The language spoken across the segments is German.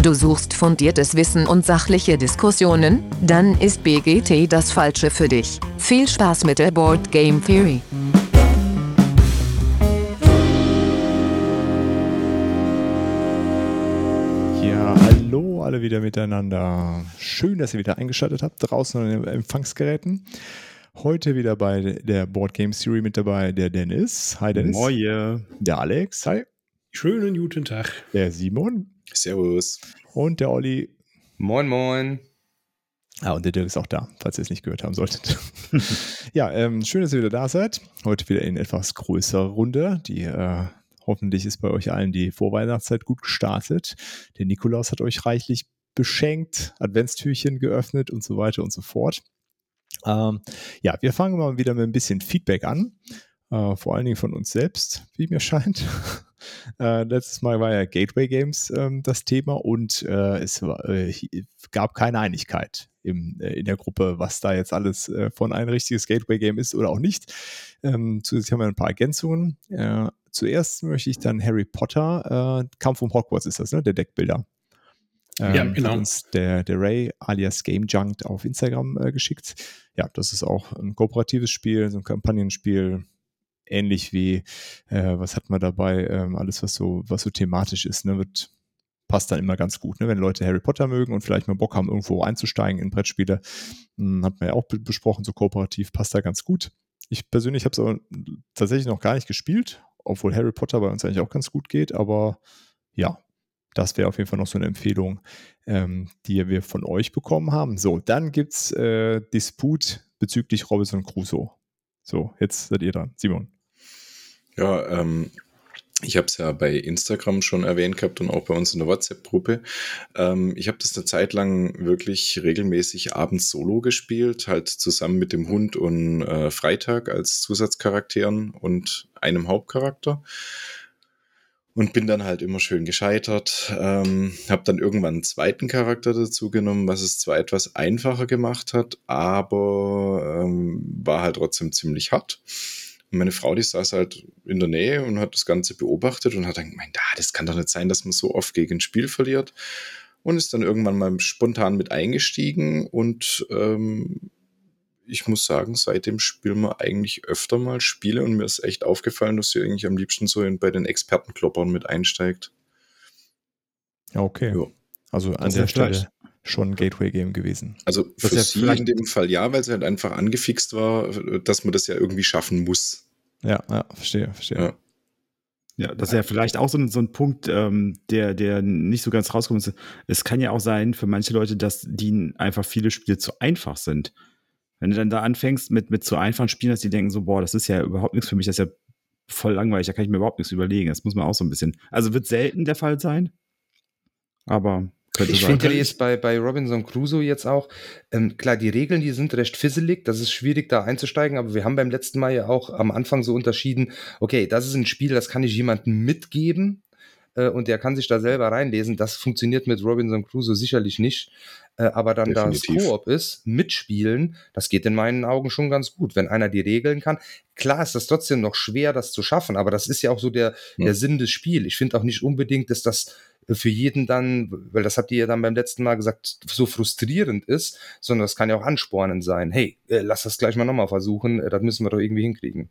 Du suchst fundiertes Wissen und sachliche Diskussionen? Dann ist BGT das Falsche für dich. Viel Spaß mit der Board Game Theory. Ja, hallo alle wieder miteinander. Schön, dass ihr wieder eingeschaltet habt draußen an den Empfangsgeräten. Heute wieder bei der Board Game Theory mit dabei der Dennis. Hi Dennis. Moje. Der Alex. Hi. Schönen guten Tag. Der Simon. Servus. Und der Olli. Moin, moin. Ah, und der Dirk ist auch da, falls ihr es nicht gehört haben solltet. ja, ähm, schön, dass ihr wieder da seid. Heute wieder in etwas größerer Runde. Die äh, hoffentlich ist bei euch allen die Vorweihnachtszeit gut gestartet. Der Nikolaus hat euch reichlich beschenkt, Adventstürchen geöffnet und so weiter und so fort. Ähm, ja, wir fangen mal wieder mit ein bisschen Feedback an. Äh, vor allen Dingen von uns selbst, wie mir scheint. äh, letztes Mal war ja Gateway Games ähm, das Thema und äh, es war, äh, gab keine Einigkeit im, äh, in der Gruppe, was da jetzt alles äh, von ein richtiges Gateway Game ist oder auch nicht. Ähm, zusätzlich haben wir ein paar Ergänzungen. zuerst möchte ich dann Harry Potter, Kampf um Hogwarts ist das, ne? Der Deckbilder. Ähm, ja, genau. Hat uns der, der Ray alias Game Junked auf Instagram äh, geschickt. Ja, das ist auch ein kooperatives Spiel, so ein Kampagnenspiel, ähnlich wie, äh, was hat man dabei, ähm, alles, was so, was so thematisch ist, ne, wird, passt dann immer ganz gut. Ne? Wenn Leute Harry Potter mögen und vielleicht mal Bock haben, irgendwo einzusteigen in Brettspiele, hm, hat man ja auch besprochen, so kooperativ, passt da ganz gut. Ich persönlich habe es aber tatsächlich noch gar nicht gespielt, obwohl Harry Potter bei uns eigentlich auch ganz gut geht, aber ja, das wäre auf jeden Fall noch so eine Empfehlung, ähm, die wir von euch bekommen haben. So, dann gibt es äh, Disput bezüglich Robinson Crusoe. So, jetzt seid ihr dran. Simon. Ja, ähm, ich habe es ja bei Instagram schon erwähnt gehabt und auch bei uns in der WhatsApp-Gruppe. Ähm, ich habe das eine Zeit lang wirklich regelmäßig abends solo gespielt, halt zusammen mit dem Hund und äh, Freitag als Zusatzcharakteren und einem Hauptcharakter. Und bin dann halt immer schön gescheitert. Ähm, habe dann irgendwann einen zweiten Charakter dazu genommen, was es zwar etwas einfacher gemacht hat, aber ähm, war halt trotzdem ziemlich hart. Und meine Frau, die saß halt in der Nähe und hat das Ganze beobachtet und hat dann gemeint, ah, das kann doch nicht sein, dass man so oft gegen ein Spiel verliert. Und ist dann irgendwann mal spontan mit eingestiegen und ähm, ich muss sagen, seitdem spielen wir eigentlich öfter mal Spiele und mir ist echt aufgefallen, dass sie eigentlich am liebsten so bei den Expertenkloppern mit einsteigt. Ja, okay. Jo. Also an der Stelle schon ein Gateway-Game gewesen. Also für ja sie in dem Fall ja, weil sie halt einfach angefixt war, dass man das ja irgendwie schaffen muss. Ja, ja verstehe, verstehe. Ja. Ja, das ist ja vielleicht auch so ein, so ein Punkt, ähm, der, der nicht so ganz rauskommt. Es kann ja auch sein für manche Leute, dass die einfach viele Spiele zu einfach sind. Wenn du dann da anfängst mit, mit zu einfachen Spielen, dass die denken so, boah, das ist ja überhaupt nichts für mich, das ist ja voll langweilig, da kann ich mir überhaupt nichts überlegen. Das muss man auch so ein bisschen. Also wird selten der Fall sein, aber könnte ich finde jetzt bei, bei Robinson Crusoe jetzt auch, ähm, klar, die Regeln, die sind recht fisselig, das ist schwierig da einzusteigen, aber wir haben beim letzten Mal ja auch am Anfang so unterschieden, okay, das ist ein Spiel, das kann ich jemandem mitgeben äh, und der kann sich da selber reinlesen. Das funktioniert mit Robinson Crusoe sicherlich nicht. Äh, aber dann, da es Koop ist, mitspielen, das geht in meinen Augen schon ganz gut. Wenn einer die Regeln kann, klar ist das trotzdem noch schwer, das zu schaffen, aber das ist ja auch so der, ja. der Sinn des Spiels. Ich finde auch nicht unbedingt, dass das für jeden dann, weil das habt ihr ja dann beim letzten Mal gesagt, so frustrierend ist, sondern das kann ja auch anspornend sein. Hey, äh, lass das gleich mal nochmal versuchen, äh, das müssen wir doch irgendwie hinkriegen.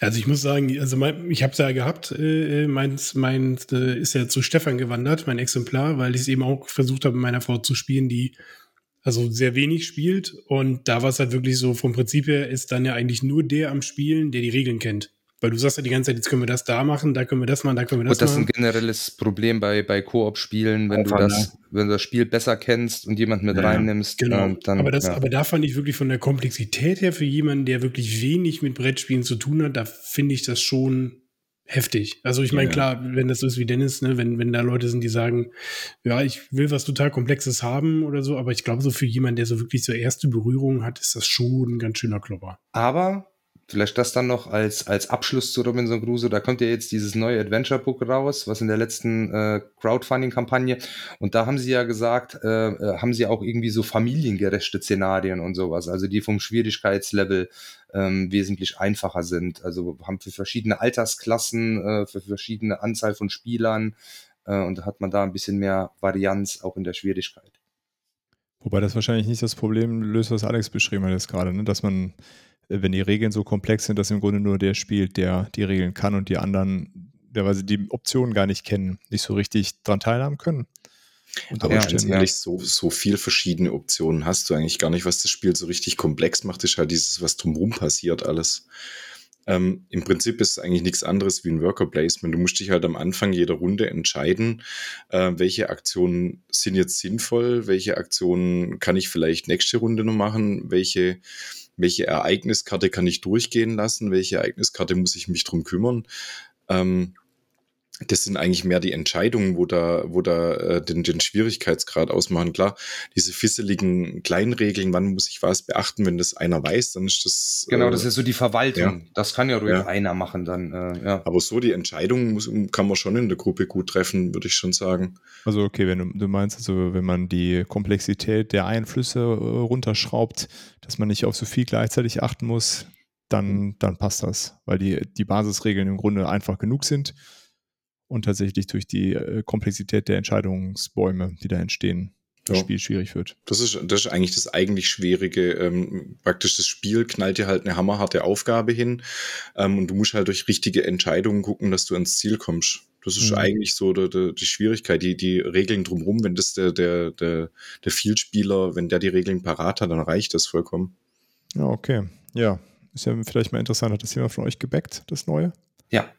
Also ich muss sagen, also mein, ich habe es ja gehabt, äh, meins, meins äh, ist ja zu Stefan gewandert, mein Exemplar, weil ich es eben auch versucht habe, mit meiner Frau zu spielen, die also sehr wenig spielt. Und da war es halt wirklich so, vom Prinzip her ist dann ja eigentlich nur der am Spielen, der die Regeln kennt. Weil du sagst ja die ganze Zeit, jetzt können wir das da machen, da können wir das machen, da können wir das machen. Und das machen. ist ein generelles Problem bei, bei Koop-Spielen, wenn Einfach, du das, ne? wenn du das Spiel besser kennst und jemand mit ja, reinnimmst. Genau. Ähm, dann, aber, das, ja. aber da fand ich wirklich von der Komplexität her für jemanden, der wirklich wenig mit Brettspielen zu tun hat, da finde ich das schon heftig. Also ich meine, ja. klar, wenn das so ist wie Dennis, ne, wenn, wenn da Leute sind, die sagen, ja, ich will was total Komplexes haben oder so, aber ich glaube, so für jemanden, der so wirklich so erste Berührung hat, ist das schon ein ganz schöner Klopper. Aber Vielleicht das dann noch als, als Abschluss zu Robinson Crusoe. Da kommt ja jetzt dieses neue Adventure Book raus, was in der letzten äh, Crowdfunding-Kampagne. Und da haben sie ja gesagt, äh, äh, haben sie auch irgendwie so familiengerechte Szenarien und sowas, also die vom Schwierigkeitslevel ähm, wesentlich einfacher sind. Also haben für verschiedene Altersklassen, äh, für verschiedene Anzahl von Spielern Äh, und da hat man da ein bisschen mehr Varianz auch in der Schwierigkeit. Wobei das wahrscheinlich nicht das Problem löst, was Alex beschrieben hat jetzt gerade, ne? dass man, wenn die Regeln so komplex sind, dass im Grunde nur der spielt, der die Regeln kann und die anderen, der weil sie die Optionen gar nicht kennen, nicht so richtig dran teilhaben können. Aber ja, ganz ehrlich, so, so viel verschiedene Optionen hast du eigentlich gar nicht, was das Spiel so richtig komplex macht, ist halt dieses, was drumherum passiert, alles. Ähm, Im Prinzip ist es eigentlich nichts anderes wie ein Worker Placement. Du musst dich halt am Anfang jeder Runde entscheiden, äh, welche Aktionen sind jetzt sinnvoll, welche Aktionen kann ich vielleicht nächste Runde noch machen, welche, welche Ereigniskarte kann ich durchgehen lassen, welche Ereigniskarte muss ich mich drum kümmern. Ähm, das sind eigentlich mehr die Entscheidungen, wo da, wo da äh, den, den Schwierigkeitsgrad ausmachen. Klar, diese fisseligen Kleinregeln, wann muss ich was beachten, wenn das einer weiß, dann ist das. Genau, äh, das ist so die Verwaltung. Ja. Das kann ja ruhig ja. einer machen dann. Äh, ja. Aber so die Entscheidungen muss, kann man schon in der Gruppe gut treffen, würde ich schon sagen. Also okay, wenn du, du meinst, also wenn man die Komplexität der Einflüsse äh, runterschraubt, dass man nicht auf so viel gleichzeitig achten muss, dann, dann passt das, weil die, die Basisregeln im Grunde einfach genug sind und tatsächlich durch die äh, Komplexität der Entscheidungsbäume, die da entstehen, das ja. Spiel schwierig wird. Das ist, das ist eigentlich das eigentlich Schwierige. Ähm, praktisch das Spiel knallt dir halt eine hammerharte Aufgabe hin ähm, und du musst halt durch richtige Entscheidungen gucken, dass du ans Ziel kommst. Das ist mhm. eigentlich so die, die, die, Schwierigkeit, die, die Regeln drumherum, wenn das der, der, der, der Vielspieler, wenn der die Regeln parat hat, dann reicht das vollkommen. Ja, okay. Ja, ist ja vielleicht mal interessant. Hat das jemand von euch gebackt, das Neue? Ja,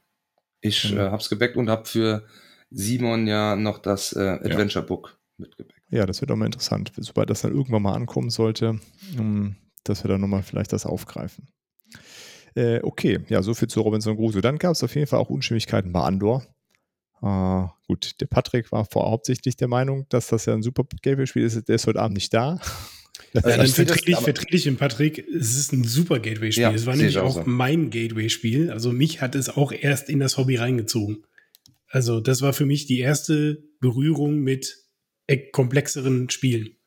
ich mhm. äh, habe es gebackt und habe für Simon ja noch das äh, Adventure Book mitgebackt. Ja, das wird auch mal interessant, sobald das dann irgendwann mal ankommen sollte, ähm, dass wir dann nochmal vielleicht das aufgreifen. Äh, okay, ja, soviel zu Robinson Crusoe. Dann gab es auf jeden Fall auch Unstimmigkeiten bei Andor. Uh, gut, der Patrick war vorhauptsächlich der Meinung, dass das ja ein super Gateway-Spiel ist. Der ist heute Abend nicht da. Ja, dann vertrete ich, vertrete ich den Patrick, es ist ein super Gateway-Spiel. Ja, es war nämlich auch, so. mein Gateway-Spiel. Also mich hat es auch erst in das Hobby reingezogen. Also das war für mich die erste Berührung mit komplexeren Spielen.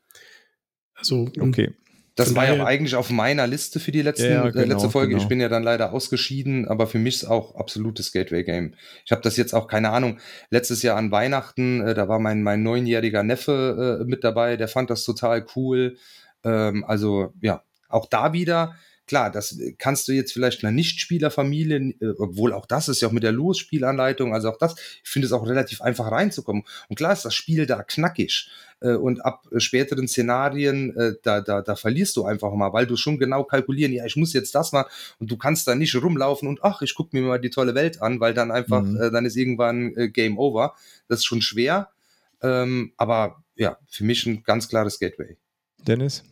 Also okay. Das war ja auch eigentlich auf meiner Liste für die letzten, ja, äh, genau, letzte Folge. Genau. Ich bin ja dann leider ausgeschieden, aber für mich ist auch absolutes Gateway-Game. Ich habe das jetzt auch, keine Ahnung, letztes Jahr an Weihnachten, äh, da war mein, mein neunjähriger Neffe äh, mit dabei, der fand das total cool. Ähm, also ja, auch da wieder, klar, das kannst du jetzt vielleicht einer Nichtspielerfamilie, äh, obwohl auch das ist ja auch mit der Losspielanleitung, also auch das, ich finde es auch relativ einfach reinzukommen. Und klar ist das Spiel da knackig. Äh, und ab späteren Szenarien, äh, da, da, da verlierst du einfach mal, weil du schon genau kalkulieren, ja, ich muss jetzt das machen und du kannst da nicht rumlaufen und ach, ich gucke mir mal die tolle Welt an, weil dann einfach, mhm. dann ist irgendwann Game Over. Das ist schon schwer. Ähm, aber ja, für mich ein ganz klares Gateway. Dennis?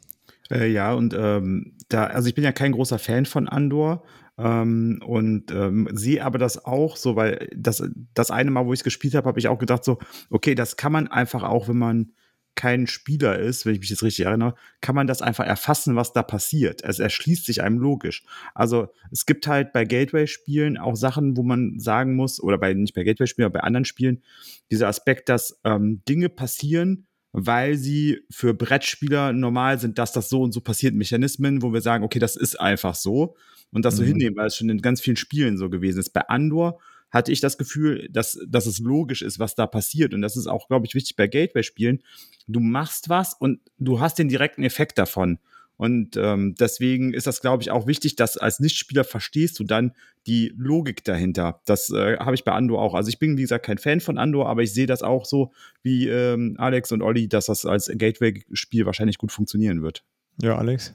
Äh, ja, und ähm, da, also ich bin ja kein großer Fan von Andor. Ähm, und ähm, sehe aber das auch so, weil das, das eine Mal, wo ich es gespielt habe, habe ich auch gedacht, so, okay, das kann man einfach auch, wenn man kein Spieler ist, wenn ich mich jetzt richtig erinnere, kann man das einfach erfassen, was da passiert. Es erschließt sich einem logisch. Also es gibt halt bei Gateway-Spielen auch Sachen, wo man sagen muss, oder bei nicht bei Gateway-Spielen, aber bei anderen Spielen, dieser Aspekt, dass ähm, Dinge passieren, weil sie für Brettspieler normal sind, dass das so und so passiert. Mechanismen, wo wir sagen, okay, das ist einfach so und das mhm. so hinnehmen, weil es schon in ganz vielen Spielen so gewesen ist. Bei Andor hatte ich das Gefühl, dass, dass es logisch ist, was da passiert. Und das ist auch, glaube ich, wichtig bei Gateway-Spielen. Du machst was und du hast den direkten Effekt davon. Und ähm, deswegen ist das, glaube ich, auch wichtig, dass als Nichtspieler verstehst du dann die Logik dahinter. Das äh, habe ich bei Andor auch. Also ich bin, wie gesagt, kein Fan von Andor, aber ich sehe das auch so wie ähm, Alex und Olli, dass das als Gateway-Spiel wahrscheinlich gut funktionieren wird. Ja, Alex?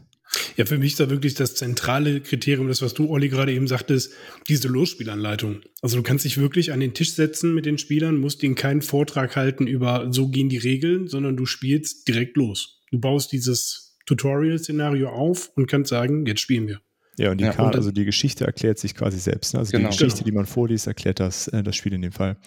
Ja, für mich ist da wirklich das zentrale Kriterium, das, was du, Olli, gerade eben sagtest, diese Losspielanleitung. Also du kannst dich wirklich an den Tisch setzen mit den Spielern, musst ihnen keinen Vortrag halten über so gehen die Regeln, sondern du spielst direkt los. Du baust dieses Tutorial-Szenario auf und kannst sagen, jetzt spielen wir. Ja, und die, ja, Karte, also die Geschichte erklärt sich quasi selbst. Ne? Also genau, die Geschichte, genau. die man vorliest, erklärt das, äh, das Spiel in dem Fall.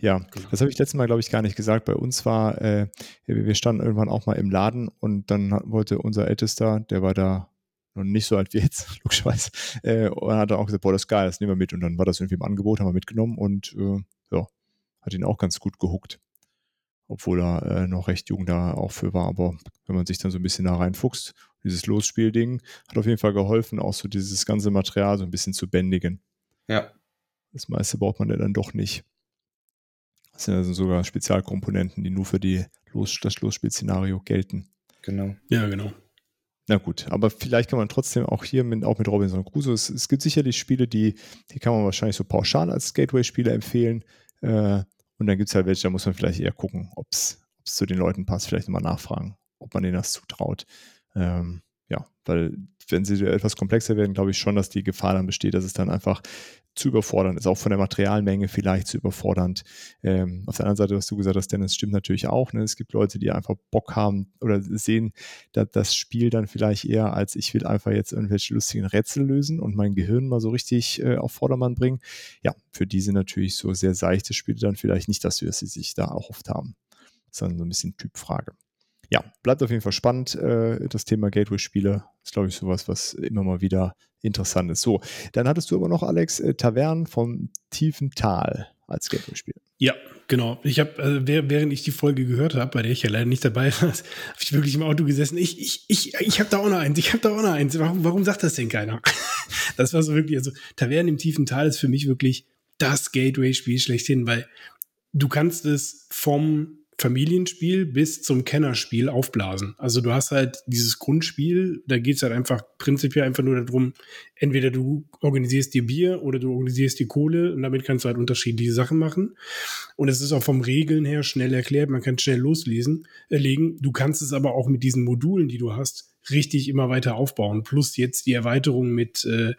Ja, genau. das habe ich letztes Mal, glaube ich, gar nicht gesagt. Bei uns war, äh, wir standen irgendwann auch mal im Laden und dann wollte unser Ältester, der war da noch nicht so alt wie jetzt, logischerweise, äh, und hat dann auch gesagt, boah, das ist geil, das nehmen wir mit. Und dann war das irgendwie im Angebot, haben wir mitgenommen und äh, ja, hat ihn auch ganz gut gehuckt obwohl er äh, noch recht jung da auch für war. Aber wenn man sich dann so ein bisschen da reinfuchst, dieses Losspielding hat auf jeden Fall geholfen, auch so dieses ganze Material so ein bisschen zu bändigen. Ja. Das meiste braucht man ja dann doch nicht. Das sind also sogar Spezialkomponenten, die nur für die Los das Losspielszenario gelten. Genau. Ja, genau. Na gut, aber vielleicht kann man trotzdem auch hier mit, auch mit Robinson Crusoe, es, es gibt sicherlich Spiele, die, die kann man wahrscheinlich so pauschal als Gateway-Spiele empfehlen. Äh, und dann gibt es halt welche, da muss man vielleicht eher gucken, ob es zu den Leuten passt, vielleicht mal nachfragen, ob man denen das zutraut. Ähm, ja, weil wenn sie etwas komplexer werden, glaube ich schon, dass die Gefahr dann besteht, dass es dann einfach zu überfordernd ist, auch von der Materialmenge vielleicht zu überfordernd. Ähm, auf der anderen Seite, was du gesagt hast, Dennis, stimmt natürlich auch. Ne? Es gibt Leute, die einfach Bock haben oder sehen dass das Spiel dann vielleicht eher als ich will einfach jetzt irgendwelche lustigen Rätsel lösen und mein Gehirn mal so richtig äh, auf Vordermann bringen. Ja, für diese natürlich so sehr seichte Spiele dann vielleicht nicht das, was sie sich da erhofft haben. Sondern so ein bisschen Typfrage ja, bleibt auf jeden Fall spannend. Äh, das Thema Gateway-Spiele ist, glaube ich, sowas, was immer mal wieder interessant ist. So, dann hattest du aber noch, Alex, äh, Tavern vom tiefen Tal als Gateway-Spiel. Ja, genau. Ich habe, also während ich die Folge gehört habe, bei der ich ja leider nicht dabei war, habe ich wirklich im Auto gesessen. Ich, ich, ich, ich habe da auch noch eins. Ich habe da auch noch eins. Warum, warum sagt das denn keiner? das war so wirklich, also Tavern im tiefen Tal ist für mich wirklich das Gateway-Spiel schlechthin, weil du kannst es vom Familienspiel bis zum Kennerspiel aufblasen. Also du hast halt dieses Grundspiel, da geht es halt einfach prinzipiell einfach nur darum, entweder du organisierst dir Bier oder du organisierst dir Kohle und damit kannst du halt unterschiedliche Sachen machen. Und es ist auch vom Regeln her schnell erklärt, man kann schnell loslesen, erlegen. Du kannst es aber auch mit diesen Modulen, die du hast, richtig immer weiter aufbauen. Plus jetzt die Erweiterung mit äh,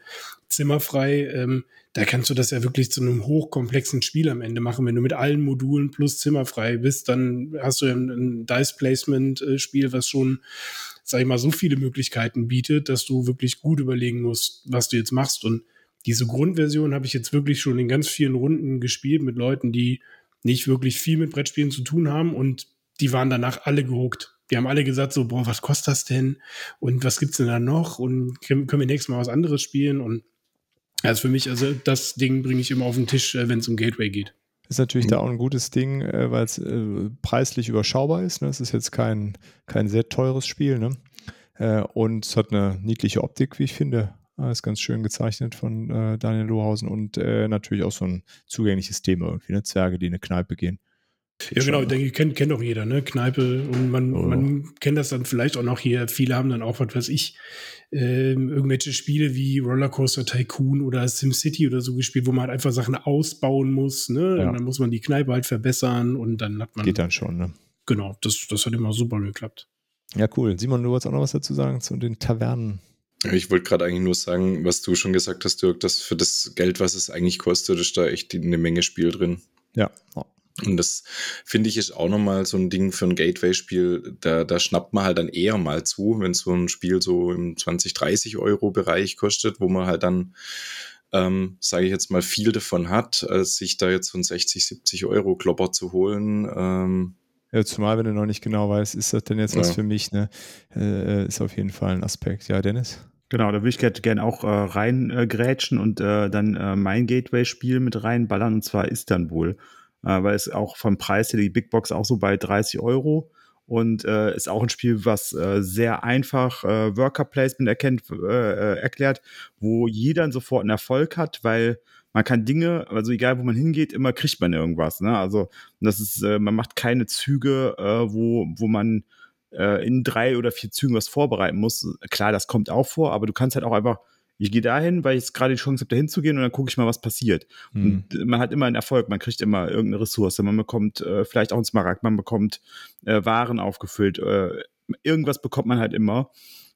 Zimmerfrei. Ähm, da kannst du das ja wirklich zu einem hochkomplexen Spiel am Ende machen. Wenn du mit allen Modulen plus zimmerfrei bist, dann hast du ein, ein Dice-Placement-Spiel, was schon, sag ich mal, so viele Möglichkeiten bietet, dass du wirklich gut überlegen musst, was du jetzt machst. Und diese Grundversion habe ich jetzt wirklich schon in ganz vielen Runden gespielt mit Leuten, die nicht wirklich viel mit Brettspielen zu tun haben und die waren danach alle gehuckt. Die haben alle gesagt so, boah, was kostet das denn? Und was gibt's denn da noch? Und können wir nächstes Mal was anderes spielen? Und also für mich, also das Ding bringe ich immer auf den Tisch, äh, wenn es um Gateway geht. Ist natürlich da auch ein gutes Ding, äh, weil es äh, preislich überschaubar ist. Ne? Es ist jetzt kein, kein sehr teures Spiel. Ne? und es hat eine niedliche Optik, wie ich finde. Ist ganz schön gezeichnet von Daniel Lohausen und natürlich auch so ein zugängliches Thema irgendwie. Ne? Zwerge, die in eine Kneipe gehen. Ja, genau, ich denke, kennt, kennt auch jeder, ne? Kneipe. Und man, oh. man kennt das dann vielleicht auch noch hier. Viele haben dann auch, was weiß ich, äh, irgendwelche Spiele wie Rollercoaster Tycoon oder SimCity oder so gespielt, wo man halt einfach Sachen ausbauen muss, ne? Ja. Und dann muss man die Kneipe halt verbessern und dann hat man. Geht dann schon, ne? Genau, das, das hat immer super geklappt. Ja, cool. Simon, du wolltest auch noch was dazu sagen zu den Tavernen? Ich wollte gerade eigentlich nur sagen, was du schon gesagt hast, Dirk, dass für das Geld, was es eigentlich kostet, ist da echt eine Menge Spiel drin. Ja, und das finde ich ist auch nochmal so ein Ding für ein Gateway-Spiel. Da, da schnappt man halt dann eher mal zu, wenn so ein Spiel so im 20, 30 Euro Bereich kostet, wo man halt dann, ähm, sage ich jetzt mal, viel davon hat, als sich da jetzt so ein 60, 70 Euro Klopper zu holen. Ähm, ja, zumal, wenn du noch nicht genau weißt, ist das denn jetzt was für mich, ne? Äh, ist auf jeden Fall ein Aspekt. Ja, Dennis? Genau, da würde ich gerne auch äh, reingrätschen äh, und äh, dann äh, mein Gateway-Spiel mit reinballern, und zwar Istanbul äh, weil es auch vom Preis her die Big Box auch so bei 30 Euro und äh, ist auch ein Spiel, was äh, sehr einfach äh, Worker Placement erkennt, äh, äh, erklärt, wo jeder sofort einen Erfolg hat, weil man kann Dinge, also egal wo man hingeht, immer kriegt man irgendwas. Ne? Also das ist, äh, man macht keine Züge, äh, wo, wo man äh, in drei oder vier Zügen was vorbereiten muss. Klar, das kommt auch vor, aber du kannst halt auch einfach ich gehe dahin, weil ich jetzt gerade die Chance habe, da hinzugehen und dann gucke ich mal, was passiert. Mhm. Und man hat immer einen Erfolg, man kriegt immer irgendeine Ressource, man bekommt äh, vielleicht auch einen Smaragd, man bekommt äh, Waren aufgefüllt, äh, irgendwas bekommt man halt immer.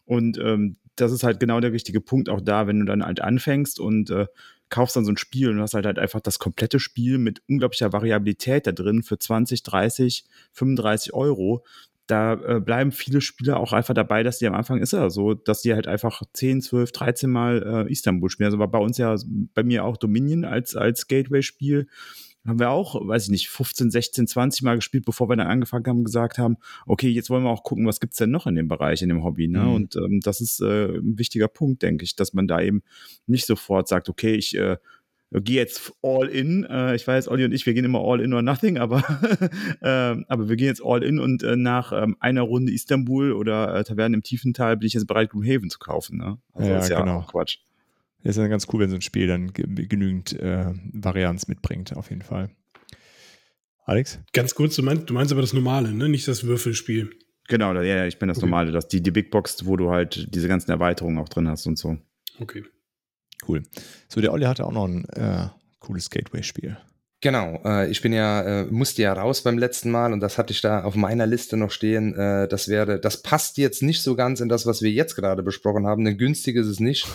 Und ähm, das ist halt genau der richtige Punkt auch da, wenn du dann halt anfängst und äh, kaufst dann so ein Spiel und hast halt, halt einfach das komplette Spiel mit unglaublicher Variabilität da drin für 20, 30, 35 Euro da äh, bleiben viele Spieler auch einfach dabei, dass die am Anfang ist ja so, dass die halt einfach 10, 12, 13 Mal äh, Istanbul spielen. Also war bei uns ja bei mir auch Dominion als, als Gateway-Spiel. Haben wir auch, weiß ich nicht, 15, 16, 20 Mal gespielt, bevor wir dann angefangen haben, gesagt haben, okay, jetzt wollen wir auch gucken, was gibt's denn noch in dem Bereich, in dem Hobby. Ne? Mhm. Und ähm, das ist äh, ein wichtiger Punkt, denke ich, dass man da eben nicht sofort sagt, okay, ich äh, gehe jetzt all in. Äh, ich weiß, Olli und ich, wir gehen immer all in or nothing, aber, äh, aber wir gehen jetzt all in und äh, nach ähm, einer Runde Istanbul oder äh, Tavernen im Tiefental bin ich jetzt bereit, Gloomhaven zu kaufen. Ne? Also ja, ist ja genau. auch Quatsch. ist ja ganz cool, wenn so ein Spiel dann genügend äh, Varianz mitbringt, auf jeden Fall. Alex? Ganz kurz, du meinst, du meinst aber das Normale, ne? nicht das Würfelspiel. Genau, ja, ja, ich bin das okay. Normale, das, die, die Big Box, wo du halt diese ganzen Erweiterungen auch drin hast und so. Okay. Cool. So, der Olli hatte auch noch ein äh, cooles Gateway-Spiel. Genau, äh, ich bin ja, äh, musste ja raus beim letzten Mal und das hatte ich da auf meiner Liste noch stehen. Äh, das wäre, das passt jetzt nicht so ganz in das, was wir jetzt gerade besprochen haben, denn günstig ist es nicht.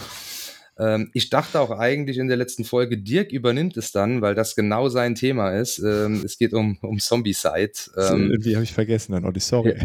Ähm, ich dachte auch eigentlich in der letzten Folge, Dirk übernimmt es dann, weil das genau sein Thema ist. Ähm, es geht um, um Zombie-Side. Ähm, irgendwie habe ich vergessen, dann Olli, sorry.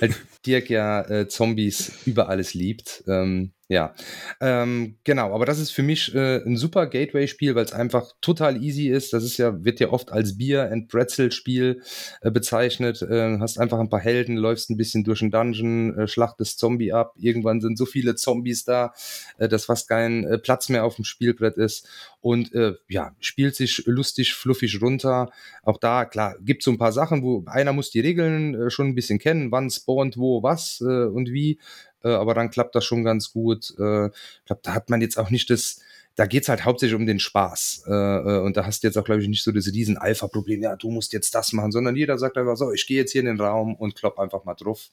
Weil Dirk ja äh, Zombies über alles liebt. Ähm, ja, ähm, genau, aber das ist für mich äh, ein super Gateway-Spiel, weil es einfach total easy ist. Das ist ja, wird ja oft als Bier- and Pretzel-Spiel äh, bezeichnet. Äh, hast einfach ein paar Helden, läufst ein bisschen durch einen Dungeon, äh, schlachtest Zombie ab. Irgendwann sind so viele Zombies da, äh, dass fast kein äh, Platz mehr auf dem Spielbrett ist. Und äh, ja, spielt sich lustig, fluffig runter. Auch da, klar, gibt so ein paar Sachen, wo einer muss die Regeln schon ein bisschen kennen, wann spawnt wo, was äh, und wie äh, aber dann klappt das schon ganz gut. Äh, ich glaube, da hat man jetzt auch nicht das, da geht's halt hauptsächlich um den Spaß. Äh, äh, und da hast du jetzt auch, glaube ich, nicht so das riesen Alpha-Problem, ja, du musst jetzt das machen, sondern jeder sagt einfach so, ich gehe jetzt hier in den Raum und klopp einfach mal drauf.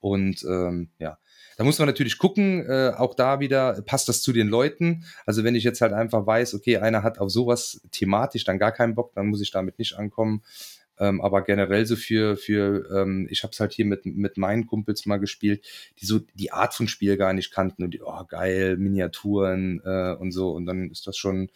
Und ähm, ja, da muss man natürlich gucken, äh, auch da wieder, passt das zu den Leuten? Also wenn ich jetzt halt einfach weiß, okay, einer hat auf sowas thematisch dann gar keinen Bock, dann muss ich damit nicht ankommen. Ähm, aber generell so für, für ähm, ich habe es halt hier mit, mit meinen Kumpels mal gespielt, die so die Art von Spiel gar nicht kannten und die, oh geil, Miniaturen äh, und so. Und dann ist das schon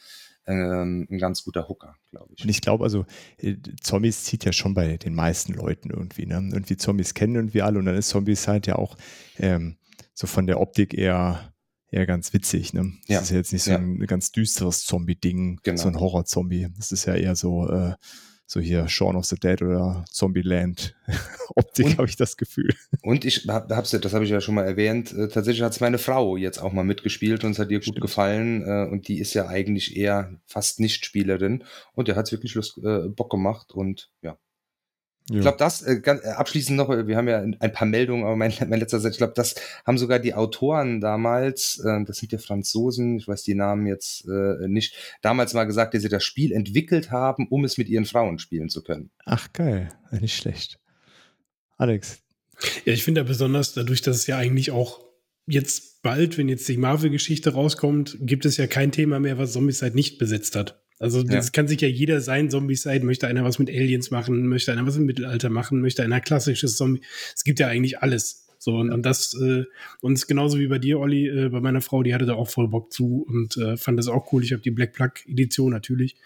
ähm, ein ganz guter Hooker, glaube ich. Und ich glaube, also äh, Zombies zieht ja schon bei den meisten Leuten irgendwie, ne? Irgendwie Zombies kennen irgendwie alle und dann ist Zombies halt ja auch ähm, so von der Optik eher eher ganz witzig. Ne? Das ja. ist ja jetzt nicht so ja. ein ganz düsteres Zombie-Ding, genau. so ein Horror-Zombie. Das ist ja eher so äh, so hier Shaun of the Dead oder Zombieland Optik, habe ich das Gefühl. Und ich hab, hab's, das habe ich ja schon mal erwähnt, äh, tatsächlich hat es meine Frau jetzt auch mal mitgespielt und es hat ihr Stimmt. gut gefallen äh, und die ist ja eigentlich eher fast nicht Spielerin und der hat es wirklich Lust, äh, Bock gemacht und ja. Ich glaube, das, äh, ganz, äh, abschließend noch, wir haben ja ein paar Meldungen, aber mein, mein letzter Satz, ich glaube, das haben sogar die Autoren damals, äh, das sind ja Franzosen, ich weiß die Namen jetzt äh, nicht, damals mal gesagt, dass sie das Spiel entwickelt haben, um es mit ihren Frauen spielen zu können. Ach, geil, nicht schlecht. Alex. Ja, ich finde ja besonders dadurch, dass es ja eigentlich auch jetzt bald, wenn jetzt die Marvel-Geschichte rauskommt, gibt es ja kein Thema mehr, was Zombies halt nicht besetzt hat. Also das ja. kann sich ja jeder sein, Zombies sein, möchte einer was mit Aliens machen, möchte einer was im Mittelalter machen, möchte einer klassisches Zombie. Es gibt ja eigentlich alles. So, und, und das, äh, und genauso wie bei dir, Olli, äh, bei meiner Frau, die hatte da auch voll Bock zu und äh, fand das auch cool. Ich habe die Black Plug Edition natürlich,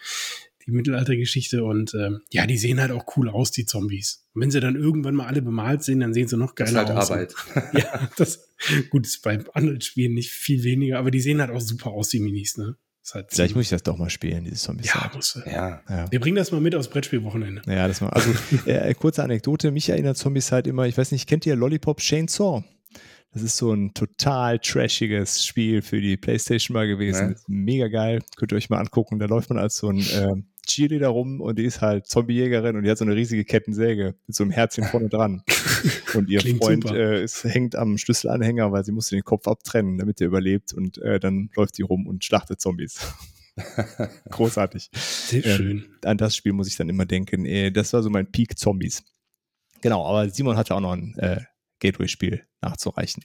die Mittelaltergeschichte und äh, ja, die sehen halt auch cool aus, die Zombies. Und wenn sie dann irgendwann mal alle bemalt sind, dann sehen sie noch geiler das ist halt aus. Arbeit. ja, das, gut, ist bei anderen Spielen nicht viel weniger, aber die sehen halt auch super aus, die Minis, ne? Halt Vielleicht muss ich das doch mal spielen, dieses Zombies. Ja, muss, ja. ja. Wir bringen das mal mit aus Brettspielwochenende. Ja, das mal. Also, äh, kurze Anekdote. Mich erinnert Zombies halt immer, ich weiß nicht, kennt ihr Lollipop Chainsaw? Das ist so ein total trashiges Spiel für die Playstation mal gewesen. Ja. Mega geil. Könnt ihr euch mal angucken. Da läuft man als so ein äh, Cheerleader rum und die ist halt Zombiejägerin und die hat so eine riesige Kettensäge mit so einem Herzchen vorne dran. Und ihr Klingt Freund äh, ist, hängt am Schlüsselanhänger, weil sie musste den Kopf abtrennen, damit er überlebt. Und äh, dann läuft die rum und schlachtet Zombies. Großartig. Sehr ähm, schön. An das Spiel muss ich dann immer denken. Äh, das war so mein Peak Zombies. Genau, aber Simon hatte auch noch ein äh, Gateway-Spiel nachzureichen.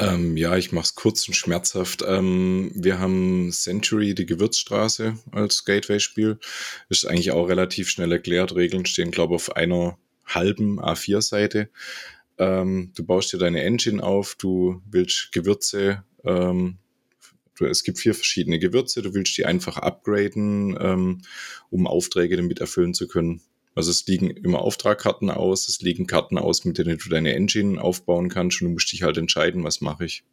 Ähm, ja, ich mache es kurz und schmerzhaft. Ähm, wir haben Century, die Gewürzstraße, als Gateway-Spiel. Ist eigentlich auch relativ schnell erklärt. Regeln stehen, glaube ich, auf einer halben A4-Seite. Ähm, du baust dir deine Engine auf, du willst Gewürze, ähm, du, es gibt vier verschiedene Gewürze, du willst die einfach upgraden, ähm, um Aufträge damit erfüllen zu können. Also es liegen immer Auftragkarten aus, es liegen Karten aus, mit denen du deine Engine aufbauen kannst und du musst dich halt entscheiden, was mache ich.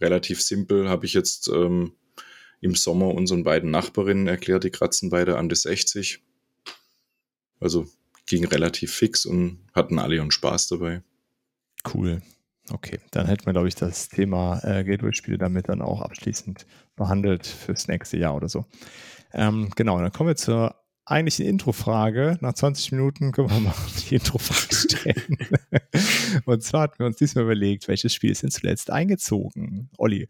Relativ simpel habe ich jetzt ähm, im Sommer unseren beiden Nachbarinnen erklärt, die kratzen beide an die 60. Also ging relativ fix und hatten alle ihren Spaß dabei. Cool. Okay, dann hätten wir, glaube ich, das Thema äh, Gateway-Spiele damit dann auch abschließend behandelt fürs nächste Jahr oder so. Ähm, genau, dann kommen wir zur eigentlichen Intro-Frage. Nach 20 Minuten können wir mal die Intro-Frage stellen. Und zwar hatten wir uns diesmal überlegt, welches Spiel ist denn zuletzt eingezogen? Olli.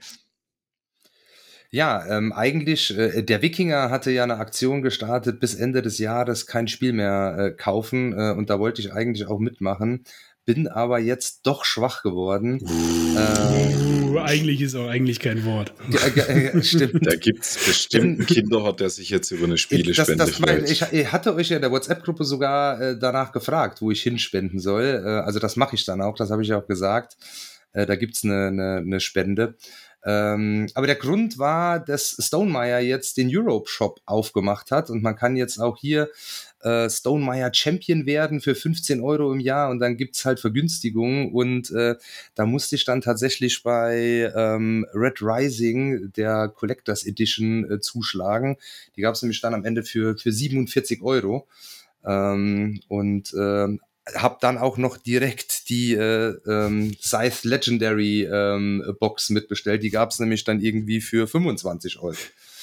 Ja, ähm, eigentlich, äh, der Wikinger hatte ja eine Aktion gestartet, bis Ende des Jahres kein Spiel mehr äh, kaufen äh, und da wollte ich eigentlich auch mitmachen, bin aber jetzt doch schwach geworden. Uh, eigentlich ist auch eigentlich kein Wort. Ja, äh, stimmt. Da gibt es bestimmt einen Kinderhort, der sich jetzt über eine Spielespende das, das mein, ich, ich hatte euch ja in der WhatsApp-Gruppe sogar äh, danach gefragt, wo ich hinspenden soll. Äh, also das mache ich dann auch, das habe ich ja auch gesagt. Äh, da gibt's eine, eine, eine Spende. Ähm, aber der Grund war, dass Stonemeyer jetzt den Europe Shop aufgemacht hat und man kann jetzt auch hier äh, Stonemeyer Champion werden für 15 Euro im Jahr und dann gibt's halt Vergünstigungen und äh, da musste ich dann tatsächlich bei ähm, Red Rising der Collectors Edition äh, zuschlagen. Die gab's nämlich dann am Ende für, für 47 Euro. Ähm, und äh, habe dann auch noch direkt die äh, ähm, Scythe Legendary ähm, Box mitbestellt. Die gab's nämlich dann irgendwie für 25 Euro.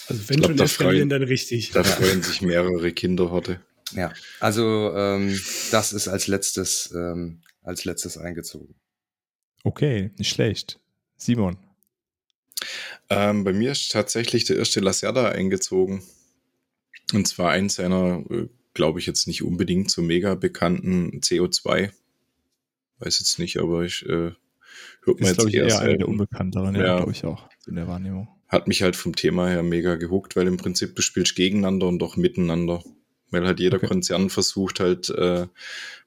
Also wenn glaub, schon da eskalieren, freuen- dann richtig. Da freuen sich mehrere Kinderhorte. Ja, also ähm, das ist als letztes ähm, als letztes eingezogen. Okay, nicht schlecht. Simon. Ähm, bei mir ist tatsächlich der erste Lacerda eingezogen. Und zwar eins seiner, äh, glaube ich, jetzt nicht unbedingt so mega bekannten CO2. Weiß jetzt nicht, aber ich äh, hört man Ist, glaube jetzt ich, eher einer der unbekannteren, ja, Ja. glaube ich auch, in der Wahrnehmung. Hat mich halt vom Thema her mega gehuckt, weil im Prinzip du spielst gegeneinander und doch miteinander. Weil halt jeder Okay. Konzern versucht halt äh,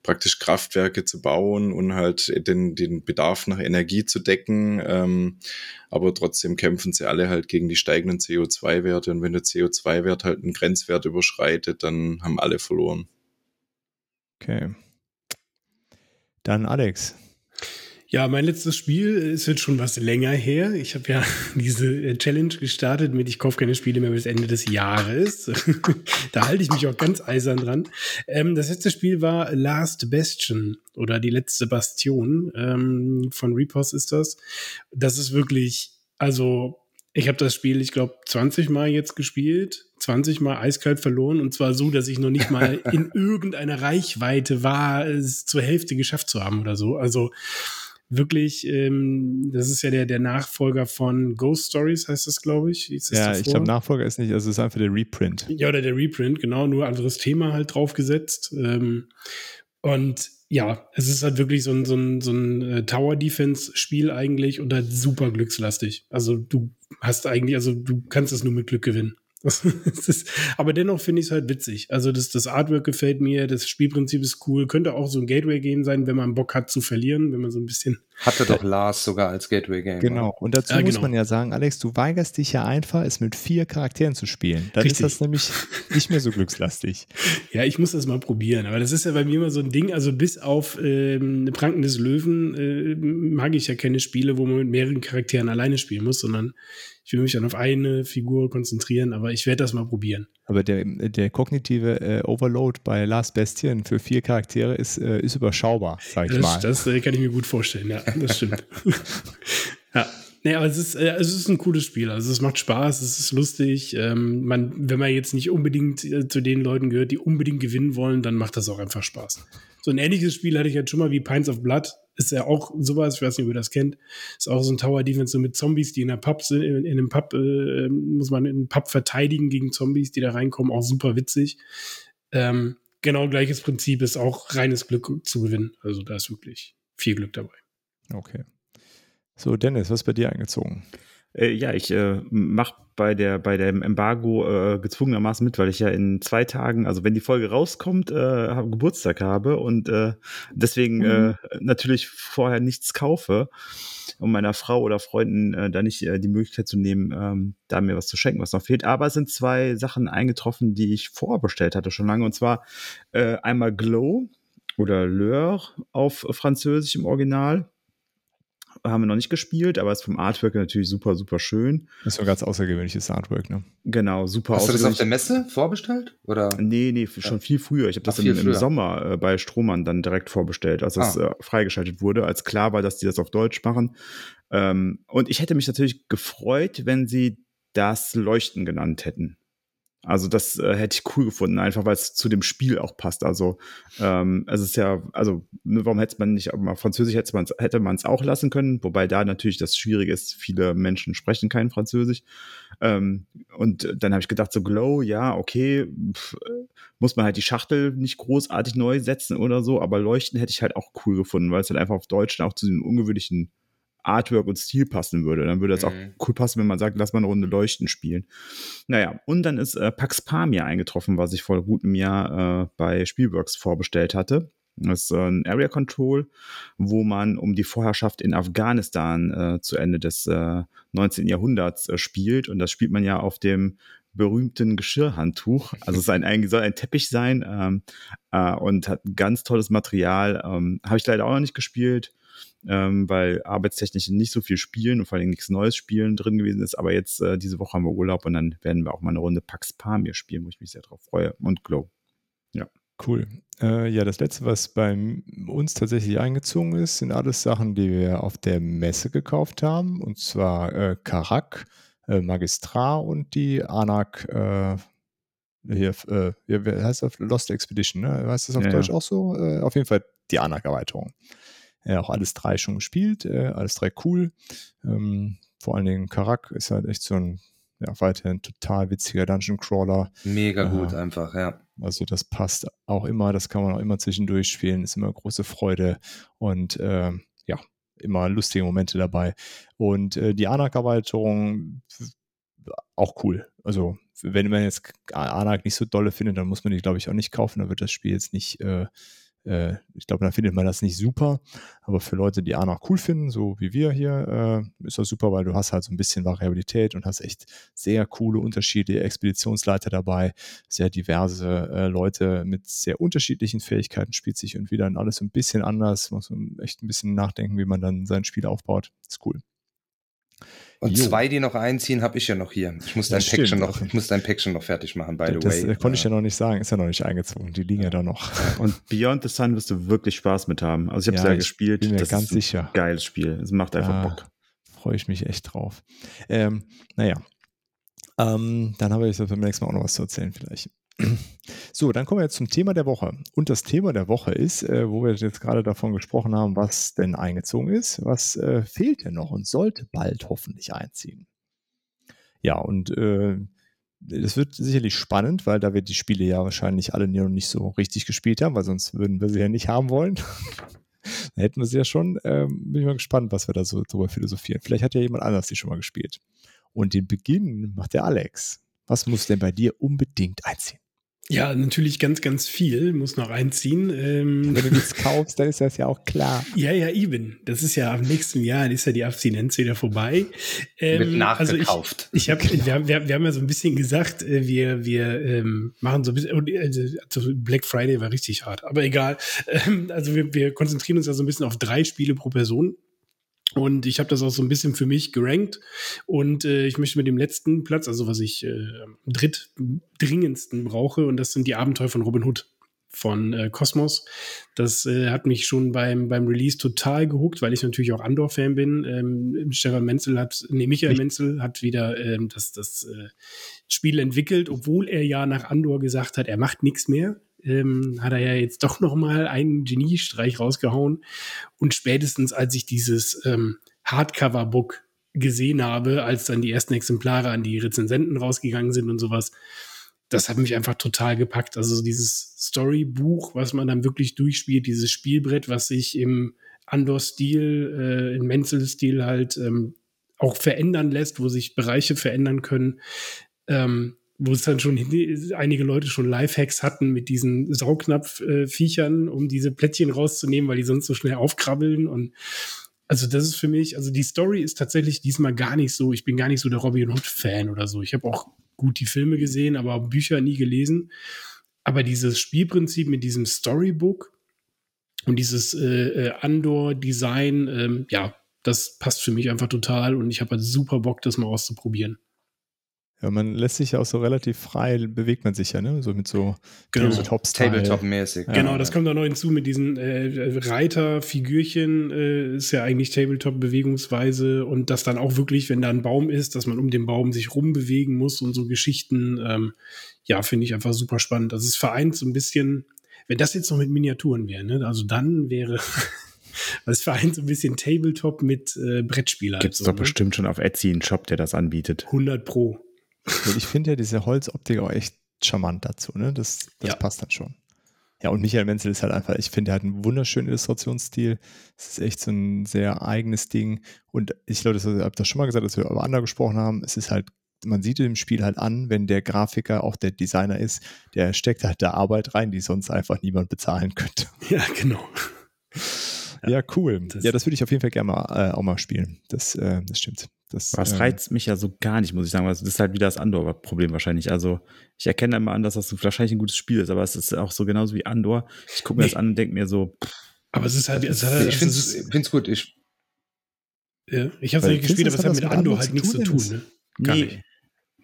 praktisch Kraftwerke zu bauen und halt den, den Bedarf nach Energie zu decken. Ähm, aber trotzdem kämpfen sie alle halt gegen die steigenden CO2-Werte. Und wenn der CO2-Wert halt einen Grenzwert überschreitet, dann haben alle verloren. Okay. Dann Alex. Ja, mein letztes Spiel ist jetzt schon was länger her. Ich habe ja diese äh, Challenge gestartet mit, ich kaufe keine Spiele mehr bis Ende des Jahres. da halte ich mich auch ganz eisern dran. Ähm, das letzte Spiel war Last Bastion oder die letzte Bastion ähm, von Repos ist das. Das ist wirklich, also ich habe das Spiel, ich glaube, 20 Mal jetzt gespielt, 20 Mal eiskalt verloren und zwar so, dass ich noch nicht mal in irgendeiner Reichweite war, es zur Hälfte geschafft zu haben oder so. Also wirklich, ähm, das ist ja der, der Nachfolger von Ghost Stories, heißt das, glaube ich. Das Ja, davor? ich glaube, Nachfolger ist nicht, also es ist einfach der Reprint. Ja, oder der Reprint, genau, nur anderes Thema halt draufgesetzt. Ähm, und ja, es ist halt wirklich so ein, so ein, so ein äh, Tower-Defense-Spiel eigentlich und halt super glückslastig. Also du hast eigentlich, also du kannst es nur mit Glück gewinnen. Ist, aber dennoch finde ich es halt witzig. Also das, das Artwork gefällt mir, das Spielprinzip ist cool. Könnte auch so ein Gateway-Game sein, wenn man Bock hat zu verlieren, wenn man so ein bisschen Hatte doch Lars sogar als Gateway-Game. Genau. Und dazu Ja, muss genau. man ja sagen, Alex, du weigerst dich ja einfach, es mit vier Charakteren zu spielen. Dann Richtig. ist das nämlich nicht mehr so glückslastig. Ja, ich muss das mal probieren. Aber das ist ja bei mir immer so ein Ding. Also bis auf ähm, Pranken des Löwen äh, mag ich ja keine Spiele, wo man mit mehreren Charakteren alleine spielen muss, sondern ich will mich dann auf eine Figur konzentrieren. Aber ich werde das mal probieren. Aber der, der kognitive äh, Overload bei Last Bastion für vier Charaktere ist, äh, ist überschaubar, sag ich mal. Das, das äh, kann ich mir gut vorstellen. Ja, das stimmt. ja. Nee, aber es ist, äh, es ist ein cooles Spiel. Also es macht Spaß, es ist lustig. Ähm, man, wenn man jetzt nicht unbedingt äh, zu den Leuten gehört, die unbedingt gewinnen wollen, dann macht das auch einfach Spaß. So ein ähnliches Spiel hatte ich jetzt schon mal wie Pines of Blood. Ist ja auch sowas, ich weiß nicht, ob ihr das kennt. Ist auch so ein Tower Defense so mit Zombies, die in der Pub sind. In, in einem Pub äh, muss man in einem Pub verteidigen gegen Zombies, die da reinkommen. Auch super witzig. Ähm, genau gleiches Prinzip ist auch reines Glück zu gewinnen. Also da ist wirklich viel Glück dabei. Okay. So, Dennis, was ist bei dir eingezogen? Äh, ja, ich äh, mache bei der bei dem Embargo äh, gezwungenermaßen mit, weil ich ja in zwei Tagen, also wenn die Folge rauskommt, äh, Geburtstag habe und äh, deswegen äh, natürlich vorher nichts kaufe, um meiner Frau oder Freunden äh, da nicht äh, die Möglichkeit zu nehmen, ähm, da mir was zu schenken, was noch fehlt. Aber es sind zwei Sachen eingetroffen, die ich vorbestellt hatte schon lange, und zwar einmal Glow oder Leur auf Französisch im Original haben wir noch nicht gespielt, aber ist vom Artwork natürlich super, super schön. Das ist so ein ganz außergewöhnliches Artwork, ne? Genau, super Hast du das auf der. Messe vorbestellt? Oder? Nee, nee, schon viel früher. Ich habe das im, im. Sommer äh, bei Strohmann dann direkt vorbestellt, als das Ah. äh, freigeschaltet wurde, als klar war, dass die das auf Deutsch machen. Ähm, und ich hätte mich natürlich gefreut, wenn sie das Leuchten genannt hätten. Also das äh, hätte ich cool gefunden, einfach weil es zu dem Spiel auch passt. Also ähm, es ist ja, also ne, warum hätte man nicht, aber Französisch hätte man hätte es auch lassen können, wobei da natürlich das Schwierige ist, viele Menschen sprechen kein Französisch. Ähm, und dann habe ich gedacht, so Glow, ja, okay, pff, muss man halt die Schachtel nicht großartig neu setzen oder so, aber Leuchten hätte ich halt auch cool gefunden, weil es halt einfach auf Deutsch auch zu diesem ungewöhnlichen Artwork und Stil passen würde. Dann würde es mhm. auch cool passen, wenn man sagt, lass mal eine Runde Leuchten spielen. Naja, und dann ist äh, Pax Pamir eingetroffen, was ich vor gutem Jahr äh, bei Spielworks vorbestellt hatte. Das ist äh, ein Area Control, wo man um die Vorherrschaft in Afghanistan äh, zu Ende des äh, 19. Jahrhunderts äh, spielt. Und das spielt man ja auf dem berühmten Geschirrhandtuch. Also es ist ein, ein, soll ein Teppich sein ähm, äh, und hat ganz tolles Material. Ähm, Habe ich leider auch noch nicht gespielt ähm, weil arbeitstechnisch nicht so viel Spielen und vor allem nichts Neues Spielen drin gewesen ist. Aber jetzt äh, diese Woche haben wir Urlaub und dann werden wir auch mal eine Runde Pax Pamir spielen, wo ich mich sehr drauf freue. Und Glow. Ja. Cool. Äh, ja, das letzte, was bei uns tatsächlich eingezogen ist, sind alles Sachen, die wir auf der Messe gekauft haben. Und zwar äh, Karak, äh, Magistrar und die Anak. Äh, hier, äh, wie heißt das? Lost Expedition, ne? Heißt das auf ja, Deutsch ja. auch so? Äh, auf jeden Fall die Anak-Erweiterung. Ja, auch alles drei schon gespielt, äh, alles drei cool. Ähm, vor allen Dingen Karak ist halt echt so ein ja, weiterhin total witziger Dungeon Crawler. Mega gut äh, einfach, ja. Also das passt auch immer, das kann man auch immer zwischendurch spielen, ist immer große Freude und äh, ja, immer lustige Momente dabei. Und äh, die Anak-Erweiterung auch cool. Also wenn man jetzt Anak nicht so dolle findet, dann muss man die, glaube ich, auch nicht kaufen. Dann wird das Spiel jetzt nicht äh, ich glaube, da findet man das nicht super. Aber für Leute, die A noch cool finden, so wie wir hier, äh, ist das super, weil du hast halt so ein bisschen Variabilität und hast echt sehr coole, unterschiedliche Expeditionsleiter dabei, sehr diverse äh, Leute mit sehr unterschiedlichen Fähigkeiten, spielt sich und wieder alles ein bisschen anders, muss man echt ein bisschen nachdenken, wie man dann sein Spiel aufbaut. ist cool. Und jo. zwei, die noch einziehen, habe ich ja noch hier. Ich muss dein ja, Päckchen noch, ich muss dein Päckchen noch fertig machen, by the das, way. Das konnte ich ja noch nicht sagen, ist ja noch nicht eingezogen. Die liegen ja, da noch. Und Beyond the Sun wirst du wirklich Spaß mit haben. Also ich habe es ja, ja gespielt. Bin mir das ganz ist ein sicher. Geiles Spiel. Es macht einfach Bock. Freue ich mich echt drauf. Ähm, naja. Ähm, dann habe ich beim nächsten Mal auch noch was zu erzählen, vielleicht. So, dann kommen wir jetzt zum Thema der Woche. Und das Thema der Woche ist, äh, wo wir jetzt gerade davon gesprochen haben, was denn eingezogen ist, was äh, fehlt denn noch und sollte bald hoffentlich einziehen. Ja, und äh, das wird sicherlich spannend, weil da wir die Spiele ja wahrscheinlich alle noch nicht so richtig gespielt haben, weil sonst würden wir sie ja nicht haben wollen. da hätten wir sie ja schon. Ähm, bin ich mal gespannt, was wir da so drüber philosophieren. Vielleicht hat ja jemand anders die schon mal gespielt. Und den Beginn macht der Alex. Was muss denn bei dir unbedingt einziehen? Ja, natürlich ganz, ganz viel, muss noch einziehen. Ähm, Wenn du nichts kaufst, dann ist das ja auch klar. Ja, ja, eben. Das ist ja am nächsten Jahr, dann ist ja die Abstinenz wieder vorbei. Ähm, Wird nachgekauft. Also ich, ich hab, wir, haben, wir, wir haben ja so ein bisschen gesagt, äh, wir, wir ähm, machen so ein bisschen, also, also Black Friday war richtig hart, aber egal. Ähm, also wir, wir konzentrieren uns ja so ein bisschen auf drei Spiele pro Person und ich habe das auch so ein bisschen für mich gerankt. Und äh, ich möchte mit dem letzten Platz, also was ich äh, drittdringendsten brauche, und das sind die Abenteuer von Robin Hood von äh, Cosmos. Das äh, hat mich schon beim, beim Release total gehuckt, weil ich natürlich auch Andor-Fan bin. Ähm, Stefan Menzel hat, nee, Michael ich Menzel hat wieder ähm, das, das äh, Spiel entwickelt, obwohl er ja nach Andor gesagt hat, er macht nichts mehr ähm, hat er ja jetzt doch noch mal einen Geniestreich rausgehauen. Und spätestens als ich dieses ähm, Hardcover-Book gesehen habe, als dann die ersten Exemplare an die Rezensenten rausgegangen sind und sowas, das hat mich einfach total gepackt. Also dieses Storybuch, was man dann wirklich durchspielt, dieses Spielbrett, was sich im Andor-Stil, äh, in Menzel-Stil halt ähm, auch verändern lässt, wo sich Bereiche verändern können. Ähm, wo es dann schon einige Leute schon Lifehacks hatten mit diesen Saugnapf-Viechern, um diese Plättchen rauszunehmen, weil die sonst so schnell aufkrabbeln. Und also das ist für mich, also die Story ist tatsächlich diesmal gar nicht so, ich bin gar nicht so der Robin Hood-Fan oder so. Ich habe auch gut die Filme gesehen, aber Bücher nie gelesen. Aber dieses Spielprinzip mit diesem Storybook und dieses äh, äh Andor-Design, ähm, ja, das passt für mich einfach total und ich habe halt super Bock, das mal auszuprobieren. Ja, man lässt sich ja auch so relativ frei, bewegt man sich ja, ne? So mit so Genau. Tabletop-Style. Tabletop-mäßig. Ja. Genau, das kommt auch noch hinzu mit diesen äh, Reiter-Figürchen, äh, ist ja eigentlich Tabletop-Bewegungsweise und das dann auch wirklich, wenn da ein Baum ist, dass man um den Baum sich rumbewegen muss und so Geschichten, ähm, ja, finde ich einfach super spannend. Das ist vereint so ein bisschen, wenn das jetzt noch mit Miniaturen wäre, ne? also dann wäre, das vereint so ein bisschen Tabletop mit äh, Brettspieler. Gibt es so, doch ne? bestimmt schon auf Etsy einen Shop, der das anbietet. 100 Pro. Ich finde ja diese Holzoptik auch echt charmant dazu, ne? Das, das Ja. passt dann schon. Ja, und Michael Menzel ist halt einfach, ich finde, er hat einen wunderschönen Illustrationsstil. Es ist echt so ein sehr eigenes Ding. Und ich glaube, das habe ich das schon mal gesagt, dass wir über andere gesprochen haben. Es ist halt, man sieht im Spiel halt an, wenn der Grafiker auch der Designer ist, der steckt halt da Arbeit rein, die sonst einfach niemand bezahlen könnte. Ja, genau. Ja, cool. Das- ja, das würde ich auf jeden Fall gerne mal, äh, auch mal spielen. Das, äh, das stimmt. Das, es ähm, reizt mich ja so gar nicht, muss ich sagen. Das ist halt wieder das Andor-Problem wahrscheinlich. Also ich erkenne immer an, dass das so wahrscheinlich ein gutes Spiel ist, aber es ist auch so genauso wie Andor. Ich gucke mir Nee. das an und denke mir so, pff, Aber es ist halt, es hat, Ich also finde es gut. Ich, ja, ich habe es nicht gespielt, aber es hat das mit Andor halt nichts zu tun. Ne? Gar nee, nicht.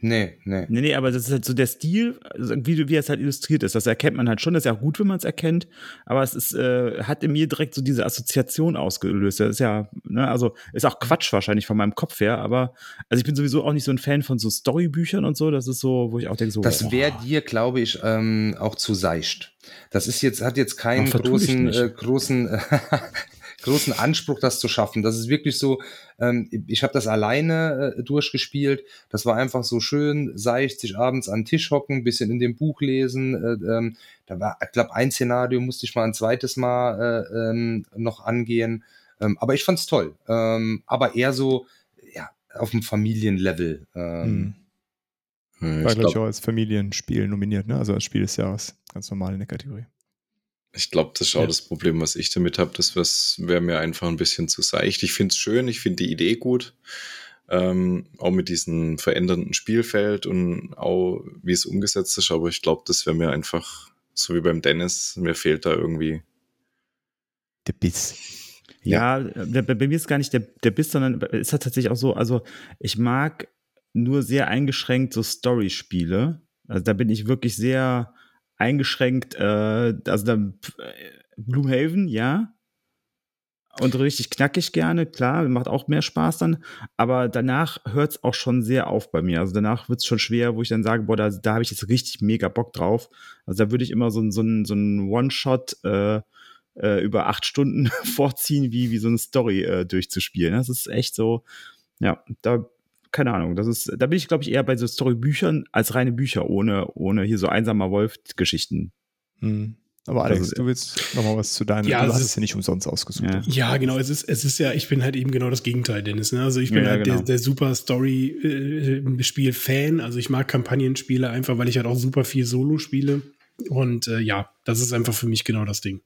Nee, nee. Nee, nee, aber das ist halt so der Stil, also wie, wie es halt illustriert ist. Das erkennt man halt schon. Das ist ja auch gut, wenn man es erkennt. Aber es ist, äh, hat in mir direkt so diese Assoziation ausgelöst. Das ist ja, ne, also ist auch Quatsch wahrscheinlich von meinem Kopf her. Aber also ich bin sowieso auch nicht so ein Fan von so Storybüchern und so. Das ist so, wo ich auch denke, so. Das oh, wäre dir, glaube ich, ähm, auch zu seicht. Das ist jetzt, hat jetzt keinen Ach, großen, äh, großen, großen Anspruch, das zu schaffen. Das ist wirklich so, ähm, ich habe das alleine äh, durchgespielt. Das war einfach so schön, seicht, sich abends an den Tisch hocken, bisschen in dem Buch lesen. Äh, ähm, da war, ich glaube, ein Szenario musste ich mal ein zweites Mal äh, ähm, noch angehen. Ähm, aber ich fand's toll. Ähm, aber eher so, ja, auf dem Familienlevel. Ähm, Mhm. Hm, War, Ich glaube ich, auch als Familienspiel nominiert, ne? Also als Spiel des Jahres. Ganz normal in der Kategorie. Ich glaub, das ist auch Ja. das Problem, was ich damit habe. Das wäre mir einfach ein bisschen zu seicht. Ich finde es schön, ich finde die Idee gut. Ähm, auch mit diesem verändernden Spielfeld und auch wie es umgesetzt ist. Aber ich glaube, das wäre mir einfach, so wie beim Dennis, mir fehlt da irgendwie. Der Biss. Ja, bei, bei mir ist gar nicht der, der Biss, sondern es hat tatsächlich auch so, also ich mag nur sehr eingeschränkt so Story-Spiele. Also da bin ich wirklich sehr eingeschränkt, äh, also dann äh, Gloomhaven, ja. Und richtig knackig gerne, klar, macht auch mehr Spaß dann. Aber danach hört es auch schon sehr auf bei mir. Also danach wird es schon schwer, wo ich dann sage, boah, da, da habe ich jetzt richtig mega Bock drauf. Also da würde ich immer so, so so ein One-Shot äh, äh, über acht Stunden vorziehen, wie, wie so eine Story äh, durchzuspielen. Das ist echt so, ja, da, keine Ahnung, das ist, da bin ich, glaube ich, eher bei so Storybüchern als reine Bücher, ohne, ohne hier so einsamer Wolf-Geschichten. Mhm. Aber Alex, ist- du willst noch mal was zu deinem, Ja, du es hast ist- es ja nicht umsonst ausgesucht. Ja. Ja, genau. Es ist, es ist ja, ich bin halt eben genau das Gegenteil, Dennis. Ne? Also ich bin Ja, ja, halt genau. der, der super Story-Spiel-Fan. also ich mag Kampagnenspiele einfach, weil ich halt auch super viel Solo spiele. Und äh, ja, das ist einfach für mich genau das Ding.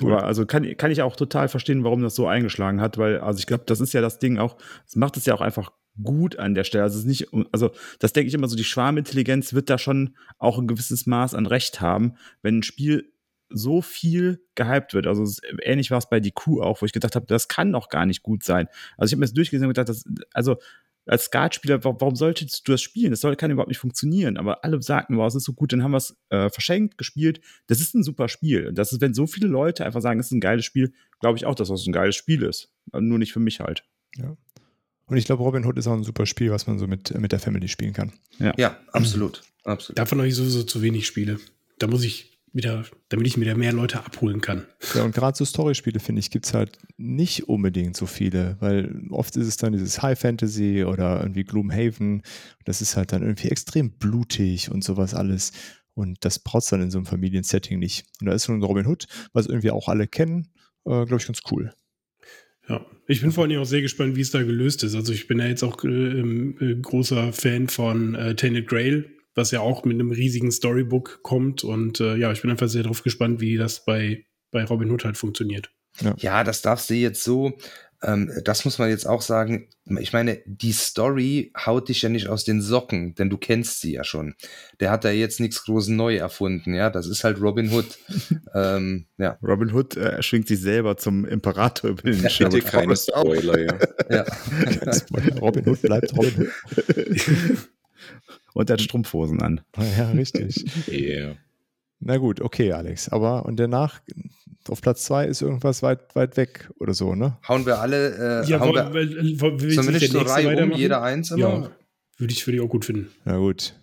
Aber also kann, kann ich auch total verstehen, warum das so eingeschlagen hat, weil, also ich glaube, das ist ja das Ding auch, es macht es ja auch einfach gut an der Stelle. Also es ist nicht, also das denke ich immer so, die Schwarmintelligenz wird da schon auch ein gewisses Maß an Recht haben, wenn ein Spiel so viel gehypt wird. Also ähnlich war es bei die Kuh auch, wo ich gedacht habe, das kann doch gar nicht gut sein. Also ich habe mir das durchgelesen und gedacht, das, also als Skatspieler, wa- warum solltest du das spielen? Das soll, kann überhaupt nicht funktionieren. Aber alle sagten, wow, es ist so gut, dann haben wir es äh, verschenkt, gespielt. Das ist ein super Spiel. Das ist, wenn so viele Leute einfach sagen, es ist ein geiles Spiel, glaube ich auch, dass das ein geiles Spiel ist. Nur nicht für mich halt. Und ich glaube, Robin Hood ist auch ein super Spiel, was man so mit, mit der Family spielen kann. ja, absolut. absolut. Davon habe ich sowieso zu wenig Spiele. Da muss ich wieder, damit ich wieder mehr Leute abholen kann. Ja, und gerade so Storyspiele, finde ich, gibt es halt nicht unbedingt so viele, weil oft ist es dann dieses High Fantasy oder irgendwie Gloomhaven. Das ist halt dann irgendwie extrem blutig und sowas alles. Und das braucht dann in so einem Familiensetting nicht. Und da ist ein Robin Hood, was irgendwie auch alle kennen, äh, glaube ich, ganz cool. Ja, ich bin vor Dingen auch sehr gespannt, wie es da gelöst ist. Also ich bin ja jetzt auch äh, ähm, äh, großer Fan von äh, Tainted Grail, was ja auch mit einem riesigen Storybook kommt. Und äh, ja, ich bin einfach sehr darauf gespannt, wie das bei, bei Robin Hood halt funktioniert. Ja, das darfst du jetzt so, ähm, das muss man jetzt auch sagen. Ich meine, die Story haut dich ja nicht aus den Socken, denn du kennst sie ja schon. Der hat da jetzt nichts groß neu erfunden, ja. Das ist halt Robin Hood. ähm, ja, Robin Hood äh, schwingt sich selber zum Imperator über den Ja, Schirm. Bitte keine Spoiler, ja. ja. Robin Hood bleibt Robin Hood. Und hat Strumpfhosen an. Ja, richtig. Yeah. Na gut, okay, Alex. Aber und danach auf Platz zwei ist irgendwas weit, weit weg oder so, ne? Hauen wir alle, äh, Ja, hauen wir, sich nicht der so Reihe um, jeder eins immer? Ja, würde ich, würde ich auch gut finden. Na gut.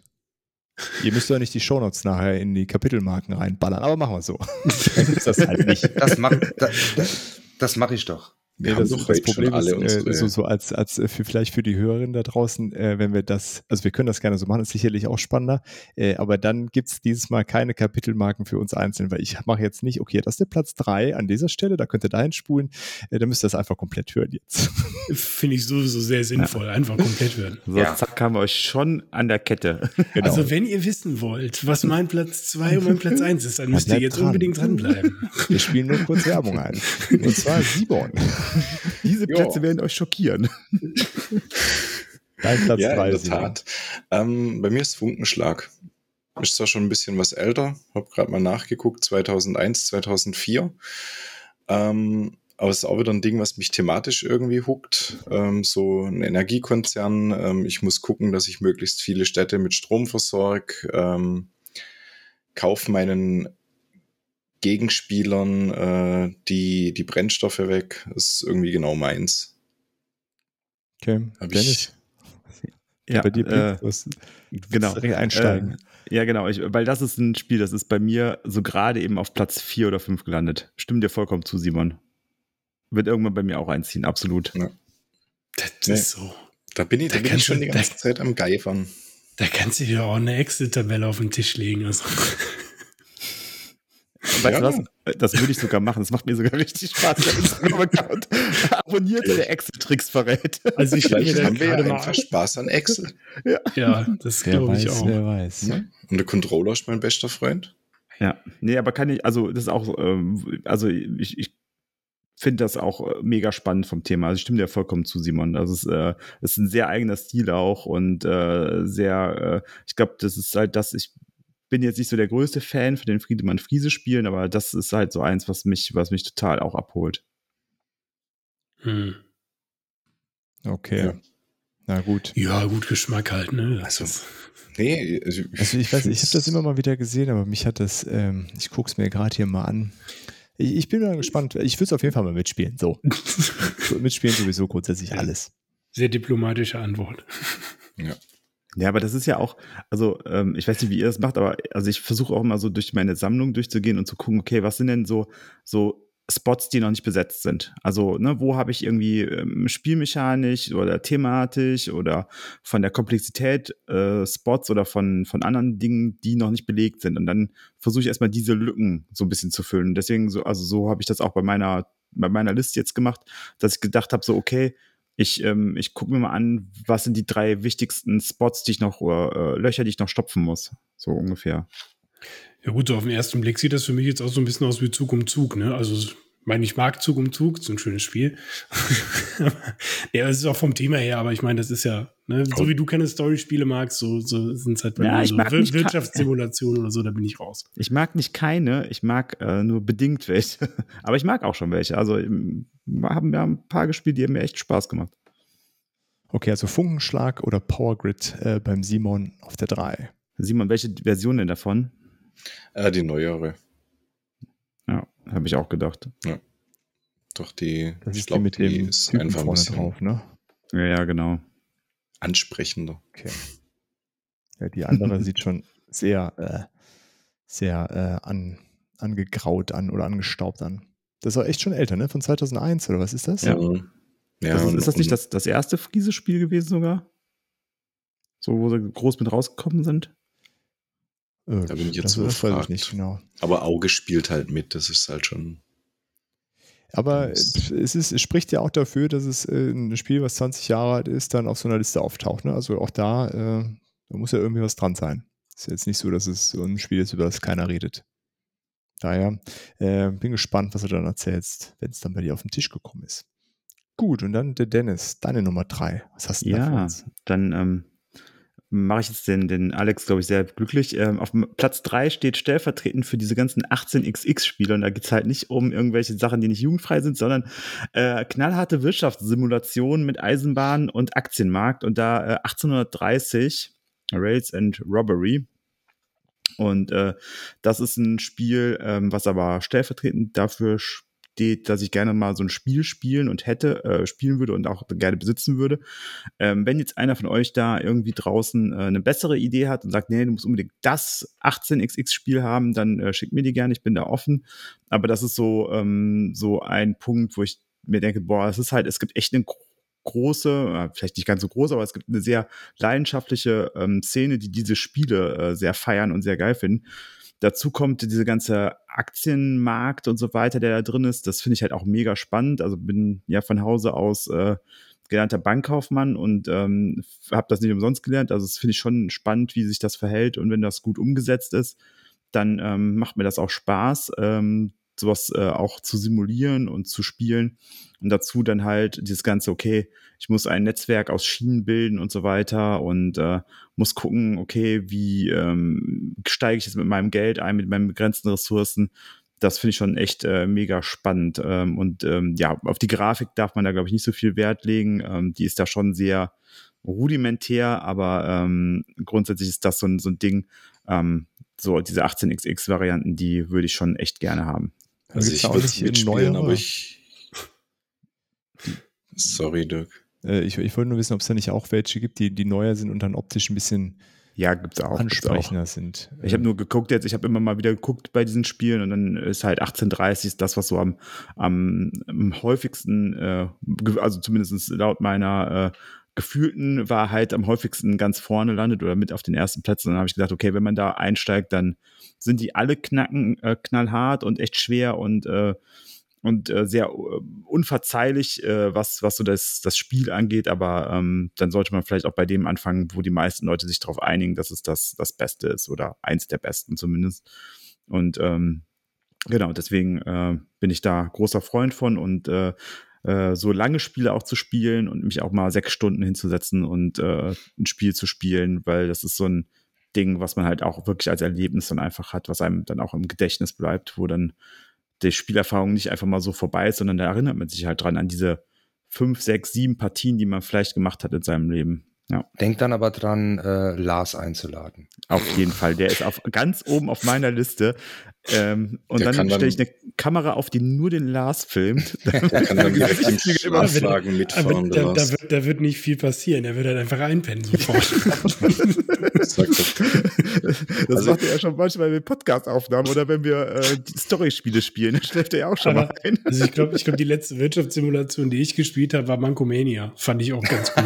Ihr müsst doch nicht die Shownotes nachher in die Kapitelmarken reinballern, aber machen wir so. Das halt nicht. Das mach, da, da, das mache ich doch. Nee, das, doch das Problem alle ist, äh, unsere- so, so als, als äh, für, vielleicht für die Hörerinnen da draußen, äh, wenn wir das, also wir können das gerne so machen, ist sicherlich auch spannender, äh, aber dann gibt es dieses Mal keine Kapitelmarken für uns einzeln, weil ich mache jetzt nicht, okay, das ist der Platz 3 an dieser Stelle, da könnt ihr dahin spulen, äh, dann müsst ihr das einfach komplett hören jetzt. Finde ich sowieso sehr sinnvoll. Einfach komplett hören. So, Ja. zack, haben wir euch schon an der Kette. Genau. Also, wenn ihr wissen wollt, was mein Platz 2 und mein Platz 1 ist, dann müsst ihr jetzt dran. unbedingt dranbleiben. wir spielen nur kurz Werbung ein. Und zwar Simon, Diese Jo. Plätze werden euch schockieren. dein Platz Ja, 3. in der Tat. Ähm, bei mir ist Funkenschlag. Ist zwar schon ein bisschen was älter, habe gerade mal nachgeguckt, 2001, 2004. Ähm, aber es ist auch wieder ein Ding, was mich thematisch irgendwie huckt. Ähm, so ein Energiekonzern. Ähm, ich muss gucken, dass ich möglichst viele Städte mit Strom versorge. Ähm, kauf meinen Gegenspielern äh, die, die Brennstoffe weg. Das ist irgendwie genau meins. Okay, Hab Dennis, ich- Ja, bei dir äh, musst genau. einsteigen. Äh, ja, genau. Ich, weil das ist ein Spiel, das ist bei mir so gerade eben auf Platz 4 oder 5 gelandet. Stimmt dir vollkommen zu, Simon. Wird irgendwann bei mir auch einziehen, absolut. Das Nee. ist so. Da bin ich, da Da bin ich schon du- die ganze Zeit am Geifern. Da kannst du dir auch eine Excel-Tabelle auf den Tisch legen. Also. Weißt Ja. du was? Das würde ich sogar machen. Das macht mir sogar richtig Spaß. Instagram-Account abonniert, der Excel-Tricks verrät. Also ich Vielleicht haben wir ja mal einfach Spaß an Excel. Ja, das Wer glaube ich weiß, auch. wer weiß. Ja. Und der Controller ist mein bester Freund. Ja, nee, aber kann ich, also das ist auch, ähm, also ich, ich finde das auch äh, mega spannend vom Thema. Also ich stimme dir vollkommen zu, Simon. Also es, äh, es ist ein sehr eigener Stil auch und äh, sehr, äh, ich glaube, das ist halt das, ich bin jetzt nicht so der größte Fan für den Friedemann Friese spielen, aber das ist halt so eins, was mich, was mich total auch abholt. Hm. Okay. Ja. Na gut. Ja, gut Geschmack halt, ne? Also, Nee, also, Also ich weiß, ich habe das immer mal wieder gesehen, aber mich hat das, ähm, ich gucke es mir gerade hier mal an. Ich, ich bin mal gespannt. Ich würde es auf jeden Fall mal mitspielen. So. mitspielen sowieso grundsätzlich alles. sehr diplomatische Antwort. Ja, aber das ist ja auch, also ähm, ich weiß nicht, wie ihr das macht, aber also ich versuche auch immer so durch meine Sammlung durchzugehen und zu gucken, okay, was sind denn so, so Spots, die noch nicht besetzt sind? Also, ne, wo habe ich irgendwie ähm, spielmechanisch oder thematisch oder von der Komplexität äh, Spots oder von, von anderen Dingen, die noch nicht belegt sind. Und dann versuche ich erstmal diese Lücken so ein bisschen zu füllen. Deswegen so, also so habe ich das auch bei meiner, bei meiner Liste jetzt gemacht, dass ich gedacht habe, so, okay, ich, ähm, ich gucke mir mal an, was sind die drei wichtigsten Spots, die ich noch, oder äh, Löcher, die ich noch stopfen muss. So ungefähr. Ja gut, so auf den ersten Blick sieht das für mich jetzt auch so ein bisschen aus wie Zug um Zug, ne? Also ich meine, ich mag Zug um Zug, so ein schönes Spiel. ja, es ist auch vom Thema her, aber ich meine, das ist ja, ne, so wie du keine Story-Spiele magst, so, so sind es halt bei Ja, mir ich so mag Wir Wirtschaftssimulationen oder so, da bin ich raus. Ich mag nicht keine, ich mag äh, nur bedingt welche. Aber ich mag auch schon welche. Also ähm, wir haben ja ein paar gespielt, die haben mir echt Spaß gemacht. Okay, also Funkenschlag oder Power Grid äh, beim Simon auf der 3. Simon, welche Version denn davon? äh, die neuere. Ja, habe ich auch gedacht. Doch die, Das ich ist die glaube, mit die dem ist Typen einfach ein bisschen drauf, ne? Ja, ja, genau. ansprechender. Okay. Ja, die andere sieht schon sehr, äh, sehr äh, an, angegraut an oder angestaubt an. Das ist auch echt schon älter, ne? Von 2001 oder was ist das? Ja. Ja, das ist, und- ist das nicht das, das erste Friese-Spiel gewesen sogar? So, wo sie groß mit rausgekommen sind? Äh, Da bin ich jetzt das, das weiß ich überfragt. nicht genau. Aber Auge spielt halt mit, das ist halt schon. Aber Das- es, ist, es spricht ja auch dafür, dass es äh, ein Spiel, was 20 Jahre alt ist, dann auf so einer Liste auftaucht. Ne? Also auch da, äh, da muss ja irgendwie was dran sein. Ist jetzt nicht so, dass es so ein Spiel ist, über das keiner redet. Daher äh, bin gespannt, was du dann erzählst, wenn es dann bei dir auf den Tisch gekommen ist. Gut, und dann der Dennis, deine Nummer drei. Was hast du denn da für Ja, uns? dann ähm, mache ich jetzt den, den Alex, glaube ich, sehr glücklich. Ähm, auf Platz 3 steht stellvertretend für diese ganzen 18xx-Spiele. Und da geht es halt nicht um irgendwelche Sachen, die nicht jugendfrei sind, sondern äh, knallharte Wirtschaftssimulationen mit Eisenbahn und Aktienmarkt. Und da äh, 1830 Rails and Robbery. Und äh, das ist ein Spiel, ähm, was aber stellvertretend dafür steht, dass ich gerne mal so ein Spiel spielen und hätte, äh, spielen würde und auch gerne besitzen würde. Ähm, wenn jetzt einer von euch da irgendwie draußen äh, eine bessere Idee hat und sagt, nee, du musst unbedingt das 18xx-Spiel haben, dann äh, schickt mir die gerne, ich bin da offen. Aber das ist so, ähm, so ein Punkt, wo ich mir denke, boah, es ist halt, es gibt echt eine große, äh, vielleicht nicht ganz so groß, aber es gibt eine sehr leidenschaftliche ähm, Szene, die diese Spiele äh, sehr feiern und sehr geil finden. Dazu kommt diese ganze Aktienmarkt und so weiter, der da drin ist. Das finde ich halt auch mega spannend. Also bin ja von Hause aus äh, gelernter Bankkaufmann und ähm, habe das nicht umsonst gelernt. Also das finde ich schon spannend, wie sich das verhält und wenn das gut umgesetzt ist, dann ähm, macht mir das auch Spaß. Ähm, sowas äh, auch zu simulieren und zu spielen. Und dazu dann halt dieses ganze, okay, ich muss ein Netzwerk aus Schienen bilden und so weiter und äh, muss gucken, okay, wie ähm, steige ich jetzt mit meinem Geld ein, mit meinen begrenzten Ressourcen. Das finde ich schon echt äh, mega spannend. Ähm, und ähm, ja, auf die Grafik darf man da, glaube ich, nicht so viel Wert legen. Ähm, die ist da schon sehr rudimentär, aber ähm, grundsätzlich ist das so ein, so ein Ding, ähm, so diese 18xx-Varianten, die würde ich schon echt gerne haben. Also ich würde es mitspielen, aber ich. Sorry, Dirk. Äh, ich, ich wollte nur wissen, ob es da nicht auch welche gibt, die, die neuer sind und dann optisch ein bisschen ja, gibt's auch, ansprechender gibt's auch. sind. Ich habe nur geguckt jetzt, ich habe immer mal wieder geguckt bei diesen Spielen und dann ist halt 1830 das, was so am, am, am häufigsten, äh, also zumindest laut meiner äh, gefühlten Wahrheit am häufigsten ganz vorne landet oder mit auf den ersten Plätzen. Dann habe ich gedacht, okay, wenn man da einsteigt, dann sind die alle knacken, äh, knallhart und echt schwer und äh, und äh, sehr äh, unverzeihlich, äh, was, was so das, das Spiel angeht, aber ähm, dann sollte man vielleicht auch bei dem anfangen, wo die meisten Leute sich darauf einigen, dass es das, das Beste ist oder eins der besten zumindest. Und ähm, genau, deswegen äh, bin ich da großer Freund von und äh, äh, so lange Spiele auch zu spielen und mich auch mal sechs Stunden hinzusetzen und äh, ein Spiel zu spielen, weil das ist so ein Ding, was man halt auch wirklich als Erlebnis dann einfach hat, was einem dann auch im Gedächtnis bleibt, wo dann die Spielerfahrung nicht einfach mal so vorbei ist, sondern da erinnert man sich halt dran an diese fünf, sechs, sieben Partien, die man vielleicht gemacht hat in seinem Leben. Ja. Denk dann aber dran, äh, Lars einzuladen. Auf jeden Fall. Der ist auf, ganz oben auf meiner Liste. Ähm, und der dann stelle ich eine Kamera auf, die nur den Lars filmt. Der kann dann direkt im Schlafwagen mitfahren. Da, da, wird, da wird nicht viel passieren. Er wird halt einfach einpennen sofort. das also, macht er ja schon manchmal mit Podcast-Aufnahmen oder wenn wir äh, Story-Spiele spielen. Da schläft er ja auch schon aber, mal ein. Also ich glaube, ich glaub, die letzte Wirtschaftssimulation, die ich gespielt habe, war Mankomania. Fand ich auch ganz gut.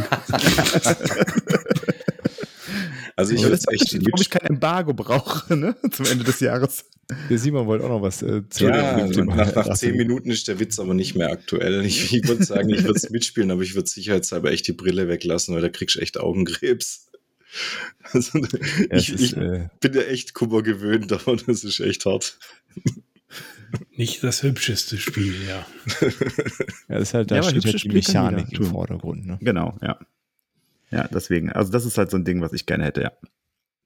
Also ich würde echt nicht, warum ich kein Embargo brauche, ne? Zum Ende des Jahres. Der Simon wollte auch noch was äh, zu Ja, nach, nach zehn Minuten ist der Witz aber nicht mehr aktuell. Ich, ich würde sagen, ich würde es mitspielen, aber ich würde sicherheitshalber echt die Brille weglassen, weil da kriegst du echt Augenkrebs. Also, ja, ich, ist, ich äh, bin ja echt Kummer gewöhnt, aber das ist echt hart. Nicht das hübscheste Spiel, ja. ja, das ist halt, da ja, steht halt die Mechanik im Vordergrund. Ne? Genau, ja. Ja, deswegen. Also das ist halt so ein Ding, was ich gerne hätte, ja.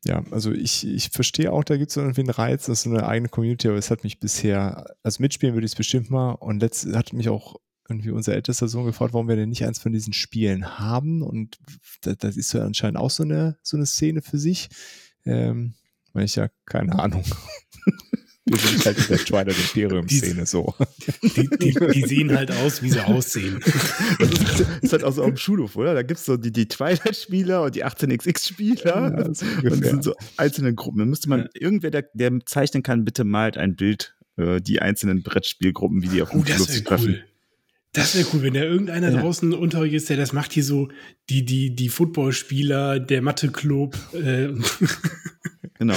Ja, also ich, ich verstehe auch, da gibt es irgendwie einen Reiz, das ist so eine eigene Community, aber es hat mich bisher, also mitspielen würde ich es bestimmt mal und letzt hat mich auch irgendwie unser ältester Sohn gefragt, warum wir denn nicht eins von diesen Spielen haben und das, das ist ja anscheinend auch so eine, so eine Szene für sich. Ähm, weil ich ja keine Ahnung. Wir sind halt in der Twilight Imperium-Szene so. Die, die, die, sehen halt aus, wie sie aussehen. Das ist, ist halt auch so am Schulhof, oder? Da gibt es so die, die Twilight-Spieler und die 18xx-Spieler. Ja, und das sind so einzelne Gruppen. Da müsste man, ja. irgendwer, der, der, zeichnen kann, bitte malt ein Bild, äh, die einzelnen Brettspielgruppen, wie die auf dem oh, Schulhof treffen. Cool. Das wäre cool, wenn da irgendeiner ja. draußen unter euch ist, der das macht, hier so die, die, die Footballspieler, der Mathe-Club. Äh. genau.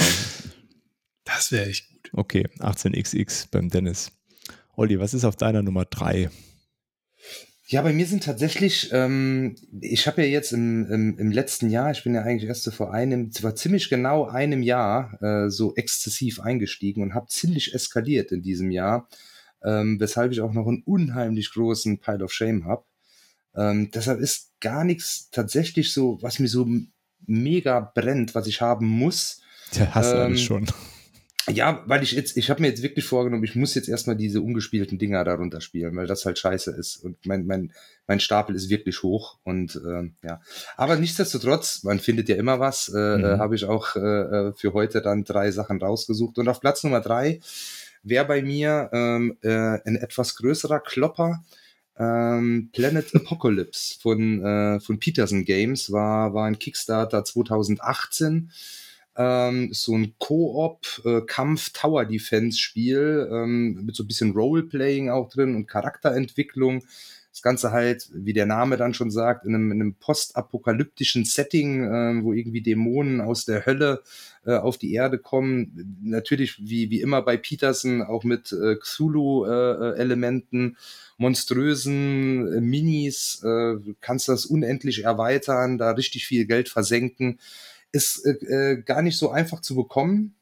Das wäre echt. Okay, 18xx beim Dennis. Olli, was ist auf deiner Nummer 3? Ja, bei mir sind tatsächlich, ähm, ich habe ja jetzt im, im, im, letzten Jahr, ich bin ja eigentlich erst so vor einem, zwar ziemlich genau einem Jahr äh, so exzessiv eingestiegen und habe ziemlich eskaliert in diesem Jahr, ähm, weshalb ich auch noch einen unheimlich großen Pile of Shame habe. Ähm, deshalb ist gar nichts tatsächlich so, was mir so mega brennt, was ich haben muss. Ja, hast du alles ähm, schon. Ja, weil ich jetzt, ich habe mir jetzt wirklich vorgenommen, ich muss jetzt erstmal diese ungespielten Dinger darunter spielen, weil das halt scheiße ist. Und mein, mein, mein Stapel ist wirklich hoch. Und äh, ja. Aber nichtsdestotrotz, man findet ja immer was, äh, mhm. äh, habe ich auch äh, äh, für heute dann drei Sachen rausgesucht. Und auf Platz Nummer drei wäre bei mir ähm, äh, ein etwas größerer Klopper. Ähm, Planet Apocalypse von, äh, von Peterson Games war, war ein Kickstarter 2018 ähm, so ein Koop-Kampf-Tower-Defense-Spiel ähm, mit so ein bisschen Roleplaying auch drin und Charakterentwicklung. Das Ganze halt, wie der Name dann schon sagt, in einem, in einem postapokalyptischen Setting, äh, wo irgendwie Dämonen aus der Hölle äh, auf die Erde kommen. Natürlich, wie, wie immer bei Peterson, auch mit äh, Cthulhu-Elementen, monströsen äh, Minis, äh, kannst das unendlich erweitern, da richtig viel Geld versenken ist äh, äh, gar nicht so einfach zu bekommen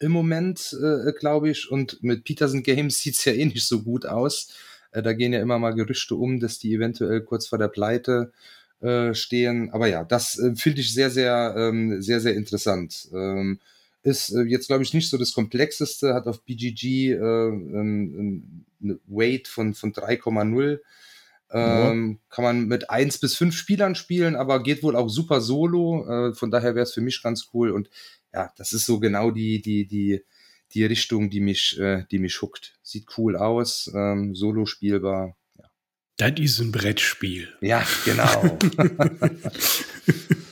im Moment, äh, glaube ich. Und mit Peterson Games sieht's ja eh nicht so gut aus. Äh, da gehen ja immer mal Gerüchte um, dass die eventuell kurz vor der Pleite äh, stehen. Aber ja, das äh, finde ich sehr, sehr, ähm, sehr, sehr interessant. Ähm, ist äh, jetzt, glaube ich, nicht so das komplexeste, hat auf BGG äh, ähm, eine Weight von, von 3,0 ähm, Kann man mit eins bis fünf Spielern spielen, aber geht wohl auch super solo. Äh, von daher wäre es für mich ganz cool. Und ja, das ist so genau die, die, die, die Richtung, die mich, äh, die mich huckt. Sieht cool aus, ähm, solo spielbar. Ja. Das ist ein Brettspiel. Ja, genau.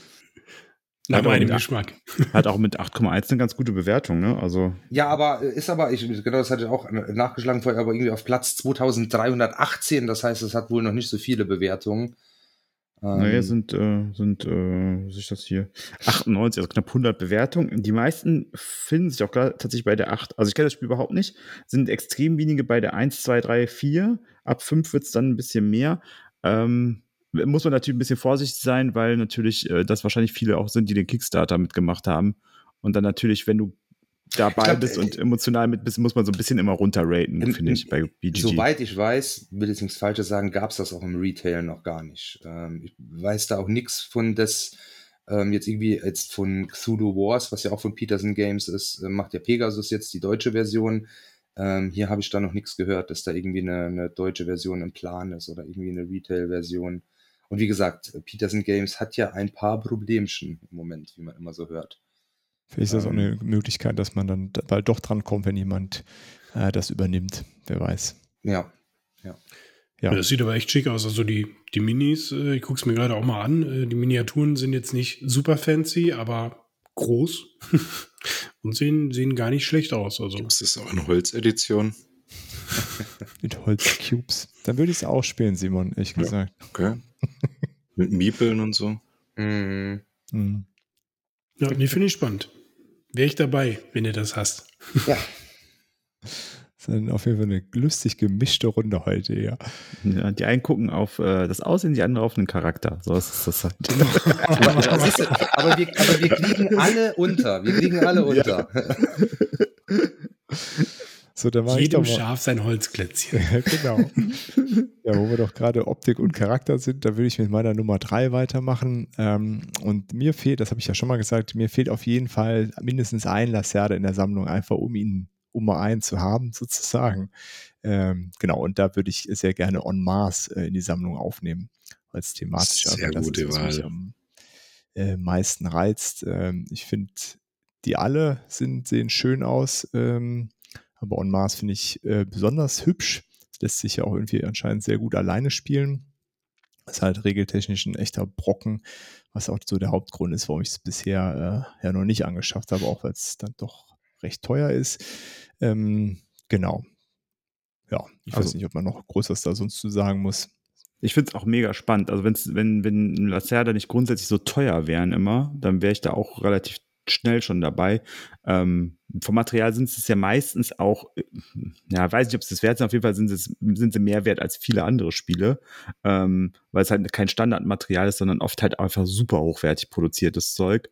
Nach meinem Geschmack. Hat auch mit 8,1 eine ganz gute Bewertung, ne? Also. Ja, aber ist aber, ich, genau das hatte ich auch nachgeschlagen vorher, aber irgendwie auf Platz 2318, das heißt, es hat wohl noch nicht so viele Bewertungen. Naja, ähm, sind, äh, sind, äh, was ist das hier? 98, also knapp 100 Bewertungen. Die meisten finden sich auch gerade tatsächlich bei der 8. Also ich kenne das Spiel überhaupt nicht. Sind extrem wenige bei der 1, 2, 3, 4. Ab 5 wird es dann ein bisschen mehr. Ähm, muss man natürlich ein bisschen vorsichtig sein, weil natürlich äh, das wahrscheinlich viele auch sind, die den Kickstarter mitgemacht haben. Und dann natürlich, wenn du dabei glaub, bist und äh, emotional mit bist, muss man so ein bisschen immer runterraten, finde ich, bei BGG. Soweit ich weiß, will jetzt nichts Falsches sagen, gab es das auch im Retail noch gar nicht. Ähm, ich weiß da auch nichts von das, ähm, jetzt irgendwie jetzt von Cthulhu Wars, was ja auch von Peterson Games ist, äh, macht ja Pegasus jetzt die deutsche Version. Ähm, hier habe ich da noch nichts gehört, dass da irgendwie eine, eine deutsche Version im Plan ist oder irgendwie eine Retail-Version. Und wie gesagt, Peterson Games hat ja ein paar Problemchen im Moment, wie man immer so hört. Vielleicht ist das auch eine ähm. Möglichkeit, dass man dann bald doch dran kommt, wenn jemand äh, das übernimmt. Wer weiß. Ja. ja. Ja. Das sieht aber echt schick aus. Also die, die Minis, äh, ich gucke es mir gerade auch mal an. Äh, die Miniaturen sind jetzt nicht super fancy, aber groß und sehen, sehen gar nicht schlecht aus. Also. Das ist auch eine Holzedition. Mit Holzcubes. Dann würde ich es auch spielen, Simon, ehrlich gesagt. Ja, okay. Mit Miepeln und so. Mhm. Mhm. Ja, die finde ich spannend. Wäre ich dabei, wenn du das hast. Ja. Das ist dann auf jeden Fall eine lustig gemischte Runde heute, ja. ja die einen gucken auf äh, das Aussehen, die anderen auf den Charakter. So ist das halt. aber, aber, wir, aber, wir, kriegen alle unter. Wir kriegen alle unter. Ja. So, da war Jedem Schaf sein Holzklötzchen. genau. ja, wo wir doch gerade Optik und Charakter sind, da würde ich mit meiner Nummer 3 weitermachen. Ähm, und mir fehlt, das habe ich ja schon mal gesagt, mir fehlt auf jeden Fall mindestens ein Lacerda in der Sammlung, einfach um ihn, um mal einen zu haben, sozusagen. Ähm, genau, und da würde ich sehr gerne On Mars äh, in die Sammlung aufnehmen, als thematischer. Sehr also, gute ist, Wahl. Mich am äh, meisten reizt. Ähm, ich finde, die alle sind, sehen schön aus. Ähm, aber On Mars finde ich äh, besonders hübsch. Lässt sich ja auch irgendwie anscheinend sehr gut alleine spielen. Das ist halt regeltechnisch ein echter Brocken, was auch so der Hauptgrund ist, warum ich es bisher äh, ja noch nicht angeschafft habe, auch weil es dann doch recht teuer ist. Ähm, genau. Ja, ich also, weiß nicht, ob man noch Größeres da sonst zu sagen muss. Ich finde es auch mega spannend. Also wenn's, wenn, wenn Lacerda nicht grundsätzlich so teuer wären immer, dann wäre ich da auch relativ schnell schon dabei. Ähm, vom Material sind es ja meistens auch, äh, ja, weiß nicht, ob es das wert sind, auf jeden Fall sind, es, sind sie mehr wert als viele andere Spiele, ähm, weil es halt kein Standardmaterial ist, sondern oft halt einfach super hochwertig produziertes Zeug.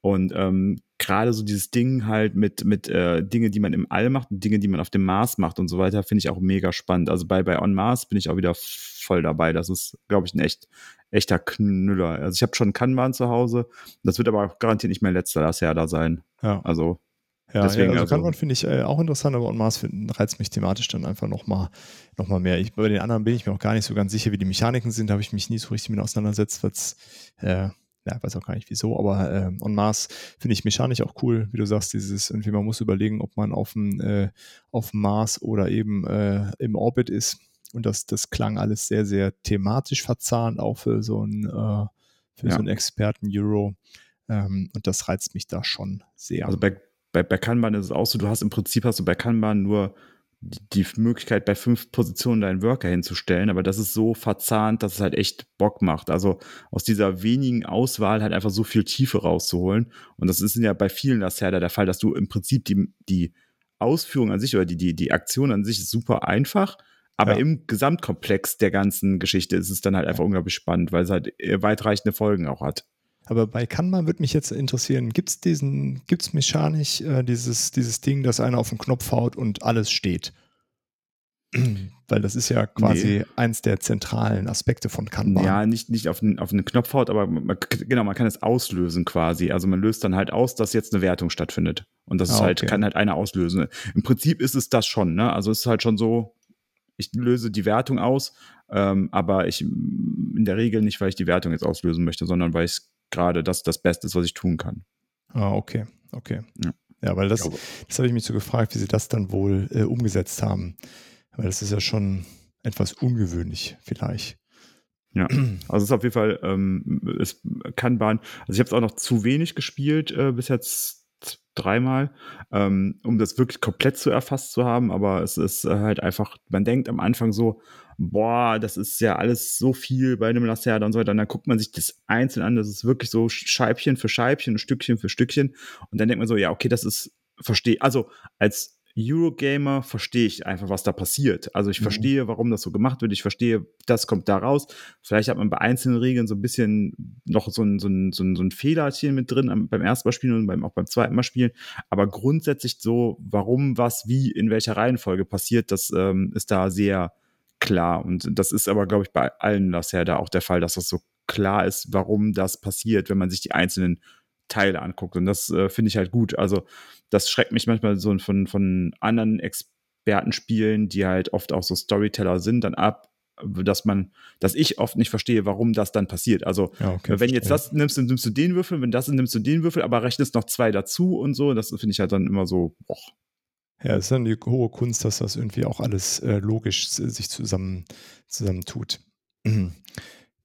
Und ähm, gerade so dieses Ding halt mit, mit äh, Dinge, die man im All macht und Dinge, die man auf dem Mars macht und so weiter, finde ich auch mega spannend. Also bei, bei On Mars bin ich auch wieder voll dabei. Das ist, glaube ich, ein echt, echter Knüller. Also ich habe schon Kanban zu Hause. Das wird aber garantiert nicht mein letzter Lacerda sein. Ja. Also Ja, Deswegen, ja also also- Kanban finde ich äh, auch interessant, aber On Mars reizt mich thematisch dann einfach nochmal noch mal mehr. Ich, bei den anderen bin ich mir auch gar nicht so ganz sicher, wie die Mechaniken sind. Da habe ich mich nie so richtig mit auseinandergesetzt. weil's, Äh, ja, weiß auch gar nicht wieso, aber äh, On Mars finde ich mechanisch auch cool, wie du sagst, dieses irgendwie, man muss überlegen, ob man auf dem, äh, auf Mars oder eben äh, im Orbit ist. Und das, das klang alles sehr, sehr thematisch verzahnt, auch für so einen, äh, für Ja. so einen Experten-Euro. Ähm, und das reizt mich da schon sehr. Also bei, bei, bei Kanban ist es auch so, du hast im Prinzip hast du bei Kanban nur die, die Möglichkeit, bei fünf Positionen deinen Worker hinzustellen, aber das ist so verzahnt, dass es halt echt Bock macht. Also aus dieser wenigen Auswahl halt einfach so viel Tiefe rauszuholen. Und das ist ja bei vielen Lacerda der Fall, dass du im Prinzip die, die Ausführung an sich oder die, die, die Aktion an sich ist super einfach, aber Ja. im Gesamtkomplex der ganzen Geschichte ist es dann halt einfach unglaublich spannend, weil es halt äh, weitreichende Folgen auch hat. Aber bei Kanban würde mich jetzt interessieren, gibt es diesen, gibt es mechanisch äh, dieses, dieses Ding, dass einer auf den Knopf haut und alles steht? Weil das ist ja quasi Nee. eins der zentralen Aspekte von Kanban. Ja, nicht, nicht auf den, auf den Knopf haut, aber man, genau, man kann es auslösen quasi. Also man löst dann halt aus, dass jetzt eine Wertung stattfindet. Und das ist Ah, halt, okay. kann halt einer auslösen. Im Prinzip ist es das schon, ne? Also es ist halt schon so, ich löse die Wertung aus, ähm, aber ich in der Regel nicht, weil ich die Wertung jetzt auslösen möchte, sondern weil ich gerade das das Beste ist, was ich tun kann. Ah, okay, okay. Ja. Ja, weil das, das habe ich mich so gefragt, wie sie das dann wohl äh, umgesetzt haben. Weil das ist ja schon etwas ungewöhnlich, vielleicht. Ja, also es ist auf jeden Fall, ähm, es kann Bahn. Also ich habe es auch noch zu wenig gespielt, äh, bis jetzt dreimal, ähm, um das wirklich komplett zu erfasst zu haben. Aber es ist äh, halt einfach, man denkt am Anfang so, boah, das ist ja alles so viel bei einem Lacerda und so weiter. Und dann guckt man sich das einzeln an, das ist wirklich so Scheibchen für Scheibchen, Stückchen für Stückchen. Und dann denkt man so, ja, okay, das ist, verstehe, also als Eurogamer verstehe ich einfach, was da passiert. Also ich Mhm. verstehe, warum das so gemacht wird. Ich verstehe, das kommt da raus. Vielleicht hat man bei einzelnen Regeln so ein bisschen noch so ein, so ein, so ein, so ein Fehlerchen mit drin beim ersten Mal spielen und beim, auch beim zweiten Mal spielen. Aber grundsätzlich so, warum, was, wie, in welcher Reihenfolge passiert, das ähm, ist da sehr klar. Und das ist aber, glaube ich, bei allen Lacerda auch der Fall, dass das so klar ist, warum das passiert, wenn man sich die einzelnen Teile anguckt. Und das äh, finde ich halt gut. Also das schreckt mich manchmal so von, von anderen Expertenspielen, die halt oft auch so Storyteller sind, dann ab, dass man, dass ich oft nicht verstehe, warum das dann passiert. Also Ja, okay. wenn jetzt das nimmst, dann nimmst du den Würfel, wenn das nimmst du den Würfel, aber rechnest noch zwei dazu und so. Das finde ich halt dann immer so, boah. Ja, es ist dann die hohe Kunst, dass das irgendwie auch alles äh, logisch sich zusammen, zusammen tut.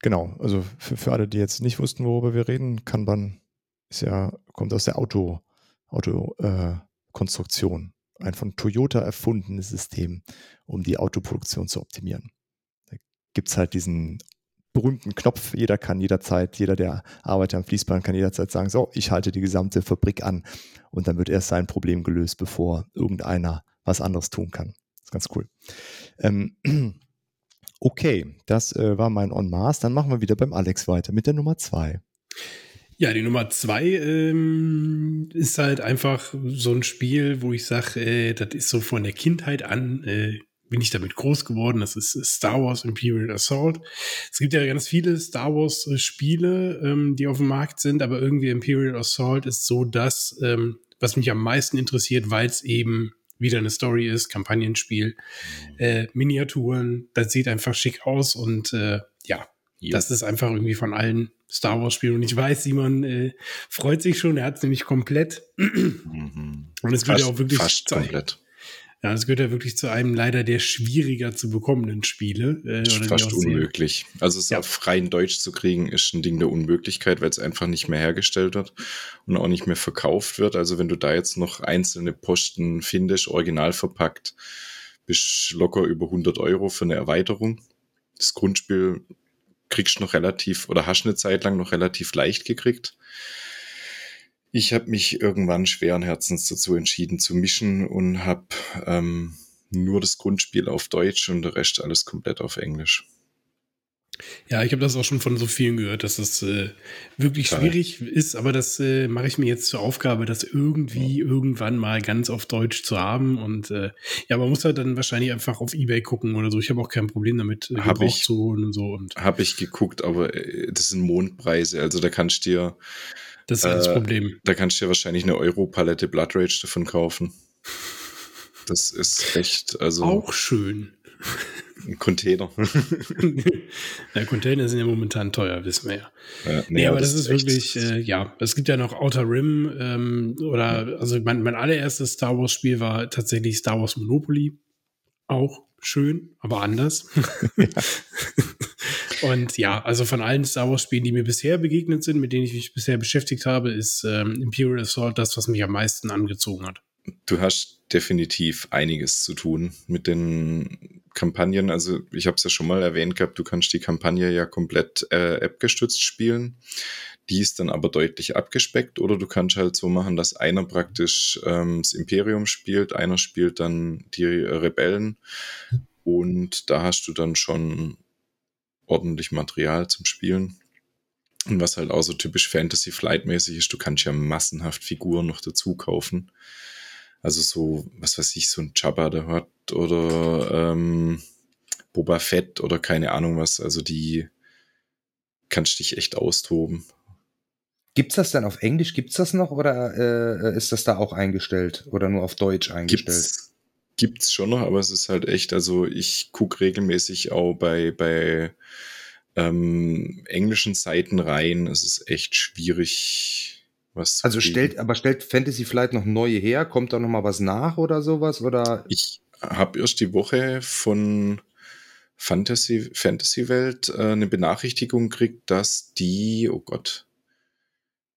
Genau, also für, für alle, die jetzt nicht wussten, worüber wir reden, Kanban ist ja, kommt aus der Auto, Auto äh. Ein von Toyota erfundenes System, um die Autoproduktion zu optimieren. Da gibt es halt diesen berühmten Knopf, jeder kann jederzeit, jeder, der arbeitet am Fließband, kann jederzeit sagen, so, ich halte die gesamte Fabrik an und dann wird erst sein Problem gelöst, bevor irgendeiner was anderes tun kann. Das ist ganz cool. Ähm, okay, das äh, war mein On Mars. Dann machen wir wieder beim Alex weiter mit der Nummer zwei. Ja, die Nummer zwei ähm, ist halt einfach so ein Spiel, wo ich sage, äh, das ist so von der Kindheit an, äh, bin ich damit groß geworden. Das ist Star Wars Imperial Assault. Es gibt ja ganz viele Star Wars äh, Spiele, ähm, die auf dem Markt sind, aber irgendwie Imperial Assault ist so das, ähm, was mich am meisten interessiert, weil es eben wieder eine Story ist, Kampagnenspiel, äh, Miniaturen, das sieht einfach schick aus und äh, ja, das ist einfach irgendwie von allen Star Wars Spielen. Und ich weiß, Simon äh, freut sich schon. Er hat es nämlich komplett. Mhm. Und es gehört ja auch wirklich fast zu, komplett. ja, es gehört ja wirklich zu einem leider der schwieriger zu bekommenden Spiele. Äh, fast unmöglich. Also es Ja. auf rein Deutsch zu kriegen, ist ein Ding der Unmöglichkeit, weil es einfach nicht mehr hergestellt wird und auch nicht mehr verkauft wird. Also wenn du da jetzt noch einzelne Posten findest, original verpackt, bist locker über 100 Euro für eine Erweiterung. Das Grundspiel kriegst noch relativ oder hast eine Zeit lang noch relativ leicht gekriegt. Ich habe mich irgendwann schweren Herzens dazu entschieden zu mischen und habe ähm, nur das Grundspiel auf Deutsch und der Rest alles komplett auf Englisch. Ja, ich habe das auch schon von so vielen gehört, dass das äh, wirklich Geil. schwierig ist, aber das äh, mache ich mir jetzt zur Aufgabe, das irgendwie irgendwann mal ganz auf Deutsch zu haben. Und äh, ja, man muss halt dann wahrscheinlich einfach auf Ebay gucken oder so. Ich habe auch kein Problem damit, äh, Hab ich. zu holen und so. Und Habe ich geguckt, aber äh, das sind Mondpreise. Also da kannst du dir Das ist ja das Äh, Problem. Da kannst du ja wahrscheinlich eine Euro-Palette Blood Rage davon kaufen. Das ist echt, also Auch schön. ein Container. ja, Container sind ja momentan teuer, wissen wir ja. Ja, Nee, aber das, ist echt- wirklich, äh, ja, es gibt ja noch Outer Rim ähm, oder, also mein, mein allererstes Star Wars Spiel war tatsächlich Star Wars Monopoly. Auch schön, aber anders. Und ja, also von allen Star Wars Spielen, die mir bisher begegnet sind, mit denen ich mich bisher beschäftigt habe, ist ähm, Imperial Assault das, was mich am meisten angezogen hat. Du hast definitiv einiges zu tun mit den Kampagnen. Also ich habe es ja schon mal erwähnt gehabt, du kannst die Kampagne ja komplett äh, App-gestützt spielen. Die ist dann aber deutlich abgespeckt oder du kannst halt so machen, dass einer praktisch ähm, das Imperium spielt, einer spielt dann die Rebellen und da hast du dann schon ordentlich Material zum Spielen. Und was halt auch so typisch Fantasy Flight-mäßig ist, du kannst ja massenhaft Figuren noch dazu kaufen. Also so, was weiß ich, so ein Jabba der Hutt oder ähm, Boba Fett oder keine Ahnung was. Also die kannst dich echt austoben. Gibt's das dann auf Englisch? Gibt's das noch oder äh, ist das da auch eingestellt oder nur auf Deutsch eingestellt? Gibt's, gibt's schon noch, aber es ist halt echt, also ich guck regelmäßig auch bei, bei ähm, englischen Seiten rein. Es ist echt schwierig, was zu Also kriegen. stellt, aber stellt Fantasy Flight noch neue her? Kommt da noch mal was nach oder sowas? Oder Ich habe erst die Woche von Fantasy, Fantasy Welt äh, eine Benachrichtigung gekriegt, dass die, oh Gott,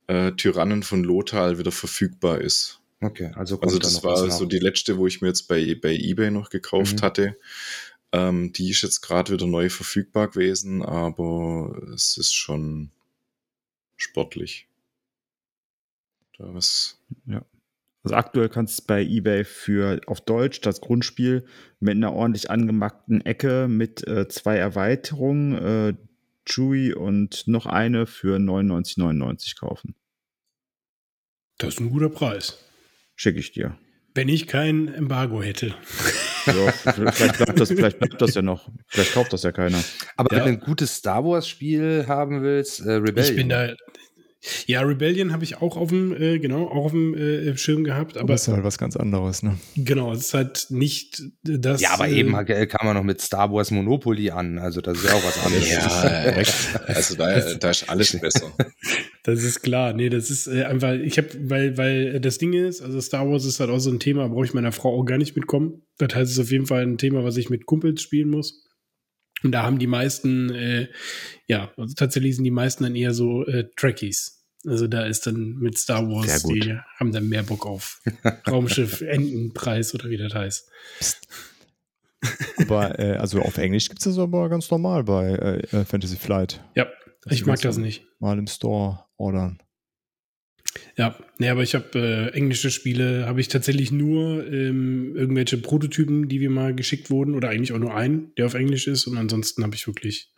äh, Tyrannen von Lothal wieder verfügbar ist. okay, also kommt Also da das was war so die letzte, wo ich mir jetzt bei, bei eBay noch gekauft Mhm. hatte. Ähm, die ist jetzt gerade wieder neu verfügbar gewesen, aber es ist schon sportlich. Da was Also aktuell kannst du bei eBay für auf Deutsch das Grundspiel mit einer ordentlich angemackten Ecke mit äh, zwei Erweiterungen, äh, Chewie und noch eine für 99,99 kaufen. Das ist ein guter Preis. Schicke ich dir. Wenn ich kein Embargo hätte. Ja, vielleicht, bleibt das, vielleicht bleibt das ja noch. Vielleicht kauft das ja keiner. aber Ja. wenn du ein gutes Star Wars Spiel haben willst, äh, Rebellion. Ich bin da. Ja, Rebellion habe ich auch auf dem, äh, genau, auch auf dem äh, Schirm gehabt, Aber das ist halt was ganz anderes, ne? genau, es ist halt nicht das. ja, aber äh, eben halt, kam man noch mit Star Wars Monopoly an. Also das ist ja auch was anderes. Ja, also da, da ist alles besser. Das ist klar. Nee, das ist äh, einfach, ich habe, weil, weil das Ding ist, also Star Wars ist halt auch so ein Thema, brauche ich meiner Frau auch gar nicht mitkommen. Das heißt, es ist auf jeden Fall ein Thema, was ich mit Kumpels spielen muss. Und da haben die meisten, äh, ja, also tatsächlich sind die meisten dann eher so äh, Trekkies. Also da ist dann mit Star Wars, die haben dann mehr Bock auf Raumschiff Entenpreis oder wie das heißt. Aber äh, also auf Englisch gibt es das aber ganz normal bei äh, äh, Fantasy Flight. Ja, Das ich mag das nicht. Mal im Store ordern. Ja, nee, aber ich habe äh, englische Spiele, habe ich tatsächlich nur ähm, irgendwelche Prototypen, die wir mal geschickt wurden, oder eigentlich auch nur einen, der auf Englisch ist. Und ansonsten habe ich wirklich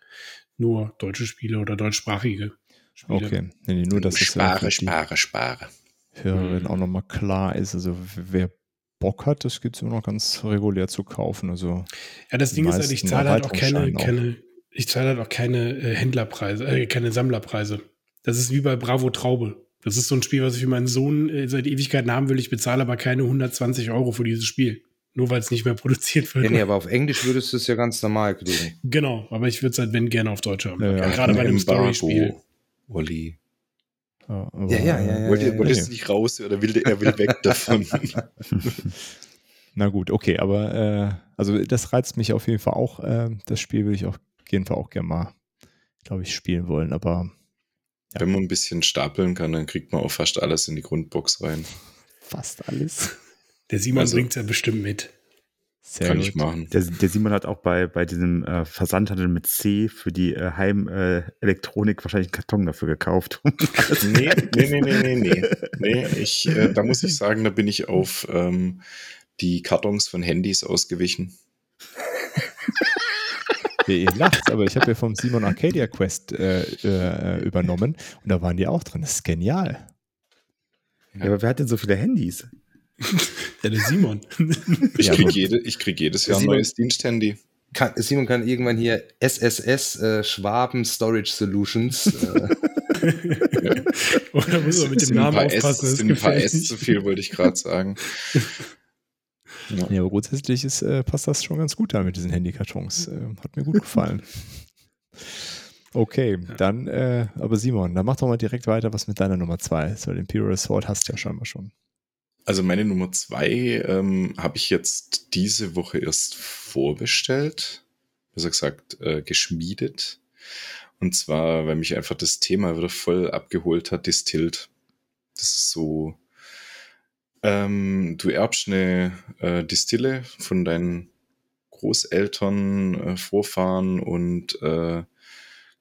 nur deutsche Spiele oder deutschsprachige Spiele. Okay. Nee, nee, nur, dass es ja spare, spare, spare. Hörerin Mhm. auch nochmal klar ist. Also wer Bock hat, das gibt es immer noch ganz regulär zu kaufen. Also Ja, das Ding ist halt, ich zahle halt auch keine, keine, ich zahle halt auch keine äh, Händlerpreise, äh, keine Sammlerpreise. Das ist wie bei Bravo Traube. Das ist so ein Spiel, was ich für meinen Sohn äh, seit Ewigkeiten haben will. Ich bezahle aber keine 120 Euro für dieses Spiel. Nur weil es nicht mehr produziert wird. Ja, nee, aber auf Englisch würdest du es ja ganz normal kriegen. Genau, aber ich würde es halt, wenn, gerne auf Deutsch haben. Ja, ja. Gerade bei einem Story-Spiel. Olli. ja, Ja, ja, ja, äh, ja. Wollte, wolltest nee. du nicht raus oder will, er will weg davon? Na gut, okay, aber äh, also das reizt mich auf jeden Fall auch. Äh, das Spiel will ich auf jeden Fall auch gerne mal, glaube ich, spielen wollen. Aber Ja. Wenn man ein bisschen stapeln kann, dann kriegt man auch fast alles in die Grundbox rein. fast alles. Der Simon Also- bringt's ja bestimmt mit. Sehr kann gut. ich machen. Der, der Simon hat auch bei, bei diesem äh, Versandhandel mit C für die äh, Heimelektronik äh, wahrscheinlich einen Karton dafür gekauft. Nee, nee, nee, nee, nee, nee. nee ich, äh, da muss ich sagen, da bin ich auf ähm, die Kartons von Handys ausgewichen. Ihr lacht, aber ich habe ja vom Simon Arcadia Quest äh, äh, übernommen und da waren die auch drin. Das ist genial. Ja, aber wer hat denn so viele Handys? Ja, der Simon. Ich Ja, kriege jede, ich krieg jedes Jahr ein Simon- neues Diensthandy. Kann, Simon kann irgendwann hier SSS äh, Schwaben Storage Solutions. Äh, Oder muss man mit dem ein Namen aufpassen? Das sind ein paar S zu viel, wollte ich gerade sagen. Ja. Ja, aber grundsätzlich ist, äh, passt das schon ganz gut da mit diesen Handykartons. Äh, hat mir gut gefallen. Okay, dann, äh, aber Simon, dann mach doch mal direkt weiter, was mit deiner Nummer zwei ist, weil Imperial Sword hast du ja scheinbar schon. Also meine Nummer zwei ähm, habe ich jetzt diese Woche erst vorbestellt, besser gesagt äh, geschmiedet. Und zwar, weil mich einfach das Thema wieder voll abgeholt hat, Distilled. Das ist so, ähm, du erbst eine äh, Distille von deinen Großeltern, äh, Vorfahren und äh,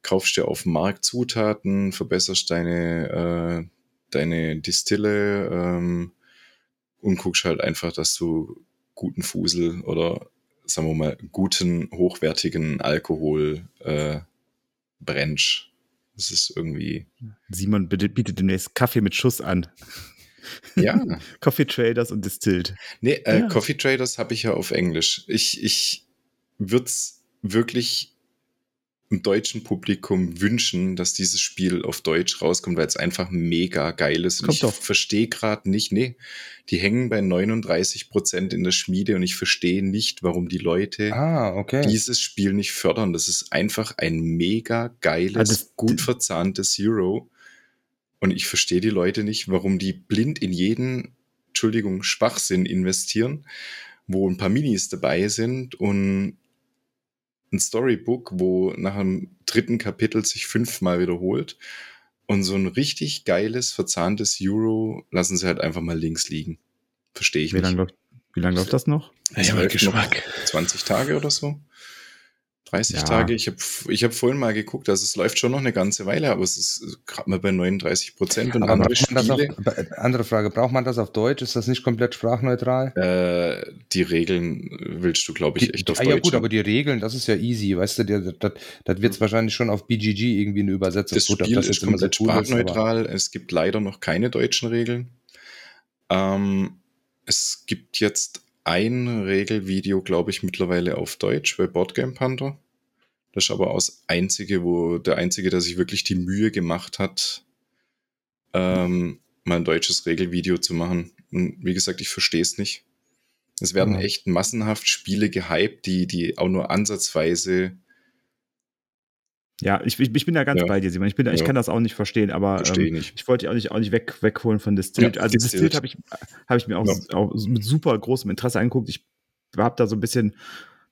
kaufst dir auf dem Markt Zutaten, verbesserst deine, äh, deine Distille ähm, und guckst halt einfach, dass du guten Fusel oder sagen wir mal guten, hochwertigen Alkohol äh, brennst. Das ist irgendwie, Simon bietet demnächst Kaffee mit Schuss an. ja. Coffee Traders und Distilled. Nee, äh, Ja. Coffee Traders habe ich ja auf Englisch. Ich, ich würde es wirklich im deutschen Publikum wünschen, dass dieses Spiel auf Deutsch rauskommt, weil es einfach mega geil ist. Und Kommt ich doch. verstehe gerade nicht, nee, die hängen bei 39 Prozent in der Schmiede und ich verstehe nicht, warum die Leute Ah, okay. dieses Spiel nicht fördern. Das ist einfach ein mega geiles, das- gut verzahntes Euro. Und ich verstehe die Leute nicht, warum die blind in jeden, Entschuldigung, Schwachsinn investieren, wo ein paar Minis dabei sind und ein Storybook, wo nach dem dritten Kapitel sich fünfmal wiederholt. Und so ein richtig geiles, verzahntes Euro lassen sie halt einfach mal links liegen. Verstehe ich Wie lange nicht. läuft, wie lang läuft das noch? Ja, läuft noch Geschmack. 20 Tage oder so. 30 Ja. Tage. Ich habe ich hab vorhin mal geguckt, also es läuft schon noch eine ganze Weile, aber es ist gerade mal bei 39 Prozent und Aber andere Spiele. auf, äh, andere Frage, braucht man das auf Deutsch? Ist das nicht komplett sprachneutral? Äh, die Regeln willst du, glaube ich, Die- echt auf ah, Deutsch. ja gut, haben. aber die Regeln, das ist ja easy, weißt du, das, wird es wahrscheinlich schon auf BGG irgendwie eine Übersetzung. das Gut, Spiel das ist so komplett cool ist, sprachneutral. es gibt leider noch keine deutschen Regeln. Ähm, es gibt jetzt ein Regelvideo, glaube ich, mittlerweile auf Deutsch bei Boardgame Panther. Das ist aber aus einzige, wo der einzige, der sich wirklich die Mühe gemacht hat, ähm, mal ein deutsches Regelvideo zu machen. Und wie gesagt, ich verstehe es nicht. Es werden Mhm. echt massenhaft Spiele gehypt, die, die auch nur ansatzweise Ja, ich, ich, bin da ganz Ja. bei dir, Simon. Ich, bin, da- ich Ja. kann das auch nicht verstehen, aber verstehe ähm, ich nicht. ich wollte dich auch nicht, auch nicht weg, wegholen von Distilled. Ja, also Distilled. Habe ich, hab ich mir auch, auch mit super großem Interesse angeguckt. Ich habe da so ein bisschen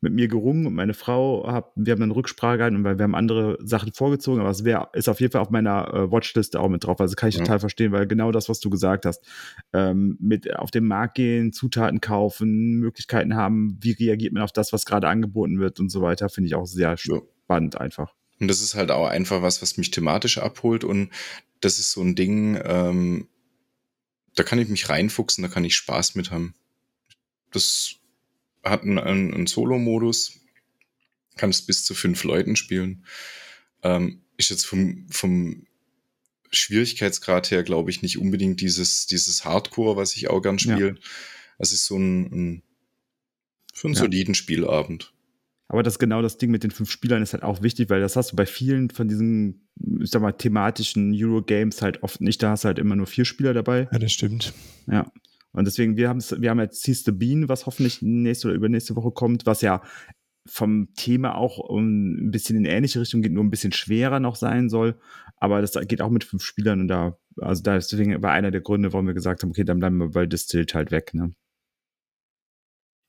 mit mir gerungen und meine Frau, hab, wir haben dann Rücksprache gehalten, weil wir haben andere Sachen vorgezogen, aber es wär, ist auf jeden Fall auf meiner äh, Watchliste auch mit drauf. Also kann ich total verstehen, weil genau das, was du gesagt hast, ähm, mit auf den Markt gehen, Zutaten kaufen, Möglichkeiten haben, wie reagiert man auf das, was gerade angeboten wird und so weiter, finde ich auch sehr spannend einfach. Und das ist halt auch einfach was, was mich thematisch abholt. Und das ist so ein Ding, ähm, da kann ich mich reinfuchsen, da kann ich Spaß mit haben. Das hat einen, einen, einen Solo-Modus, kann es bis zu fünf Leuten spielen. Ähm, ist jetzt vom, vom Schwierigkeitsgrad her, glaube ich, nicht unbedingt dieses, dieses Hardcore, was ich auch gern Ja. spiele. Es ist so ein, ein für einen Ja. soliden Spielabend. Aber das genau das Ding mit den fünf Spielern ist halt auch wichtig, weil das hast du bei vielen von diesen, ich sag mal, thematischen Euro-Games halt oft nicht. Da hast du halt immer nur vier Spieler dabei. Ja, das stimmt. Ja. Und deswegen, wir haben wir haben jetzt Seize the Bean, was hoffentlich nächste oder übernächste Woche kommt, was ja vom Thema auch um, ein bisschen in ähnliche Richtung geht, nur ein bisschen schwerer noch sein soll. Aber das geht auch mit fünf Spielern und da, also da ist deswegen war einer der Gründe, warum wir gesagt haben, okay, dann bleiben wir bei Distilled halt weg. Ne?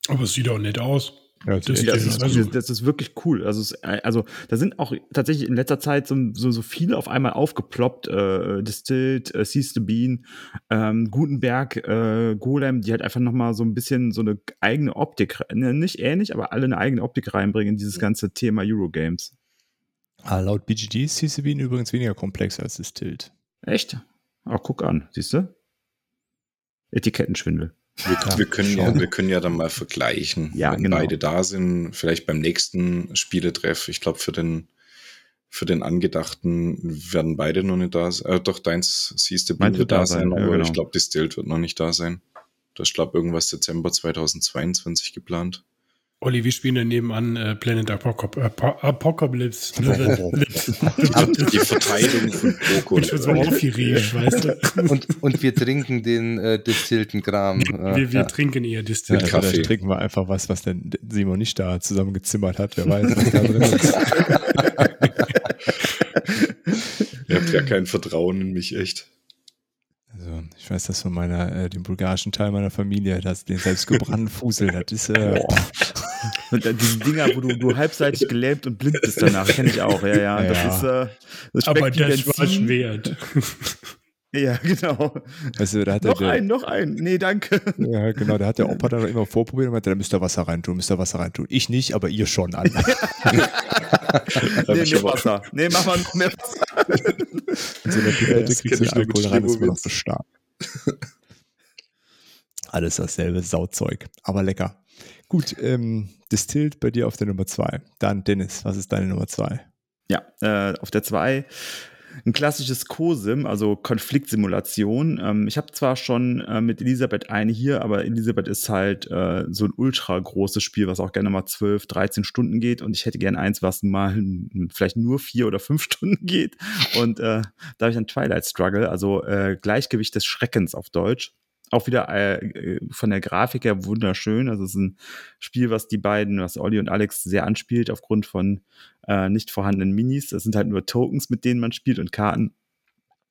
Aber es sieht auch nett aus. Ja, Das sieht das, ist, also- das ist wirklich cool. Also, es, also da sind auch tatsächlich in letzter Zeit so, so, so viele auf einmal aufgeploppt. Äh, Distilled, äh, Seize the Bean, ähm, Gutenberg, äh, Golem, die halt einfach nochmal so ein bisschen so eine eigene Optik, ne, nicht ähnlich, aber alle eine eigene Optik reinbringen in dieses ganze Thema Eurogames. Ah, laut BGG ist CCB übrigens weniger komplex als Distilled. Echt? Ach, guck an, siehst du? Etikettenschwindel. Wir, Ja, wir, können schon. ja, wir können ja dann mal vergleichen, Ja, wenn genau. beide da sind, vielleicht beim nächsten Spieletreff. Ich glaube, für den, für den Angedachten werden beide noch nicht da sein. Äh, doch, deins siehst du, wird da sein, sein, ja, aber genau. ich glaube, Distilled wird noch nicht da sein. Das ist, glaube irgendwas Dezember 2022 geplant. Olli, wir spielen dann nebenan äh, Planet Apoc Apo- Apocalypse. Die Verteilung von Boko. Ich bin so aufgeregt, weißt du. Und, und wir trinken den äh, distillten Kram. Äh, Wir, wir ja. trinken eher Ja, Distillat. also Kaffee. dann trinken wir einfach was, was denn Simon nicht da zusammengezimmert hat. Wer weiß, was da drin ist. Ihr habt ja kein Vertrauen in mich, echt. Also, ich weiß das von meiner, äh, dem bulgarischen Teil meiner Familie, dass den selbstgebrannten Fusel, das ist, äh, Und dann diese Dinger, wo du, du halbseitig gelähmt und blind bist danach, kenne ich auch. Ja, ja. Ja, Das ja. ist, äh, das Aber das war Benzin. wert. Ja, genau. du, da hat Noch der, ein, noch ein. Nee, danke. Ja, genau, da hat der Opa dann immer vorprobiert und meinte, da müsst ihr Wasser reintun, müsst ihr Wasser reintun. Ich nicht, aber ihr schon alle. Hab Nee, mehr Wasser. Nee, mach mal noch mehr Wasser. In so einer Pipette kriegst du Alkohol rein, das wird noch so stark. Alles dasselbe Sauzeug, aber lecker. Gut, ähm, Distilled bei dir auf der Nummer zwei. Dann Dennis, was ist deine Nummer zwei? Ja, äh, auf der 2 ein klassisches COSIM, also Konfliktsimulation. Ähm, ich habe zwar schon äh, mit Elisabeth eine hier, aber Elisabeth ist halt äh, so ein ultra großes Spiel, was auch gerne mal 12, 13 Stunden geht und ich hätte gern eins, was mal vielleicht nur vier oder fünf Stunden geht. Und äh, da habe ich ein Twilight Struggle, also äh, Gleichgewicht des Schreckens auf Deutsch. Auch wieder äh, äh, von der Grafik her wunderschön. Also es ist ein Spiel, was die beiden, was Olli und Alex sehr anspielt, aufgrund von äh, nicht vorhandenen Minis. Das sind halt nur Tokens, mit denen man spielt und Karten.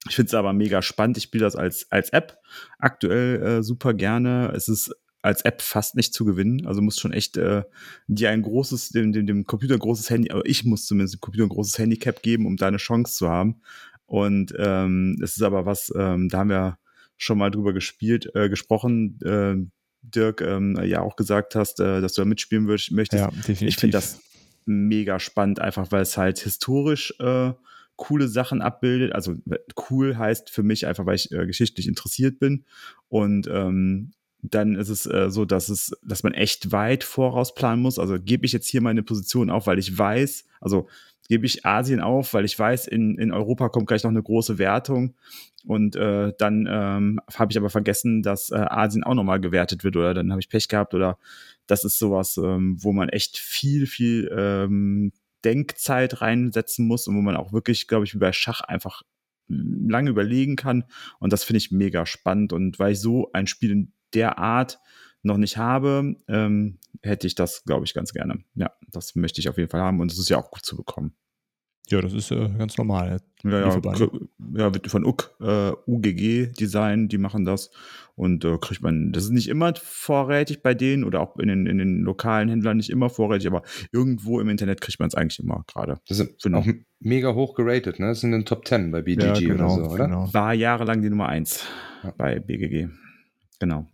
Ich finde es aber mega spannend. Ich spiele das als, als App aktuell äh, super gerne. Es ist als App fast nicht zu gewinnen. Also muss schon echt äh, dir ein großes, dem, dem, dem Computer ein großes Handy, aber ich muss zumindest dem Computer ein großes Handicap geben, um da eine Chance zu haben. Und ähm, es ist aber was, ähm, da haben wir schon mal drüber gespielt, äh, gesprochen, äh, Dirk, ähm, ja auch gesagt hast, äh, dass du da mitspielen würdest, möchtest. Ja, definitiv. Ich finde das mega spannend, einfach weil es halt historisch äh, coole Sachen abbildet. Also cool heißt für mich einfach, weil ich äh, geschichtlich interessiert bin. Und ähm, dann ist es äh, so, dass es, dass man echt weit vorausplanen muss. Also gebe ich jetzt hier meine Position auf, weil ich weiß, also gebe ich Asien auf, weil ich weiß, in, in Europa kommt gleich noch eine große Wertung. Und äh, dann ähm, habe ich aber vergessen, dass äh, Asien auch nochmal gewertet wird oder dann habe ich Pech gehabt oder das ist sowas, ähm, wo man echt viel, viel ähm, Denkzeit reinsetzen muss und wo man auch wirklich, glaube ich, wie bei Schach einfach lange überlegen kann. Und das finde ich mega spannend. Und weil ich so ein Spiel in der Art noch nicht habe, ähm, hätte ich das, glaube ich, ganz gerne. Ja, das möchte ich auf jeden Fall haben und es ist ja auch gut zu bekommen. Ja, das ist äh, ganz normal. Ja, ja, ja wird von UG, äh, UGG Design, die machen das. Und äh, kriegt man, das ist nicht immer vorrätig bei denen oder auch in den, in den lokalen Händlern nicht immer vorrätig, aber irgendwo im Internet kriegt man es eigentlich immer gerade. Das sind Genau. auch mega hoch geratet, ne? Das sind in den Top 10 bei BGG Ja, genau, oder so, oder? genau. War jahrelang die Nummer eins Ja. bei BGG. Genau.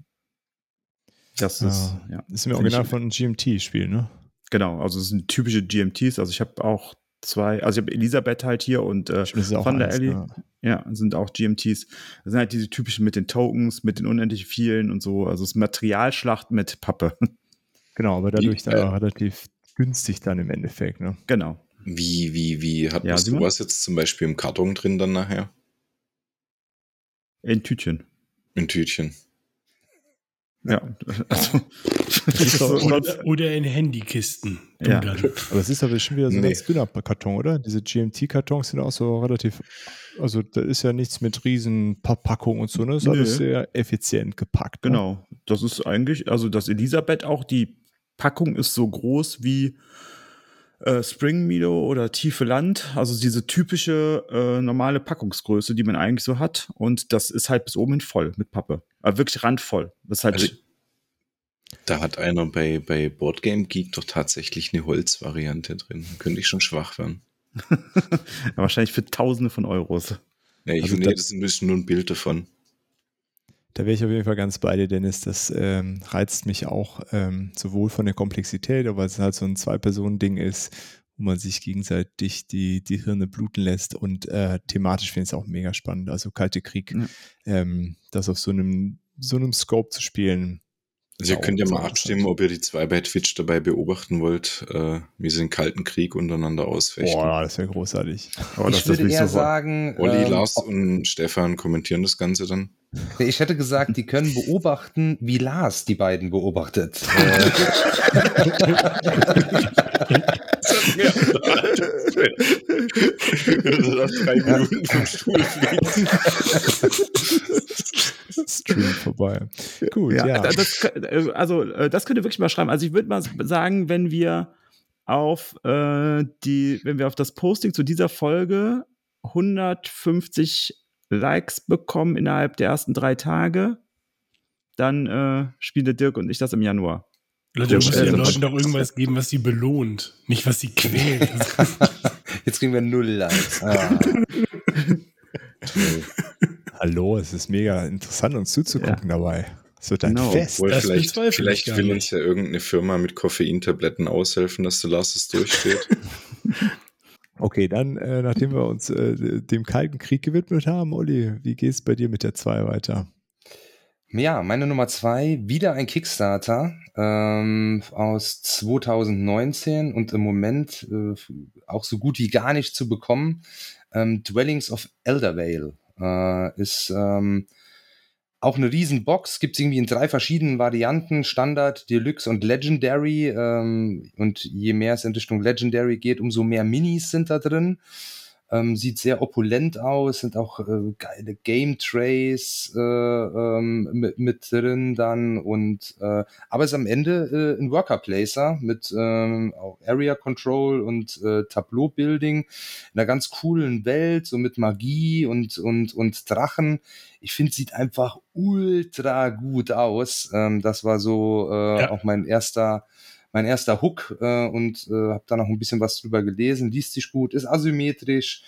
Das ist, Ja. ja. Ist ich- original von GMT-Spiel, ne? Genau, also es sind typische GMTs. Also ich habe auch zwei, also ich habe Elisabeth halt hier und äh, Stimmt, das ist auch Van der eins, Ellie. ja. Ja, sind auch GMTs. Das sind halt diese typischen mit den Tokens, mit den unendlich vielen und so. Also es ist Materialschlacht mit Pappe. Genau, aber dadurch dann äh, auch relativ günstig dann im Endeffekt, ne? genau. Wie, wie, wie hat Ja, Simon? sowas jetzt zum Beispiel im Karton drin dann nachher? In Tütchen. In Tütchen. Ja, also. Oder, oder in Handykisten. Ja. dann. Aber es ist aber schon wieder so ein Nee. ganz dünner Karton, oder? Diese GMT-Kartons sind auch so relativ, also da ist ja nichts mit riesen Verpackung und so, ne? Das ist Nö. alles sehr effizient gepackt. Ne? Genau. Das ist eigentlich, also das Elisabeth auch, die Packung ist so groß wie äh, Spring Meadow oder Tiefe Land. Also diese typische äh, normale Packungsgröße, die man eigentlich so hat. Und das ist halt bis oben hin voll mit Pappe. Aber wirklich randvoll. Das halt. Also, Da hat einer bei, bei Boardgame Geek doch tatsächlich eine Holzvariante drin. Da könnte ich schon schwach werden. wahrscheinlich für Tausende von Euros. Ja, ich Also nee, da- das ist ein bisschen nur ein Bild davon. Da wäre ich auf jeden Fall ganz bei dir, Dennis. Das ähm, reizt mich auch ähm, sowohl von der Komplexität, aber weil es halt so ein Zwei-Personen-Ding ist, wo man sich gegenseitig die, die Hirne bluten lässt und äh, thematisch finde ich es auch mega spannend. Also Kalte Krieg, Ja. ähm, das auf so einem, so einem Scope zu spielen, Also ihr könnt ja mal abstimmen, ob ihr die zwei bei Twitch dabei beobachten wollt, äh, wie sie den Kalten Krieg untereinander ausfechten. Boah, das wäre großartig. Oh, ich würde eher sofort. sagen, Olli, ähm, Lars und Stefan kommentieren das Ganze dann. ich hätte gesagt, die können beobachten, wie Lars die beiden beobachtet. Äh, drei Minuten vom Stuhl fliegt. Stream vorbei. Gut, ja. Ja, da- Das, äh, also äh, das könnt ihr wirklich mal schreiben. Also ich würde mal sagen, wenn wir auf äh, die, wenn wir auf das Posting zu dieser Folge 150 Likes bekommen innerhalb der ersten drei Tage, dann äh, spielen der Dirk und ich das im Januar. Leute, muss Ja, den das- Leuten doch irgendwas geben, was sie belohnt, nicht was sie quält. Jetzt kriegen wir null Likes. Ah. Hallo, es ist mega interessant, uns zuzugucken dabei. Es wird ein Genau. Fest. Wohl, Das vielleicht vielleicht will nicht. uns ja irgendeine Firma mit Koffeintabletten aushelfen, dass der Lars es durchsteht. Okay, dann, äh, nachdem wir uns äh, dem Kalten Krieg gewidmet haben, Olli, wie geht es bei dir mit der 2 weiter? Ja, meine Nummer zwei, wieder ein Kickstarter ähm, aus 2019 und im Moment äh, auch so gut wie gar nicht zu bekommen. Ähm, Dwellings of Eldervale äh, ist ähm, auch eine Riesenbox, gibt es irgendwie in drei verschiedenen Varianten, Standard, Deluxe und Legendary. Ähm, und je mehr es in Richtung Legendary geht, umso mehr Minis sind da drin. Ähm, sieht sehr opulent aus, sind auch äh, geile Game Trays äh, ähm, mit, mit drin dann und äh, aber ist am Ende äh, ein Worker Placer mit ähm, auch Area Control und äh, Tableau Building in einer ganz coolen Welt, so mit Magie und und und Drachen. Ich finde, sieht einfach ultra gut aus. Ähm, das war so äh, Ja. auch mein erster mein erster Hook äh, und äh, habe da noch ein bisschen was drüber gelesen. Liest sich gut, ist asymmetrisch,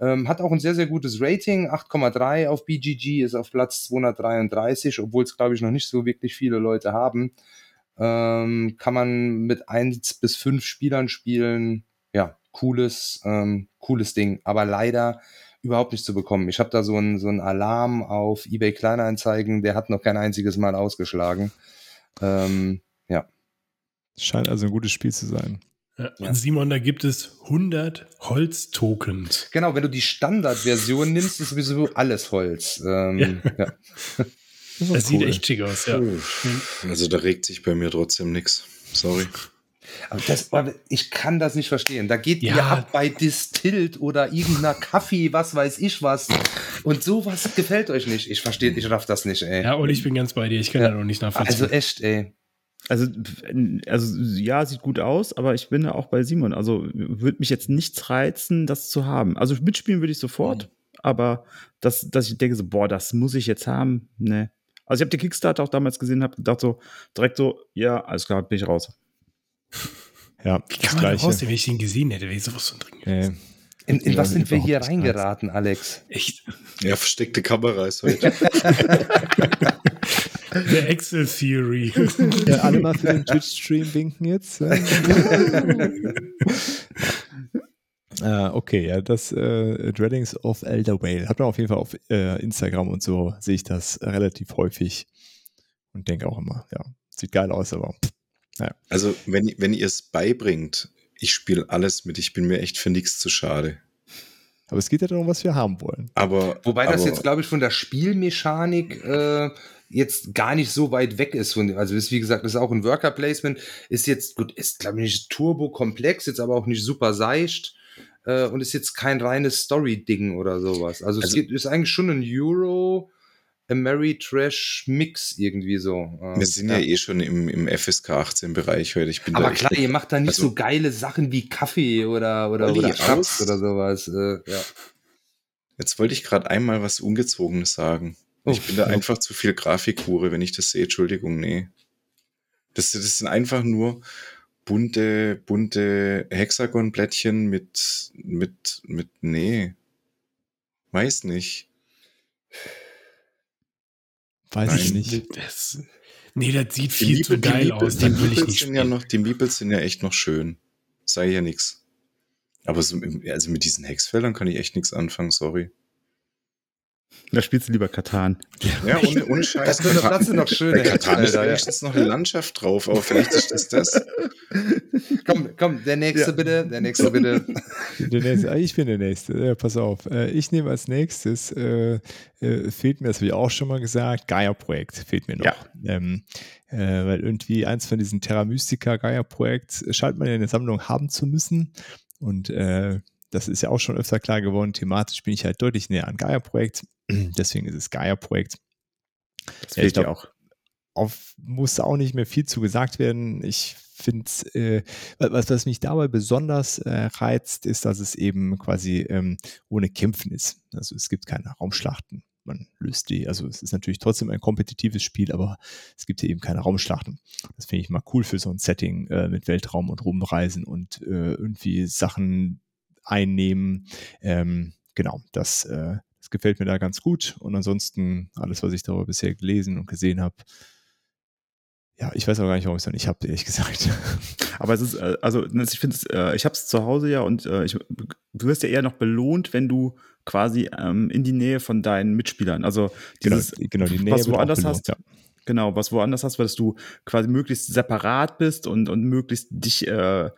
ähm, hat auch ein sehr, sehr gutes Rating. 8,3 auf BGG, ist auf Platz 233, obwohl es, glaube ich, noch nicht so wirklich viele Leute haben. Ähm, kann man mit eins bis fünf Spielern spielen. Ja, cooles, ähm, cooles Ding. Aber leider überhaupt nicht zu bekommen. Ich habe da so einen so einen Alarm auf eBay Kleinanzeigen, der hat noch kein einziges Mal ausgeschlagen. Ähm. Scheint also ein gutes Spiel zu sein. Ja. Simon, da gibt es 100 Holztokens. Genau, wenn du die Standardversion nimmst, ist sowieso alles Holz. Ähm, Ja. Das sieht cool. echt schick aus, ja. Also da regt sich bei mir trotzdem nichts. Sorry. Aber das, aber ich kann das nicht verstehen. Da geht Ja. ihr ab bei Distilled oder irgendeiner Kaffee, was weiß ich was. Und sowas gefällt euch nicht. Ich verstehe, ich raff das nicht, ey. Ja, und ich bin ganz bei dir. Ich kann Ja. da noch nicht nachvollziehen. Also echt, ey. Also, also ja, sieht gut aus, aber ich bin da auch bei Simon. Also würde mich jetzt nichts reizen, das zu haben. Also mitspielen würde ich sofort, aber dass, dass ich denke so, boah, das muss ich jetzt haben, ne. Also ich habe den Kickstarter auch damals gesehen, habe gedacht so, direkt so, ja, alles klar, bin ich raus. Ja, Wie das kann man da gleiche. wenn ich den gesehen hätte? Wäre ich sowas von drin gewesen. Äh, In, in was sind wir hier reingeraten, Alex? Echt? Ja, versteckte Kamera ist heute. The Excel Theory. ja, alle mal für den Twitch-Stream winken jetzt. äh, okay, ja, das äh, Dwellings of Elder Whale hat man auf jeden Fall auf äh, Instagram und so sehe ich das relativ häufig und denke auch immer, ja, sieht geil aus, aber Also, wenn, wenn ihr es beibringt, ich spiele alles mit, ich bin mir echt für nichts zu schade. aber es geht ja darum, was wir haben wollen. Aber. Wobei das aber, jetzt, glaube ich, von der Spielmechanik äh, jetzt gar nicht so weit weg ist. Von, also ist, wie gesagt, das ist auch ein Worker Placement. Ist jetzt, gut, ist, glaube ich, nicht turbo komplex, jetzt aber auch nicht super seicht. Äh, und ist jetzt kein reines Story-Ding oder sowas. Also, es Also- geht, ist eigentlich schon ein Euro Ameritrash Mix irgendwie so. Ähm, Wir sind ja, eh schon im, im FSK 18 Bereich heute. Ich bin aber da klar, ihr macht da nicht also- so geile Sachen wie Kaffee oder, oder, oder Schnaps oder sowas. Äh, ja. Jetzt wollte ich gerade einmal was Ungezogenes sagen. Ich bin da einfach zu viel Grafikhure, wenn ich das sehe. Entschuldigung, nee. Das, das sind einfach nur bunte, bunte Hexagonblättchen mit, mit, mit, nee. Weiß nicht. Weiß Nein. ich nicht. Das, nee, das sieht viel zu Miepel- die geil Miepel- aus. Die Dann will ich Miepels nicht sind ja noch, die Miepels sind ja echt noch schön. Sei ja nix. Aber so, also mit diesen Hexfeldern kann ich echt nichts anfangen, sorry. Da spielst du lieber Katan. Ja, ohne, ohne Scheiß. Das könnte Platz noch schön. Bei Katan ist wenigstens noch eine Landschaft drauf, aber vielleicht ist das das. Komm, komm, der nächste Ja. bitte, der nächste bitte. Der nächste, ah, ich bin der Nächste. Ja, pass auf. Äh, Ich nehme als nächstes, äh, äh, fehlt mir, das habe ich auch schon mal gesagt, Gaia-Projekt fehlt mir noch. Ja. Ähm, äh, weil irgendwie eins von diesen Terra Mystica Gaia-Projekt scheint man ja in der Sammlung haben zu müssen. Und äh, das ist ja auch schon öfter klar geworden. Thematisch bin ich halt deutlich näher an Gaia-Projekt. Deswegen ist es Gaia-Projekt. Das Ja, ich glaub- auch. auf, muss auch nicht mehr viel zu gesagt werden. Ich finde, äh, was, was mich dabei besonders äh, reizt, ist, dass es eben quasi ähm, ohne Kämpfen ist. Also es gibt keine Raumschlachten. Man löst die, also es ist natürlich trotzdem ein kompetitives Spiel, aber es gibt hier eben keine Raumschlachten. Das finde ich mal cool für so ein Setting äh, mit Weltraum und Rumreisen und äh, irgendwie Sachen einnehmen. Ähm, genau, das, äh, das gefällt mir da ganz gut. Und ansonsten alles, was ich darüber bisher gelesen und gesehen habe, ja, ich weiß auch gar nicht, warum ich es noch nicht habe, ehrlich gesagt. Aber es ist, äh, also ich finde es, äh, ich habe es zu Hause ja und äh, ich, du wirst ja eher noch belohnt, wenn du quasi ähm, in die Nähe von deinen Mitspielern, also dieses, genau, die Nähe was woanders belohnt, hast, ja. genau, was woanders hast, weil du quasi möglichst separat bist und, und möglichst dich äh,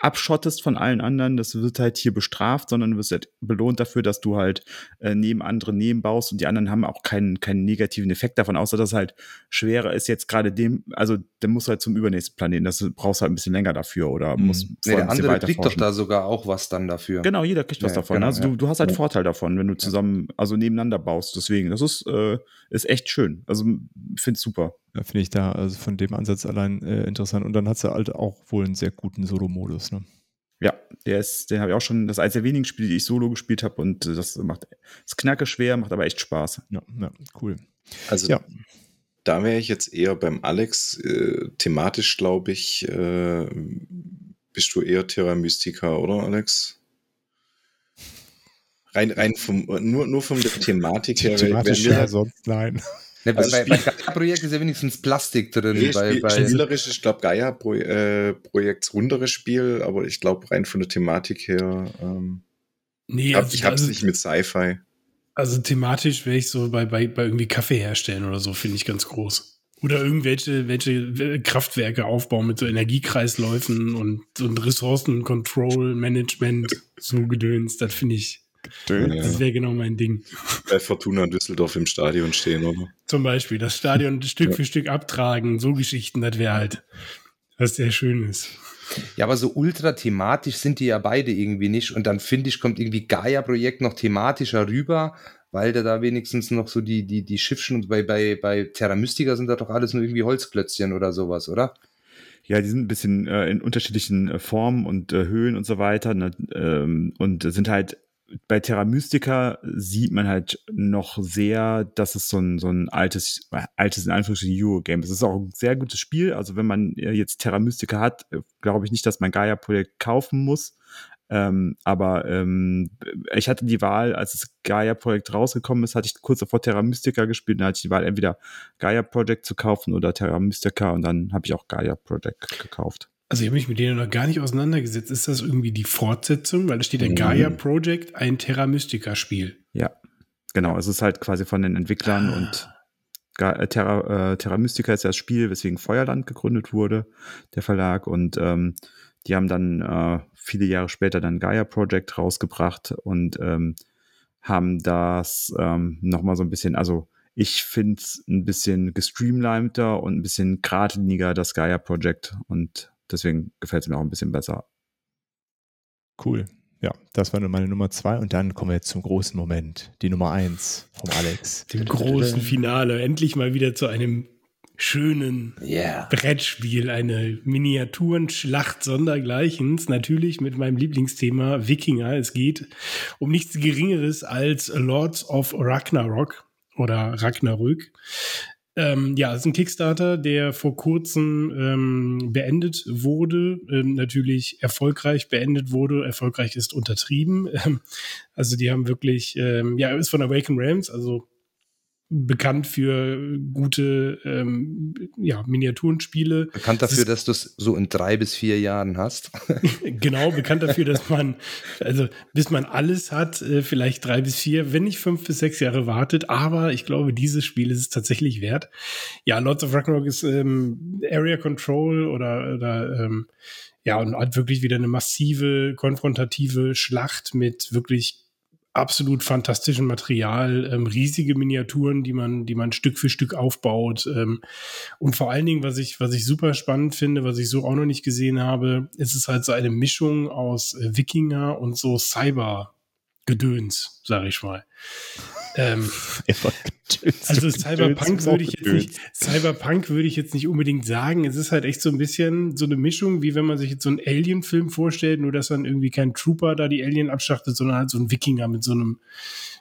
abschottest von allen anderen, das wird halt hier bestraft, sondern du wirst halt belohnt dafür, dass du halt äh, neben andere nebenbaust und die anderen haben auch keinen, keinen negativen Effekt davon, außer dass halt schwerer ist jetzt gerade dem, also der muss halt zum übernächsten Planeten, das brauchst halt ein bisschen länger dafür oder Mhm. muss Nee, der andere kriegt doch da sogar auch was dann dafür. Genau, jeder kriegt was Ja, davon. genau, also ja. du, du hast halt Ja. Vorteil davon, wenn du zusammen, also nebeneinander baust. Deswegen, das ist, äh, ist echt schön. Also ich finde es super. Finde ich da also von dem Ansatz allein äh, interessant. Und dann hat sie halt auch wohl einen sehr guten Solo-Modus. Ne? Ja, der ist, den habe ich auch schon, das ist eines der wenigen Spiele, die ich solo gespielt habe und äh, das macht, ist knacke schwer, macht aber echt Spaß. Ja, ja, cool. Also Ja. da wäre ich jetzt eher beim Alex. Äh, thematisch, glaube ich, äh, bist du eher Terra Mystica, oder Alex? Rein, rein vom, nur, nur von der Thematik her. Thematisch ja, sonst nein. Ne, bei, Also bei, bei Gaia-Projekt ist ja wenigstens Plastik drin. Nee, bei, Spiel, bei, spielerisch, ich glaube, Gaia-Projekts runderes Spiel, aber ich glaube, rein von der Thematik her, ähm, Nee, ich, hab, also- ich hab's also- nicht mit Sci-Fi. Also thematisch wäre ich so bei, bei, bei irgendwie Kaffee herstellen oder so, finde ich ganz groß. Oder irgendwelche welche Kraftwerke aufbauen mit so Energiekreisläufen und, und Ressourcencontrol, Management, so Gedöns. Das finde ich, das wäre genau mein Ding. Bei Fortuna Düsseldorf im Stadion stehen, oder? Zum Beispiel das Stadion Stück für Stück abtragen, so Geschichten, das wäre halt, was sehr schön ist. ja, aber so ultra thematisch sind die ja beide irgendwie nicht. Und dann finde ich, kommt irgendwie Gaia-Projekt noch thematischer rüber, weil da da wenigstens noch so die, die, die Schiffchen und bei, bei, bei Terra Mystica sind da doch alles nur irgendwie Holzklötzchen oder sowas, oder? Ja, die sind ein bisschen äh, in unterschiedlichen äh, Formen und äh, Höhen und so weiter. Ne? Ähm, und sind halt bei Terra Mystica sieht man halt noch sehr, dass es so ein, so ein altes, äh, altes in Anführungsstrichen Eurogame ist. Es ist auch ein sehr gutes Spiel. Also wenn man äh, jetzt Terra Mystica hat, äh, glaube ich nicht, dass man Gaia-Projekt kaufen muss. Ähm, aber ähm, ich hatte die Wahl, als das Gaia-Projekt rausgekommen ist, hatte ich kurz davor Terra Mystica gespielt. Dann hatte ich die Wahl, entweder Gaia-Project zu kaufen oder Terra Mystica. Und dann habe ich auch Gaia-Project gekauft. Also ich habe mich mit denen noch gar nicht auseinandergesetzt. Ist das irgendwie die Fortsetzung? Weil da steht der Mhm. Gaia Project, ein Terra Mystica Spiel. Ja, genau. Es ist halt quasi von den Entwicklern und Ga- äh, Terra, äh, Terra Mystica ist ja das Spiel, weswegen Feuerland gegründet wurde, der Verlag. Und ähm, die haben dann äh, viele Jahre später dann Gaia Project rausgebracht und ähm, haben das ähm, nochmal so ein bisschen, also ich finde es ein bisschen gestreamliner und ein bisschen geradliniger, das Gaia Project. Und deswegen gefällt es mir auch ein bisschen besser. Cool. Ja, das war nur meine Nummer zwei. Und dann kommen wir jetzt zum großen Moment. Die Nummer eins vom Alex. Dem großen Finale. Endlich mal wieder zu einem schönen Yeah. Brettspiel, eine Miniaturenschlacht sondergleichens, natürlich mit meinem Lieblingsthema Wikinger. Es geht um nichts Geringeres als Lords of Ragnarok oder Ragnarök. Ähm, ja, es ist ein Kickstarter, der vor kurzem ähm, beendet wurde, ähm, natürlich erfolgreich beendet wurde. Erfolgreich ist untertrieben. Ähm, also die haben wirklich, ähm, ja, ist von Awaken Realms, also bekannt für gute ähm, ja, Miniaturenspiele. Bekannt dafür, dass du es so in drei bis vier Jahren hast. genau, bekannt dafür, dass man, also bis man alles hat, äh, vielleicht drei bis vier, wenn nicht fünf bis sechs Jahre wartet. Aber ich glaube, dieses Spiel ist es tatsächlich wert. Ja, Lords of Ragnarok ist ähm, Area Control oder, oder ähm, ja, und hat wirklich wieder eine massive, konfrontative Schlacht mit wirklich absolut fantastischem Material, ähm, riesige Miniaturen, die man, die man Stück für Stück aufbaut. Ähm, und vor allen Dingen, was ich, was ich super spannend finde, was ich so auch noch nicht gesehen habe, ist es halt so eine Mischung aus äh, Wikinger und so Cyber-Gedöns, sag ich mal. Ähm, also Cyberpunk würde ich jetzt nicht, Cyberpunk würde ich jetzt nicht unbedingt sagen. Es ist halt echt so ein bisschen so eine Mischung, wie wenn man sich jetzt so einen Alien-Film vorstellt, nur dass dann irgendwie kein Trooper da die Alien abschachtet, sondern halt so ein Wikinger mit so einem,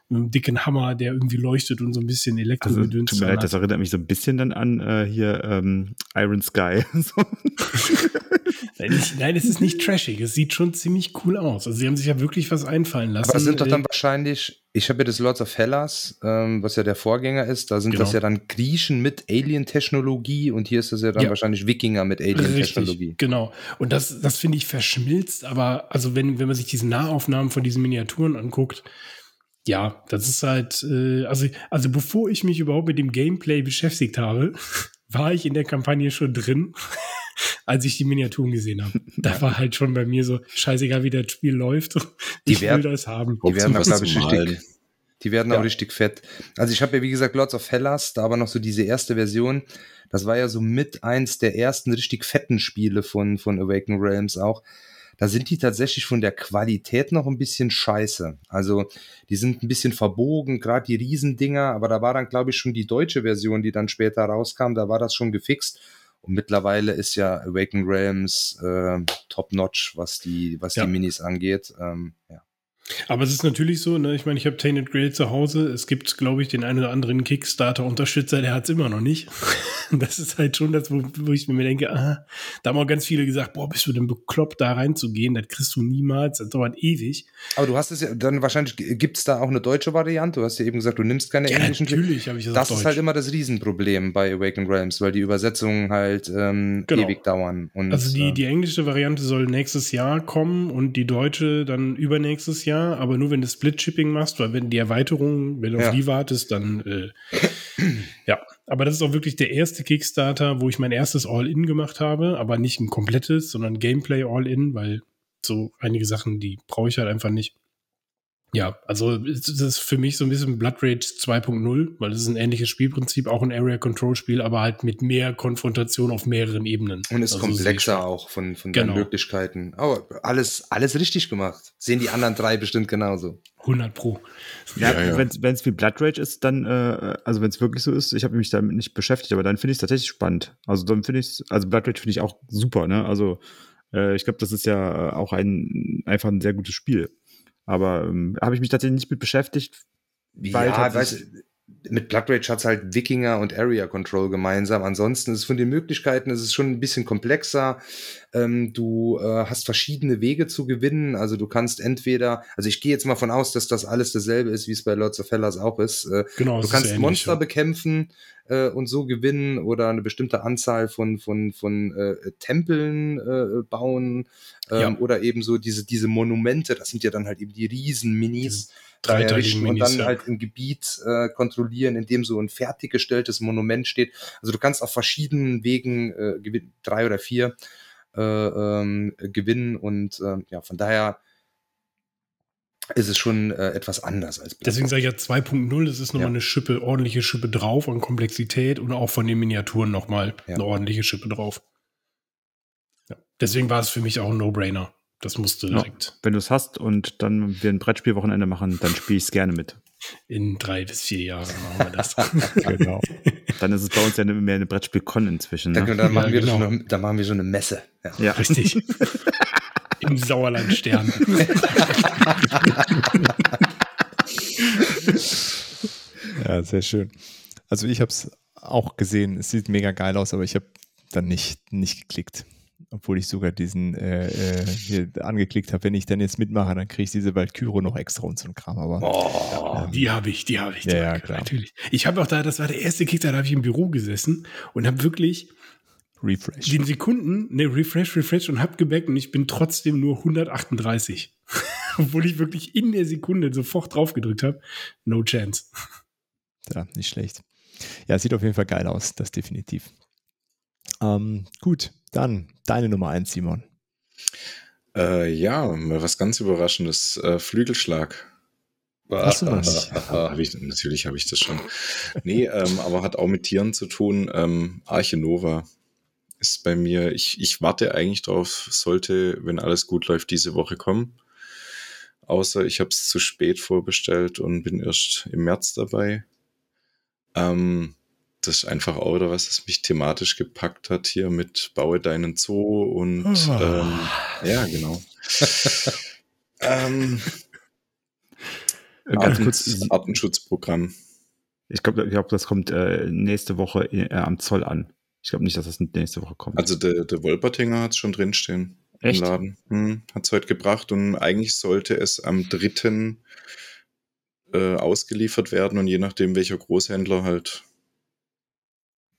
einem dicken Hammer, der irgendwie leuchtet und so ein bisschen elektro also, tut mir leid, das erinnert mich so ein bisschen dann an äh, hier ähm, Iron Sky. nein, ich, nein, es ist nicht trashig. Es sieht schon ziemlich cool aus. Also sie haben sich ja wirklich was einfallen lassen. Aber sind doch dann wahrscheinlich, ich habe ja das Lords of Hellas, ähm, was ja der Vorgänger ist, da sind genau. das ja dann Griechen mit Alien-Technologie und hier ist das ja dann ja. wahrscheinlich Wikinger mit Alien-Technologie. Genau. Und das, das finde ich verschmilzt, aber also wenn, wenn man sich diese Nahaufnahmen von diesen Miniaturen anguckt, ja, das ist halt, äh, also, also bevor ich mich überhaupt mit dem Gameplay beschäftigt habe, war ich in der Kampagne schon drin als ich die Miniaturen gesehen habe. Da war halt schon bei mir so, scheißegal, wie das Spiel läuft. Die ich will das haben. Die werden, glaube ich, richtig, die werden ja. auch richtig fett. Also ich habe ja, wie gesagt, Lords of Hellas, da aber noch so diese erste Version. Das war ja so mit eins der ersten richtig fetten Spiele von, von Awaken Realms auch. Da sind die tatsächlich von der Qualität noch ein bisschen scheiße. Also die sind ein bisschen verbogen, gerade die Riesendinger, aber da war dann, glaube ich, schon die deutsche Version, die dann später rauskam, da war das schon gefixt. Und mittlerweile ist ja Awaken Realms äh, top-notch, was die, was ja. die Minis angeht. Ähm, ja. Aber es ist natürlich so, ne? ich meine, ich habe Tainted Grail zu Hause. Es gibt, glaube ich, den einen oder anderen Kickstarter-Unterstützer, der hat es immer noch nicht. das ist halt schon das, wo, wo ich mir denke, ah, da haben auch ganz viele gesagt, boah, bist du denn bekloppt, da reinzugehen? Das kriegst du niemals, das dauert ewig. Aber du hast es ja, dann wahrscheinlich, gibt es da auch eine deutsche Variante? Du hast ja eben gesagt, du nimmst keine ja, englischen. natürlich habe ich das Das ist halt immer das Riesenproblem bei Awaken Realms, weil die Übersetzungen halt ähm, genau. ewig dauern. Und, also die, äh, die englische Variante soll nächstes Jahr kommen und die deutsche dann übernächstes Jahr aber nur wenn du Split-Shipping machst, weil wenn die Erweiterung, wenn du ja. auf die wartest, dann äh, ja. Aber das ist auch wirklich der erste Kickstarter, wo ich mein erstes All-In gemacht habe, aber nicht ein komplettes, sondern Gameplay All-In, weil so einige Sachen, die brauche ich halt einfach nicht. Ja, also das ist für mich so ein bisschen Blood Rage 2.0, weil es ist ein ähnliches Spielprinzip, auch ein Area Control Spiel, aber halt mit mehr Konfrontation auf mehreren Ebenen. Und ist also komplexer auch von, von genau. den Möglichkeiten. Aber alles, alles richtig gemacht. Sehen die anderen drei bestimmt genauso. 100 Pro. Ja, ja, ja. wenn es wie Blood Rage ist, dann, äh, also wenn es wirklich so ist, ich habe mich damit nicht beschäftigt, aber dann finde ich es tatsächlich spannend. Also dann finde ich also Blood Rage finde ich auch super, ne? Also äh, ich glaube, das ist ja auch ein einfach ein sehr gutes Spiel. Aber ähm, habe ich mich tatsächlich nicht mit beschäftigt. Weil ja, weißt, mit Blood Rage hat es halt Wikinger und Area Control gemeinsam. Ansonsten ist es von den Möglichkeiten ist es schon ein bisschen komplexer. Ähm, du äh, hast verschiedene Wege zu gewinnen. Also du kannst entweder, also ich gehe jetzt mal von aus, dass das alles dasselbe ist, wie es bei Lords of Hellas auch ist. Äh, genau, du kannst ähnlich, Monster ja. bekämpfen äh, und so gewinnen oder eine bestimmte Anzahl von von von äh, Tempeln äh, bauen ähm, ja. oder eben so diese diese Monumente. Das sind ja dann halt eben die Riesen-Minis. Dreiteiligen und dann halt ein Gebiet äh, kontrollieren, in dem so ein fertiggestelltes Monument steht. Also du kannst auf verschiedenen Wegen äh, drei oder vier äh, ähm, gewinnen und äh, ja, von daher ist es schon äh, etwas anders als Black Deswegen sage ich ja 2.0, das ist nochmal ja. eine Schippe, ordentliche Schippe drauf an Komplexität und auch von den Miniaturen nochmal ja. eine ordentliche Schippe drauf. Ja. Deswegen war es für mich auch ein No-Brainer. Das musste direkt. Ja, wenn du es hast und dann wir ein Brettspielwochenende machen, dann spiele ich es gerne mit. In drei bis vier Jahren machen wir das. genau. Dann ist es bei uns ja mehr eine Brettspiel-Con inzwischen. Ne? Dann, dann, machen ja, genau. eine, dann, machen wir so eine Messe. Ja, ja. richtig. Im Sauerlandstern. ja, sehr schön. Also ich habe es auch gesehen. Es sieht mega geil aus, aber ich habe dann nicht, nicht geklickt. Obwohl ich sogar diesen äh, äh, hier angeklickt habe, wenn ich dann jetzt mitmache, dann kriege ich diese Valkyro noch extra und so ein Kram. Aber Oh, ähm, die habe ich, die habe ich. die Ja, klar. Natürlich. Ich habe auch da, das war der erste Kick, da habe ich im Büro gesessen und habe wirklich Refresh. den Sekunden, ne, refresh, refresh und hab gebackt und ich bin trotzdem nur 138. Obwohl ich wirklich in der Sekunde sofort drauf gedrückt habe. No chance. Ja, nicht schlecht. Ja, sieht auf jeden Fall geil aus, das definitiv. Ähm, gut, dann deine Nummer eins, Simon. Äh, ja, was ganz Überraschendes. Äh, Flügelschlag. Hast du nicht? hab ich, natürlich habe ich das schon. Nee, ähm, aber hat auch mit Tieren zu tun. Ähm, Arche Nova ist bei mir, ich, ich warte eigentlich drauf, sollte, wenn alles gut läuft, diese Woche kommen. Außer ich habe es zu spät vorbestellt und bin erst im März dabei. Ähm, das ist einfach auch oder was, das mich thematisch gepackt hat hier mit Baue deinen Zoo und ähm, ja, genau. ähm, Ganz Arten, kurz, Artenschutzprogramm. ich glaube, ich glaub, das kommt äh, nächste Woche äh, am Zoll an. Ich glaube nicht, dass das nächste Woche kommt. Also der, der Wolpertinger hat es schon drinstehen Echt? im Laden. Hm, hat es heute gebracht und eigentlich sollte es am 3. Äh, ausgeliefert werden und je nachdem, welcher Großhändler halt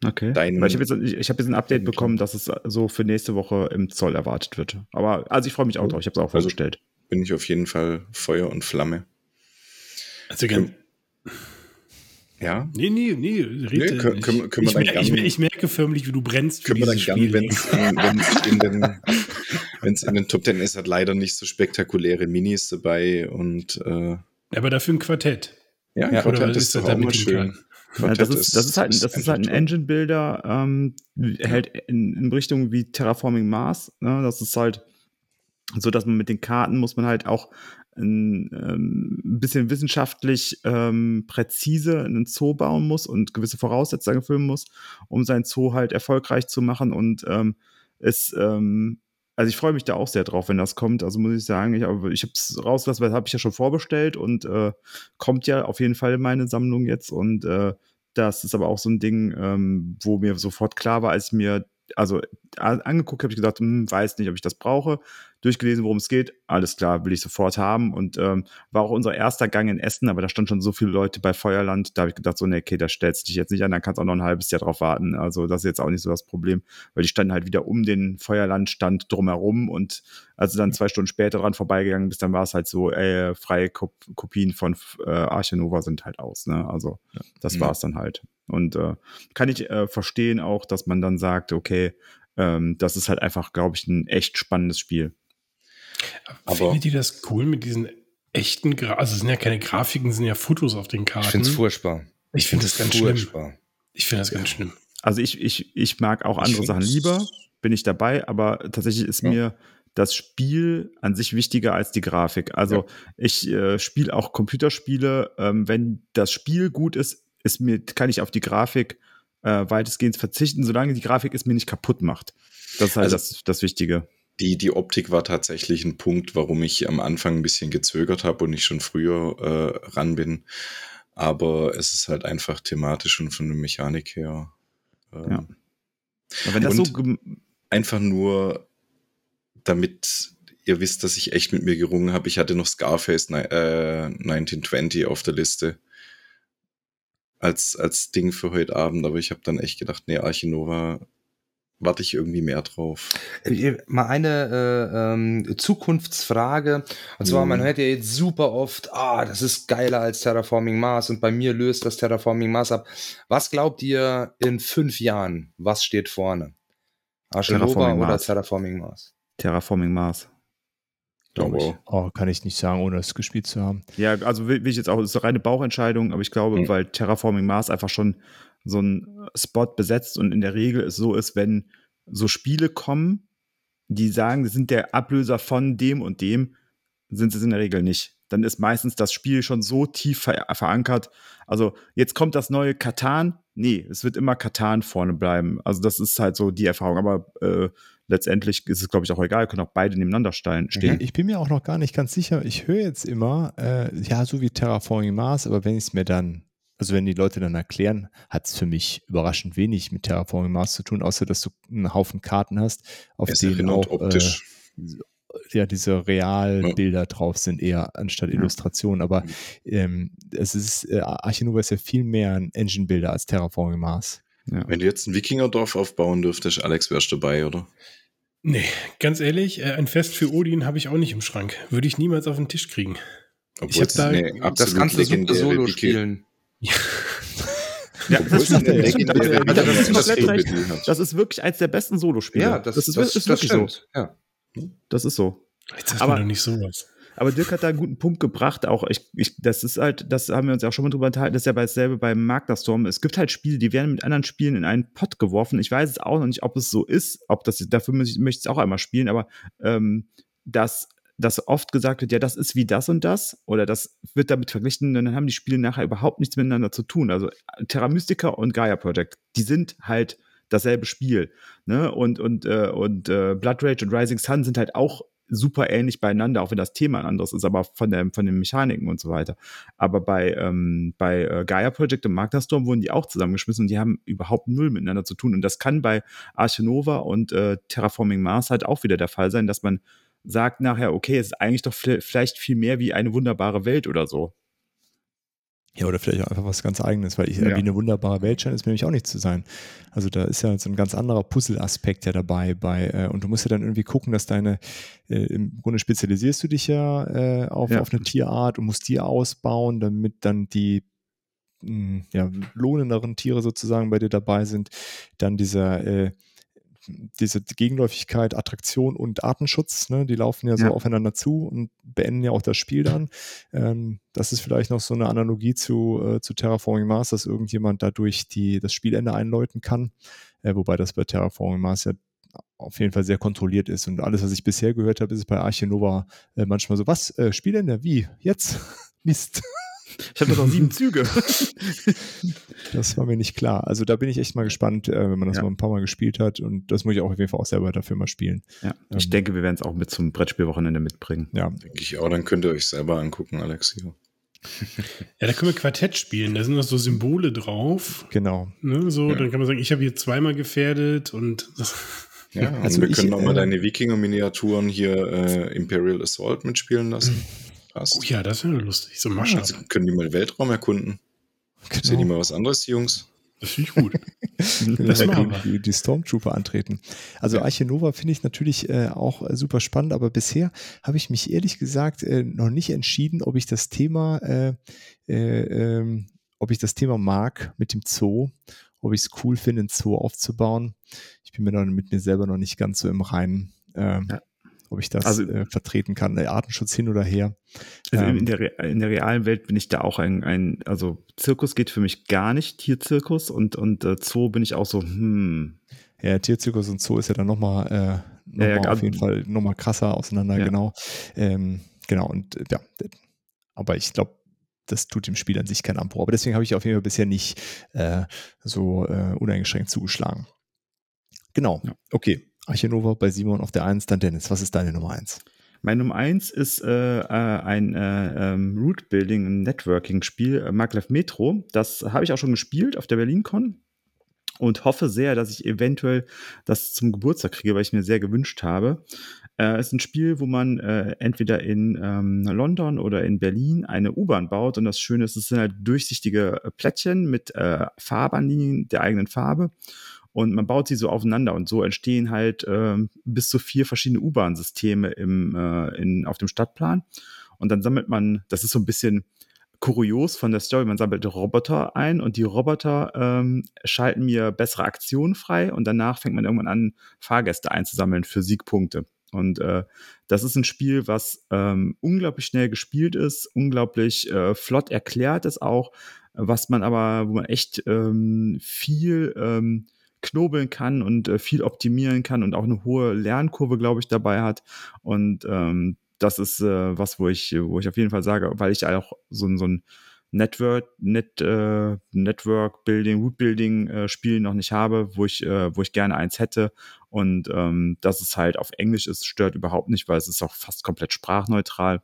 okay. dein- Weil ich habe jetzt, ich, ich hab jetzt ein Update bekommen, dass es so für nächste Woche im Zoll erwartet wird. Aber also ich freue mich auch drauf. Ich habe es auch Also- vorgestellt. bin ich auf jeden Fall Feuer und Flamme. Also, ganz, Ja, nee, nee, nee, rede. Nee, können- können- können ich, dann mer- ich, gern- mer- ich merke förmlich, wie du brennst für dann dieses gerne, Spiel. wenn es in, den, wenn's in den Top Ten ist, hat leider nicht so spektakuläre Minis dabei und äh, Aber dafür ein Quartett. ja, Ja, Quartett oder ist ist doch auch mal schön. Kleinen? Ja, das, ist, das ist halt, das ist halt ein Engine-Builder, ähm, hält in, in Richtung wie Terraforming Mars. Ne? Das ist halt so, dass man mit den Karten muss man halt auch ein, ähm, ein bisschen wissenschaftlich ähm, präzise einen Zoo bauen muss und gewisse Voraussetzungen erfüllen muss, um sein Zoo halt erfolgreich zu machen. Und ähm, es, ähm, also ich freue mich da auch sehr drauf, wenn das kommt. Also muss ich sagen, ich, ich habe es rausgelassen, weil das habe ich ja schon vorbestellt und äh, kommt ja auf jeden Fall in meine Sammlung jetzt. Und äh, das ist aber auch so ein Ding, ähm, wo mir sofort klar war, als mir also angeguckt habe, ich gesagt, hm, weiß nicht, ob ich das brauche. Durchgelesen, worum es geht, alles klar, will ich sofort haben. Und ähm, war auch unser erster Gang in Essen, aber da stand schon so viele Leute bei Feuerland, da habe ich gedacht, so, nee, okay, da stellst du dich jetzt nicht an, dann kannst du auch noch ein halbes Jahr drauf warten. Also das ist jetzt auch nicht so das Problem, weil die standen halt wieder um den Feuerlandstand drumherum und als du dann zwei Stunden später dran vorbeigegangen bist, dann war es halt so, ey, freie Kop Kopien von äh, Arche Nova sind halt aus. Ne? Also das Ja. war es dann halt. Und äh, kann ich äh, verstehen auch, dass man dann sagt, okay, ähm, das ist halt einfach, glaube ich, ein echt spannendes Spiel. Aber- Findet ihr das cool mit diesen echten, Gra also es sind ja keine Grafiken, es sind ja Fotos auf den Ich Karten. finde es furchtbar. Ich finde das ganz schlimm. furchtbar. Ich finde das ganz schlimm. Also ich, ich, ich mag auch Ich andere Sachen lieber, bin ich dabei, aber tatsächlich ist Ja. mir das Spiel an sich wichtiger als die Grafik. Also ich äh, spiele auch Computerspiele. Ähm, wenn das Spiel gut ist, ist mir, kann ich auf die Grafik äh, weitestgehend verzichten, solange die Grafik es mir nicht kaputt macht. Das ist halt Also- das, das Wichtige. Die, die Optik war tatsächlich ein Punkt, warum ich am Anfang ein bisschen gezögert habe und ich schon früher äh, ran bin. Aber es ist halt einfach thematisch und von der Mechanik her. ähm, Ja. Aber wenn das so Einfach nur, damit ihr wisst, dass ich echt mit mir gerungen habe. Ich hatte noch Scarface äh, 1920 auf der Liste als, als Ding für heute Abend, aber ich habe dann echt gedacht, nee, Archinova warte ich irgendwie mehr drauf. Äh, Mal eine äh, ähm, Zukunftsfrage. Und zwar, Mhm. man hört ja jetzt super oft, ah, das ist geiler als Terraforming Mars und bei mir löst das Terraforming Mars ab. Was glaubt ihr in fünf Jahren? Was steht vorne? Arche Nova Terraforming oder Mars. Terraforming Mars? Terraforming Mars. Glaube ich. Oh, kann ich nicht sagen, ohne es gespielt zu haben. Ja, also will, will ich jetzt auch, das ist eine reine Bauchentscheidung, aber ich glaube, Mhm. weil Terraforming Mars einfach schon so einen Spot besetzt und in der Regel es so ist, wenn so Spiele kommen, die sagen, sie sind der Ablöser von dem und dem, sind sie es in der Regel nicht. Dann ist meistens das Spiel schon so tief ver verankert. Also jetzt kommt das neue Katan. Nee, es wird immer Katan vorne bleiben. Also das ist halt so die Erfahrung. Aber äh, letztendlich ist es, glaube ich, auch egal. Können auch beide nebeneinander stein- stehen. Ich bin mir auch noch gar nicht ganz sicher. Ich höre jetzt immer, äh, ja, so wie Terraforming Mars, aber wenn ich es mir dann also wenn die Leute dann erklären, hat es für mich überraschend wenig mit Terraforming Mars zu tun, außer dass du einen Haufen Karten hast, auf Es denen erinnert auch optisch. Äh, ja, diese Realbilder drauf sind, eher anstatt Illustrationen. Aber ähm, es ist, äh, Arche Nova ist ja viel mehr ein Engine-Builder als Terraforming Mars. Wenn du jetzt ein Wikingerdorf aufbauen dürftest, Alex, wärst du dabei, oder? Nee, ganz ehrlich, äh, ein Fest für Odin habe ich auch nicht im Schrank. Würde ich niemals auf den Tisch kriegen. Obwohl hab es da- eine das kannst du super solo spielen. Ja, das ist komplett recht. Das wirklich eins der besten Solospiele. Ja, das, das ist, das, ist das wirklich so. stimmt. Ja. Das ist so. Jetzt Aber- man doch nicht sowas. Aber Dirk hat da einen guten Punkt gebracht. Auch ich, ich, das ist halt, das haben wir uns ja auch schon mal drüber unterhalten, das ist ja bei dasselbe beim Magnerstorm. Es gibt halt Spiele, die werden mit anderen Spielen in einen Pott geworfen. Ich weiß es auch noch nicht, ob es so ist, ob das, dafür möchte ich, möchte ich es auch einmal spielen, aber ähm, dass, dass oft gesagt wird, ja, das ist wie das und das, oder das wird damit verglichen, und dann haben die Spiele nachher überhaupt nichts miteinander zu tun. Also Terra Mystica und Gaia Project, die sind halt dasselbe Spiel. Ne? Und, und, äh, und äh, Blood Rage und Rising Sun sind halt auch super ähnlich beieinander, auch wenn das Thema ein anderes ist, aber von, der, von den Mechaniken und so weiter. Aber bei, ähm, bei äh, Gaia Project und Magnerstorm wurden die auch zusammengeschmissen und die haben überhaupt null miteinander zu tun. Und das kann bei Arche Nova und äh, Terraforming Mars halt auch wieder der Fall sein, dass man sagt nachher, okay, es ist eigentlich doch vielleicht viel mehr wie eine wunderbare Welt oder so. Ja, oder vielleicht auch einfach was ganz Eigenes, weil ich, Ja. wie eine wunderbare Welt scheint es mir nämlich auch nicht zu sein. Also da ist ja so ein ganz anderer Puzzle-Aspekt ja dabei bei, äh, und du musst ja dann irgendwie gucken, dass deine, äh, im Grunde spezialisierst du dich ja, äh, auf, Ja. auf eine Tierart und musst die ausbauen, damit dann die mh, ja, lohnenderen Tiere sozusagen bei dir dabei sind. Dann dieser, äh, diese Gegenläufigkeit, Attraktion und Artenschutz, ne, die laufen ja so Ja. aufeinander zu und beenden ja auch das Spiel dann. Ähm, das ist vielleicht noch so eine Analogie zu, äh, zu Terraforming Mars, dass irgendjemand dadurch die, das Spielende einläuten kann. Äh, wobei das bei Terraforming Mars ja auf jeden Fall sehr kontrolliert ist. Und alles, was ich bisher gehört habe, ist bei Arche Nova äh, manchmal so, was, äh, Spielende, wie, jetzt? Mist. Ich habe doch noch sieben Züge. Das war mir nicht klar. Also da bin ich echt mal gespannt, äh, wenn man das Ja. mal ein paar Mal gespielt hat. Und das muss ich auch auf jeden Fall auch selber dafür mal spielen. Ja, ich Ähm. denke, wir werden es auch mit zum Brettspielwochenende mitbringen. Ja, Denke ich auch, dann könnt ihr euch selber angucken, Alex. Hier. Ja, da können wir Quartett spielen. Da sind noch so Symbole drauf. genau. Ne, so, Ja. dann kann man sagen, ich habe hier zweimal gefährdet und Ja, Also wir ich, können auch mal äh, deine Wikinger-Miniaturen hier äh, Imperial Assault mitspielen lassen. Passt. oh ja, das wäre lustig. So Mascha. Also können die mal Weltraum erkunden. Sehen die genau. mal was anderes, die Jungs? Das finde ich gut. Das wir machen gegen die, die Stormtrooper antreten. Also Arche Nova finde ich natürlich äh, auch äh, super spannend, aber bisher habe ich mich ehrlich gesagt äh, noch nicht entschieden, ob ich das Thema, äh, äh, ähm, ob ich das Thema mag mit dem Zoo, ob ich es cool finde, einen Zoo aufzubauen. Ich bin mir noch mit mir selber noch nicht ganz so im Reinen, ähm, Ja. Ob ich das Also- äh, vertreten kann. Äh, Artenschutz hin oder her. Also Ähm. in, der, in der realen Welt bin ich da auch ein, ein, also Zirkus geht für mich gar nicht, Tierzirkus und, und äh, Zoo bin ich auch so, hm. Ja, Tierzirkus und Zoo ist ja dann nochmal äh, noch Ja, ja, auf jeden Fall nochmal krasser auseinander, Ja. genau. Ähm, genau, und äh, ja, aber ich glaube, das tut dem Spiel an sich keinen Abbruch. Aber deswegen habe ich auf jeden Fall bisher nicht äh, so äh, uneingeschränkt zugeschlagen. Genau, Ja. okay. Arche Nova bei Simon auf der 1, dann Dennis. Was ist deine Nummer 1? Mein Nummer eins ist äh, äh, ein äh, ähm, Root Building, ein Networking-Spiel, äh, Maglev Metro. Das habe ich auch schon gespielt auf der BerlinCon und hoffe sehr, dass ich eventuell das zum Geburtstag kriege, weil ich mir sehr gewünscht habe. Äh, es ist ein Spiel, wo man entweder in ähm, London oder in Berlin eine U-Bahn baut und das Schöne ist, es sind halt durchsichtige Plättchen mit Farbanlinien der eigenen Farbe und man baut sie so aufeinander und so entstehen halt ähm, bis zu vier verschiedene U-Bahn-Systeme im, äh, auf dem Stadtplan. Und dann sammelt man, das ist so ein bisschen kurios von der Story, man sammelt Roboter ein und die Roboter ähm, schalten mir bessere Aktionen frei und danach fängt man irgendwann an, Fahrgäste einzusammeln für Siegpunkte. Und äh, das ist ein Spiel, was ähm, unglaublich schnell gespielt ist, unglaublich äh, flott erklärt ist auch, was man aber, wo man echt ähm, viel ähm, knobeln kann und äh, viel optimieren kann und auch eine hohe Lernkurve, glaube ich, dabei hat. Und ähm, das ist äh, was, wo ich, wo ich auf jeden Fall sage, weil ich auch so, ein- so ein Network, Net, äh, Network Building, Root Building äh, Spiel noch nicht habe, wo ich, äh, wo ich gerne eins hätte. Und ähm, dass es halt auf Englisch ist, stört überhaupt nicht, weil es ist auch fast komplett sprachneutral.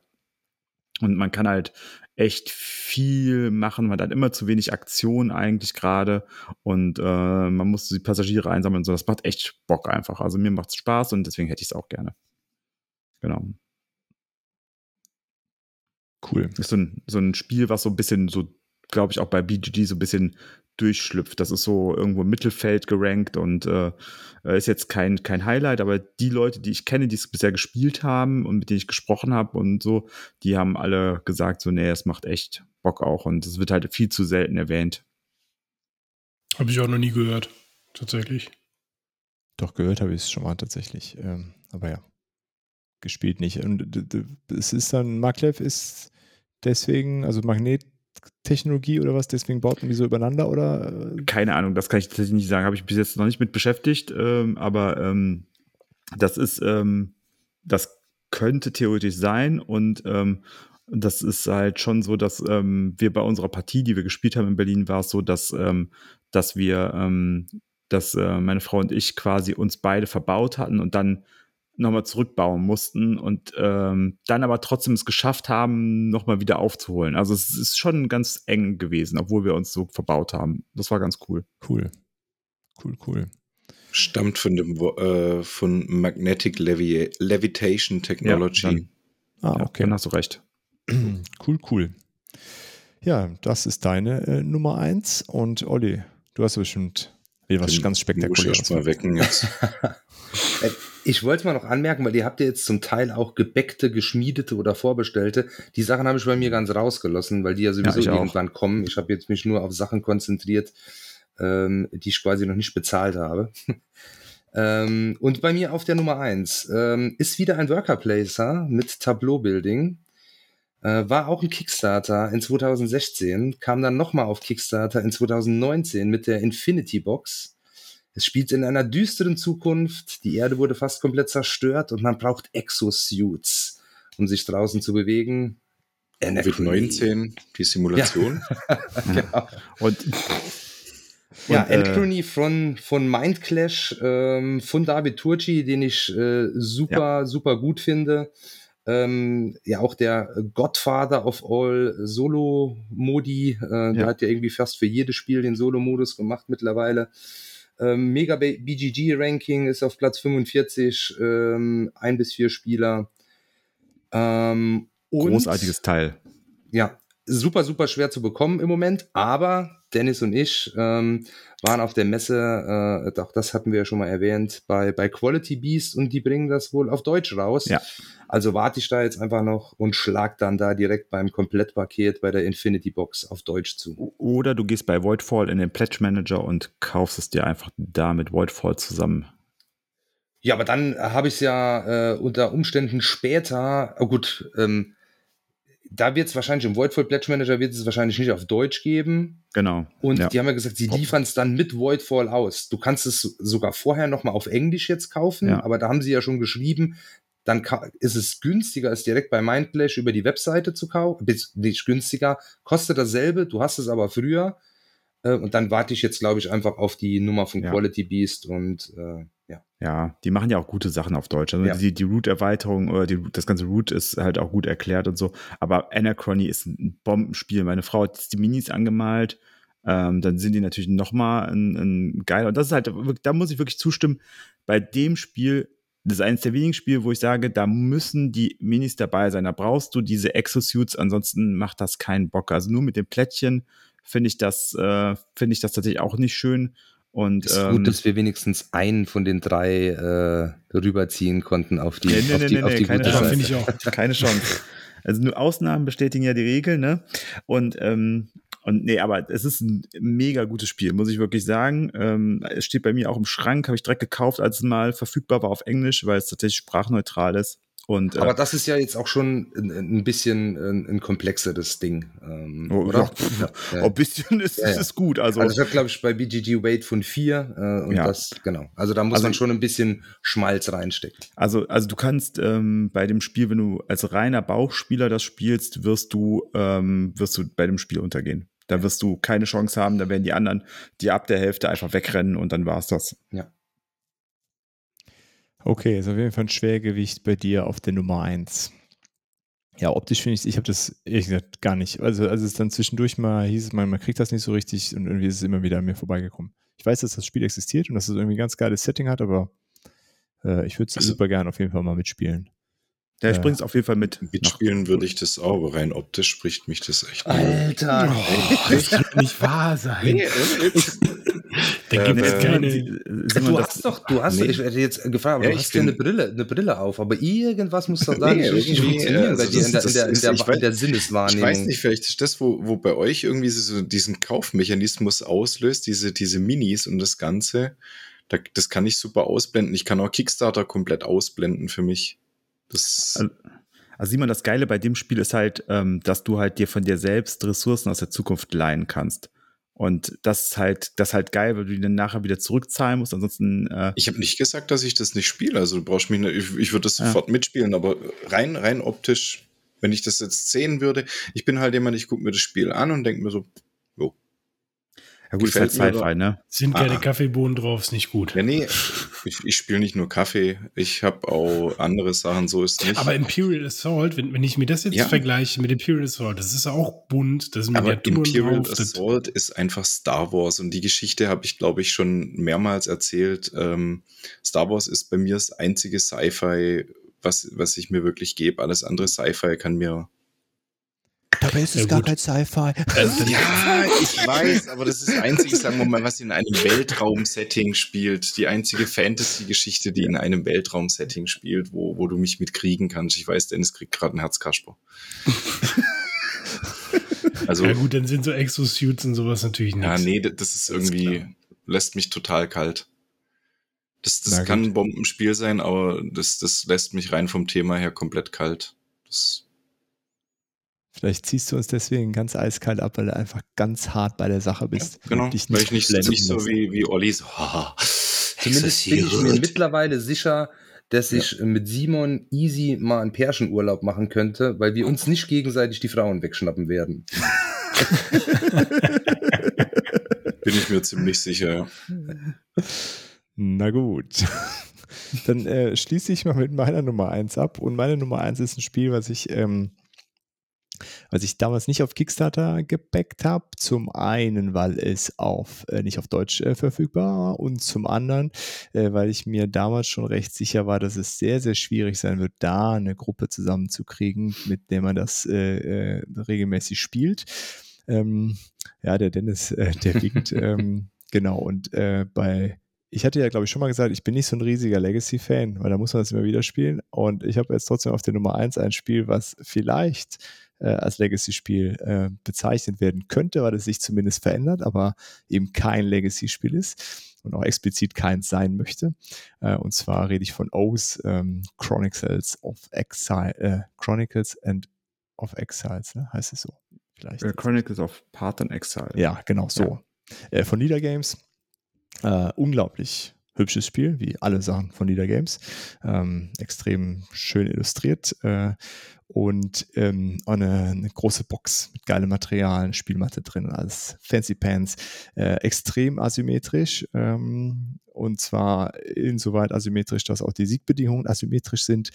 Und man kann halt echt viel machen. Man hat immer zu wenig Aktion eigentlich gerade und äh, man muss die Passagiere einsammeln und so. Das macht echt Bock einfach. Also mir macht es Spaß und deswegen hätte ich es auch gerne. Genau. Cool. Ist so ein, so ein Spiel, was so ein bisschen so, glaube ich, auch bei BGG so ein bisschen durchschlüpft. Das ist so irgendwo im Mittelfeld gerankt und äh, ist jetzt kein, kein Highlight, aber die Leute, die ich kenne, die es bisher gespielt haben und mit denen ich gesprochen habe und so, die haben alle gesagt, so, nee, es macht echt Bock auch und es wird halt viel zu selten erwähnt. Habe ich auch noch nie gehört, tatsächlich. Doch, gehört habe ich es schon mal tatsächlich. Ähm, aber ja, gespielt nicht. Und es ist dann, Maglev ist deswegen, also Magnet Technologie oder was, deswegen baut man die so übereinander oder? Keine Ahnung, das kann ich tatsächlich nicht sagen, habe ich bis jetzt noch nicht mit beschäftigt, ähm, aber ähm, das ist, ähm, das könnte theoretisch sein und ähm, das ist halt schon so, dass ähm, wir bei unserer Partie, die wir gespielt haben in Berlin, war es so, dass, ähm, dass wir, dass äh, meine Frau und ich quasi uns beide verbaut hatten und dann nochmal zurückbauen mussten und ähm, dann aber trotzdem es geschafft haben, nochmal wieder aufzuholen. Also es ist schon ganz eng gewesen, obwohl wir uns so verbaut haben. Das war ganz cool. Cool. Cool, cool. Stammt von dem äh, von Magnetic Levi Levitation Technology. Ja, ah, okay. dann hast du recht. cool, cool. Ja, das ist deine äh, Nummer eins. Und Olli, du hast bestimmt was ganz spektakuläres. mal wecken jetzt. Äh, ich wollte mal noch anmerken, weil ihr habt ja jetzt zum Teil auch gebäckte, geschmiedete oder vorbestellte. Die Sachen habe ich bei mir ganz rausgelassen, weil die ja sowieso ja, irgendwann kommen. Ich habe jetzt mich nur auf Sachen konzentriert, ähm, die ich quasi noch nicht bezahlt habe. ähm, und bei mir auf der Nummer eins ähm, ist wieder ein Worker Placer mit Tableau Building. Äh, war auch ein Kickstarter in 2016, kam dann nochmal auf Kickstarter in 2019 mit der Infinity Box es spielt in einer düsteren Zukunft. Die Erde wurde fast komplett zerstört und man braucht Exosuits, um sich draußen zu bewegen. Covid-19, die Simulation. Ja. genau. Und ja, und, Anachrony äh, von, von Mindclash, ähm, von David Turci, den ich äh, super, ja. super gut finde. Ähm, ja, auch der Godfather of all Solo-Modi. Äh, ja. Der hat ja irgendwie fast für jedes Spiel den Solo-Modus gemacht mittlerweile. Ähm, Mega BGG Ranking ist auf Platz 45, ähm, ein bis vier Spieler. Ähm, Großartiges Teil. Ja, super, super schwer zu bekommen im Moment, aber Dennis und ich ähm, waren auf der Messe, äh, auch das hatten wir ja schon mal erwähnt, bei, bei Quality Beast und die bringen das wohl auf Deutsch raus. Ja. Also warte ich da jetzt einfach noch und schlag dann da direkt beim Komplettpaket bei der Infinity Box auf Deutsch zu. Oder du gehst bei Voidfall in den Pledge Manager und kaufst es dir einfach da mit Voidfall zusammen. Ja, aber dann habe ich es ja äh, unter Umständen später, oh gut, ähm, da wird es wahrscheinlich im Voidfall Pledge Manager wird es wahrscheinlich nicht auf Deutsch geben. Genau. Und ja. die haben ja gesagt, sie liefern es dann mit Voidfall aus. Du kannst es sogar vorher nochmal auf Englisch jetzt kaufen, ja. aber da haben sie ja schon geschrieben, dann ist es günstiger, es direkt bei Mindflash über die Webseite zu kaufen. Nicht günstiger, kostet dasselbe, du hast es aber früher. Äh, und dann warte ich jetzt, glaube ich, einfach auf die Nummer von ja. Quality Beast und äh, ja. Ja, die machen ja auch gute Sachen auf Deutsch. Also ja. die, die Root-Erweiterung oder die, das ganze Root ist halt auch gut erklärt und so. Aber Anachrony ist ein Bombenspiel. Meine Frau hat die Minis angemalt. Ähm, dann sind die natürlich nochmal ein, ein geiler. Und das ist halt, da muss ich wirklich zustimmen. Bei dem Spiel, das ist eines der wenigen Spiele, wo ich sage, da müssen die Minis dabei sein. Da brauchst du diese Exosuits, ansonsten macht das keinen Bock. Also nur mit dem Plättchen finde ich das, äh, finde ich das tatsächlich auch nicht schön. Und, ist ähm, gut, dass wir wenigstens einen von den drei äh, rüberziehen konnten auf die, nee, nee, auf die, nee, auf die keine Chance. Ich auch. Keine Chance. Also nur Ausnahmen bestätigen ja die Regel, ne? Und ähm, und nee, aber es ist ein mega gutes Spiel, muss ich wirklich sagen. Ähm, es steht bei mir auch im Schrank, habe ich direkt gekauft, als es mal verfügbar war auf Englisch, weil es tatsächlich sprachneutral ist. Und, äh, Aber das ist ja jetzt auch schon ein, ein bisschen ein, ein komplexeres Ding, ähm, oh, oder? Ja, ja. Ein bisschen ist, ja, ist gut. Also, also ich habe, glaube ich, bei BGG Weight von vier äh, und das, genau. Also da muss also, man schon ein bisschen Schmalz reinstecken. Also, also du kannst ähm, bei dem Spiel, wenn du als reiner Bauchspieler das spielst, wirst du, ähm, wirst du bei dem Spiel untergehen. Da wirst du keine Chance haben, da werden die anderen die ab der Hälfte einfach wegrennen und dann war's das. Ja. Okay, ist auf jeden Fall ein Schwergewicht bei dir auf der Nummer 1. Ja, optisch finde ich, ich habe das ehrlich gesagt gar nicht. Also, als es dann zwischendurch mal hieß, man, man kriegt das nicht so richtig und irgendwie ist es immer wieder an mir vorbeigekommen. Ich weiß, dass das Spiel existiert und dass es irgendwie ein ganz geiles Setting hat, aber äh, ich würde es Also- super gern auf jeden Fall mal mitspielen. Ja, ich Äh, bring's auf jeden Fall mit. Mitspielen würde ich das auch, aber rein optisch spricht mich das echt. Alter. Oh, das kann nicht wahr sein. Nee, ohne Witz. Da gibt es äh, keine. Simon, Du das- hast doch, du hast, Nee. ich hätte jetzt gefragt, aber Ja, du ich hast ja eine Brille, eine Brille auf, aber irgendwas muss doch da Nee, nicht richtig irgendwie, funktionieren also bei dir in der, in der, in der, ist- ich weiß- in der Ich Sinneswahrnehmung. weiß nicht, vielleicht ist das, wo, wo bei euch irgendwie so diesen Kaufmechanismus auslöst, diese, diese Minis und das Ganze. Da, das kann ich super ausblenden. Ich kann auch Kickstarter komplett ausblenden für mich. Das, Also- Also Simon, das Geile bei dem Spiel ist halt, ähm, dass du halt dir von dir selbst Ressourcen aus der Zukunft leihen kannst. Und das ist halt, das ist halt geil, weil du die dann nachher wieder zurückzahlen musst. Ansonsten, äh, ich habe nicht gesagt, dass ich das nicht spiele. Also du brauchst mich nicht, ich, ich würde das Ja. sofort mitspielen, aber rein, rein optisch, wenn ich das jetzt sehen würde, ich bin halt jemand, ich gucke mir das Spiel an und denke mir so, jo. Ja gut, ist halt gefällt Sci-Fi, ne? Sind keine Ah. Kaffeebohnen drauf, ist nicht gut. Ja, nee, ich, ich spiele nicht nur Kaffee, ich habe auch andere Sachen, so ist nicht. Aber Imperial Assault, wenn, wenn ich mir das jetzt Ja. vergleiche mit Imperial Assault, das ist auch bunt, das sind Aber Imperial drauf. Assault ist einfach Star Wars und die Geschichte habe ich, glaube ich, schon mehrmals erzählt. Ähm, Star Wars ist bei mir das einzige Sci-Fi, was, was ich mir wirklich gebe. Alles andere Sci-Fi kann mir. Dabei ist es Ja, gar gut. kein Sci-Fi. das, Ja, ich weiß, aber das ist das einzige, sagen wir mal, was in einem Weltraum-Setting spielt. Die einzige Fantasy-Geschichte, die in einem Weltraum-Setting spielt, wo, wo du mich mit kriegen kannst. Ich weiß, Dennis kriegt gerade ein Herzkasper. also, ja gut, dann sind so Exosuits und sowas natürlich Ja, nichts. nee, das ist Das ist irgendwie, klar. lässt mich total kalt. Das, das kann ein Bombenspiel sein, aber das, das lässt mich rein vom Thema her komplett kalt. Das, Vielleicht ziehst du uns deswegen ganz eiskalt ab, weil du einfach ganz hart bei der Sache bist. genau, Und dich weil ich nicht, nicht so wie, wie Olli so, haha, Zumindest bin ich mir mittlerweile sicher, dass ich mit Simon easy mal einen Pärchenurlaub machen könnte, weil wir uns nicht gegenseitig die Frauen wegschnappen werden. bin ich mir ziemlich sicher. ja. Na gut. Dann äh, schließe ich mal mit meiner Nummer 1 ab. Und meine Nummer 1 ist ein Spiel, was ich, ähm, was ich damals nicht auf Kickstarter gebackt habe. Zum einen, weil es auf, äh, nicht auf Deutsch äh, verfügbar war und zum anderen, äh, weil ich mir damals schon recht sicher war, dass es sehr, sehr schwierig sein wird, da eine Gruppe zusammenzukriegen, mit der man das äh, äh, regelmäßig spielt. Ähm, ja, der Dennis, äh, der wiegt, ähm, genau, und äh, bei ich hatte ja, glaube ich, schon mal gesagt, ich bin nicht so ein riesiger Legacy-Fan, weil da muss man das immer wieder spielen. Und ich habe jetzt trotzdem auf der Nummer 1 ein Spiel, was vielleicht äh, als Legacy-Spiel äh, bezeichnet werden könnte, weil es sich zumindest verändert, aber eben kein Legacy-Spiel ist und auch explizit keins sein möchte. Äh, und zwar rede ich von O's ähm, Chronicles of Exile, äh, Chronicles and of Exiles, ne? heißt es so? Vielleicht. Äh, Chronicles of Path and Exile. Ja, genau so. Äh, von Leader Games. Unglaublich hübsches Spiel, wie alle Sachen von Leader Games. Ähm, extrem schön illustriert äh, und ähm, eine, eine große Box mit geilem Material, Spielmatte drin, alles Fancy Pants, äh, extrem asymmetrisch ähm, und zwar insoweit asymmetrisch, dass auch die Siegbedingungen asymmetrisch sind.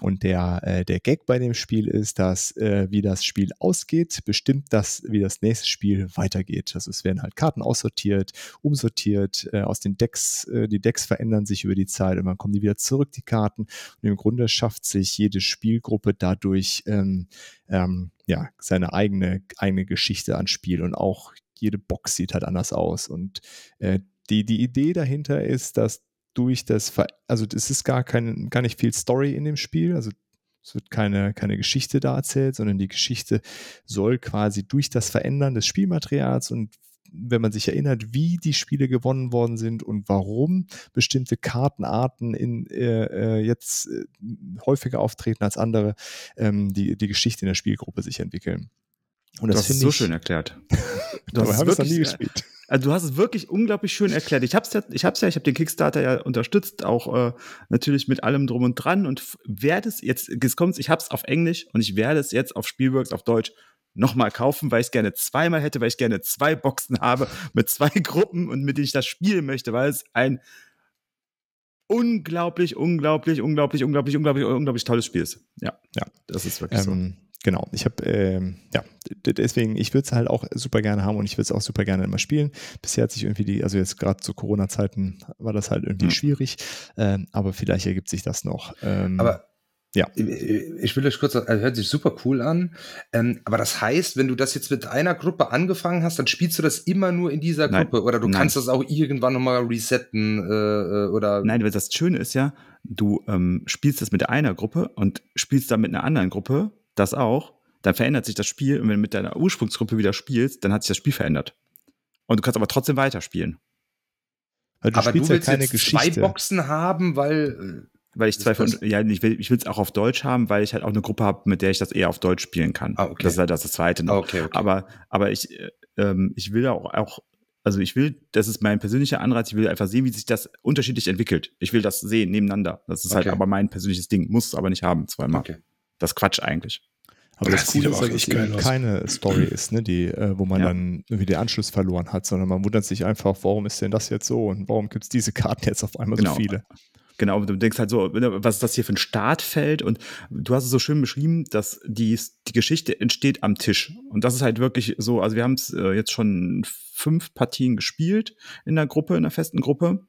Und der, äh, der Gag bei dem Spiel ist, dass äh, wie das Spiel ausgeht, bestimmt das, wie das nächste Spiel weitergeht. Also es werden halt Karten aussortiert, umsortiert, äh, aus den Decks, äh, die Decks verändern sich über die Zeit und dann kommen die wieder zurück, die Karten. Und im Grunde schafft sich jede Spielgruppe dadurch ähm, ähm, ja, seine eigene, eigene Geschichte ans Spiel und auch jede Box sieht halt anders aus. Und äh, die, die Idee dahinter ist, dass durch das, Ver also es ist gar, kein, gar nicht viel Story in dem Spiel, also es wird keine, keine Geschichte da erzählt, sondern die Geschichte soll quasi durch das Verändern des Spielmaterials und wenn man sich erinnert, wie die Spiele gewonnen worden sind und warum bestimmte Kartenarten in, äh, äh, jetzt äh, häufiger auftreten als andere, ähm, die, die Geschichte in der Spielgruppe sich entwickeln. Und Du das hast es so ich, schön erklärt. Du aber hast, es noch nie wirklich, gespielt. also du hast es wirklich unglaublich schön erklärt. Ich hab's ja, ich hab's ja, ich habe den Kickstarter ja unterstützt, auch äh, natürlich mit allem drum und dran und werde es jetzt, jetzt kommt's, ich hab's auf Englisch und ich werde es jetzt auf Spielworks auf Deutsch nochmal kaufen, weil ich es gerne zweimal hätte, weil ich gerne zwei Boxen habe mit zwei Gruppen und mit denen ich das spielen möchte, weil es ein unglaublich, unglaublich, unglaublich, unglaublich, unglaublich, unglaublich tolles Spiel ist. Ja, ja, das ist wirklich ähm, so. Genau, ich habe, ähm, ja, deswegen, ich würde es halt auch super gerne haben und ich würde es auch super gerne immer spielen. Bisher hat sich irgendwie die, also jetzt gerade zu Corona-Zeiten war das halt irgendwie mhm. schwierig, ähm, aber vielleicht ergibt sich das noch. Ähm, aber ja. Ich will euch kurz, also hört sich super cool an. Ähm, aber das heißt, wenn du das jetzt mit einer Gruppe angefangen hast, dann spielst du das immer nur in dieser Gruppe Nein. oder du Nein. kannst das auch irgendwann nochmal resetten äh, äh, oder. Nein, weil das Schöne ist ja, du ähm, spielst das mit einer Gruppe und spielst dann mit einer anderen Gruppe das auch. Dann verändert sich das Spiel und wenn du mit deiner Ursprungsgruppe wieder spielst, dann hat sich das Spiel verändert. Und du kannst aber trotzdem weiterspielen. Weil du aber du willst ja keine jetzt Geschichte. zwei Boxen haben, weil äh, weil ich zwei von, ja, ich will ich will es auch auf Deutsch haben, weil ich halt auch eine Gruppe habe, mit der ich das eher auf Deutsch spielen kann. Ah, okay. Das ist halt das, das zweite noch. Okay, okay. Aber, aber ich, äh, ähm, ich will auch, auch, also ich will, das ist mein persönlicher Anreiz, ich will einfach sehen, wie sich das unterschiedlich entwickelt. Ich will das sehen, nebeneinander. Das ist halt okay. halt aber mein persönliches Ding. Muss es aber nicht haben, zweimal. Okay. Das ist Quatsch eigentlich. Aber das, das Coole ist, dass es eben keine Story ist, ne, die, äh, wo man ja. dann irgendwie den Anschluss verloren hat, sondern man wundert sich einfach, warum ist denn das jetzt so und warum gibt es diese Karten jetzt auf einmal genau. so viele? Genau, du denkst halt so, ne, was ist das hier für ein Startfeld? Und du hast es so schön beschrieben, dass die, die Geschichte entsteht am Tisch. Und das ist halt wirklich so, also wir haben es äh, jetzt schon fünf Partien gespielt in der Gruppe, in der festen Gruppe.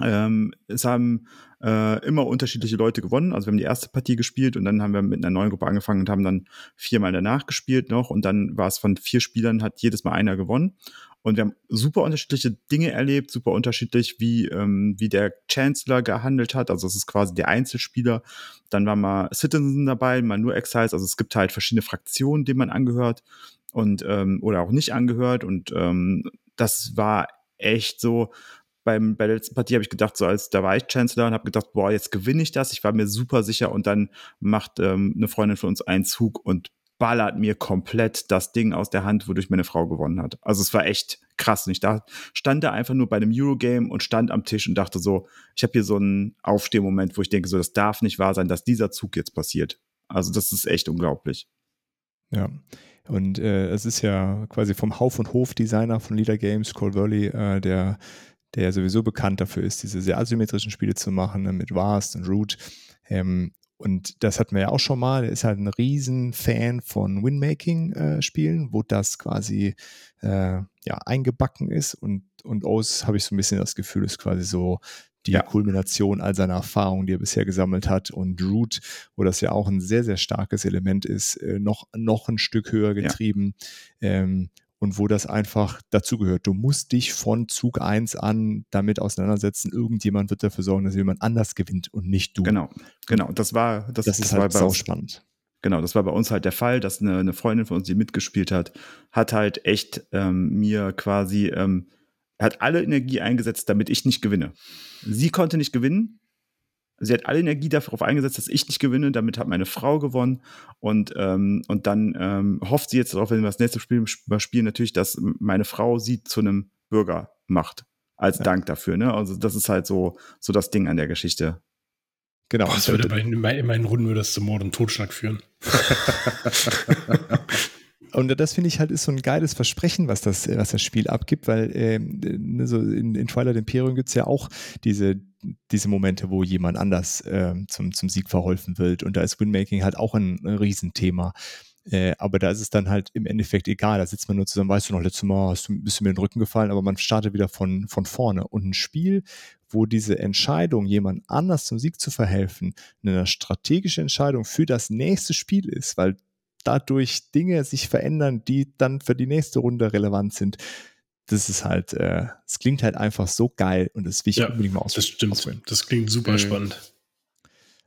Ähm, es haben äh, immer unterschiedliche Leute gewonnen. Also wir haben die erste Partie gespielt und dann haben wir mit einer neuen Gruppe angefangen und haben dann viermal danach gespielt noch. Und dann war es von vier Spielern, hat jedes Mal einer gewonnen. Und wir haben super unterschiedliche Dinge erlebt, super unterschiedlich, wie, ähm, wie der Chancellor gehandelt hat. Also es ist quasi der Einzelspieler. Dann war mal Citizen dabei, mal nur Exiles. Also es gibt halt verschiedene Fraktionen, denen man angehört und ähm, oder auch nicht angehört. Und ähm, das war echt so. Beim, bei der letzten Partie habe ich gedacht, so als da war ich Chancellor und habe gedacht, boah, jetzt gewinne ich das. Ich war mir super sicher und dann macht ähm, eine Freundin von uns einen Zug und ballert mir komplett das Ding aus der Hand, wodurch meine Frau gewonnen hat. Also es war echt krass. Und ich da stand da einfach nur bei einem Eurogame und stand am Tisch und dachte so, ich habe hier so einen Aufstehmoment, wo ich denke, so, das darf nicht wahr sein, dass dieser Zug jetzt passiert. Also das ist echt unglaublich. Ja. Und äh, es ist ja quasi vom Hauf- und Hof-Designer von Leader Games, Cole Burley, äh, der, der sowieso bekannt dafür ist, diese sehr asymmetrischen Spiele zu machen, ne, mit Vast und Root. Ähm, und das hatten wir ja auch schon mal. Er ist halt ein Riesenfan von Winmaking-Spielen, äh, wo das quasi äh, ja, eingebacken ist. Und, und Oz habe ich so ein bisschen das Gefühl, ist quasi so die ja. Kulmination all seiner Erfahrungen, die er bisher gesammelt hat. Und Root, wo das ja auch ein sehr, sehr starkes Element ist, äh, noch, noch ein Stück höher getrieben. Ja. Ähm, und wo das einfach dazugehört. Du musst dich von Zug 1 an damit auseinandersetzen. Irgendjemand wird dafür sorgen, dass jemand anders gewinnt und nicht du. Genau, genau. Das war, das, das ist das halt sau spannend. Genau, das war bei uns halt der Fall, dass eine, eine Freundin von uns, die mitgespielt hat, hat halt echt ähm, mir quasi, ähm, hat alle Energie eingesetzt, damit ich nicht gewinne. Sie konnte nicht gewinnen, sie hat alle Energie darauf eingesetzt, dass ich nicht gewinne. Damit hat meine Frau gewonnen. Und, ähm, und dann ähm, hofft sie jetzt darauf, wenn wir das nächste Spiel spielen, natürlich, dass meine Frau sie zu einem Bürger macht. Als ja. Dank dafür. Ne? Also das ist halt so, so das Ding an der Geschichte. Genau. Boah, das würde bei, in meinen Runden würde das zum Mord und Totschlag führen. Und das finde ich halt ist so ein geiles Versprechen, was das, was das Spiel abgibt, weil äh, ne, so in, in Twilight Imperium gibt es ja auch diese, diese Momente, wo jemand anders äh, zum, zum Sieg verholfen wird. Und da ist Winmaking halt auch ein, ein Riesenthema. Äh, aber da ist es dann halt im Endeffekt egal. Da sitzt man nur zusammen, weißt du noch, letztes Mal hast du, bist du mir in den Rücken gefallen, aber man startet wieder von, von vorne. Und ein Spiel, wo diese Entscheidung, jemand anders zum Sieg zu verhelfen, eine strategische Entscheidung für das nächste Spiel ist, weil dadurch Dinge sich verändern, die dann für die nächste Runde relevant sind. Das ist halt, äh, es äh, klingt halt einfach so geil und das will ich ja, unbedingt mal ausprobieren. Das stimmt. Ausprobieren. Das klingt super mhm. spannend.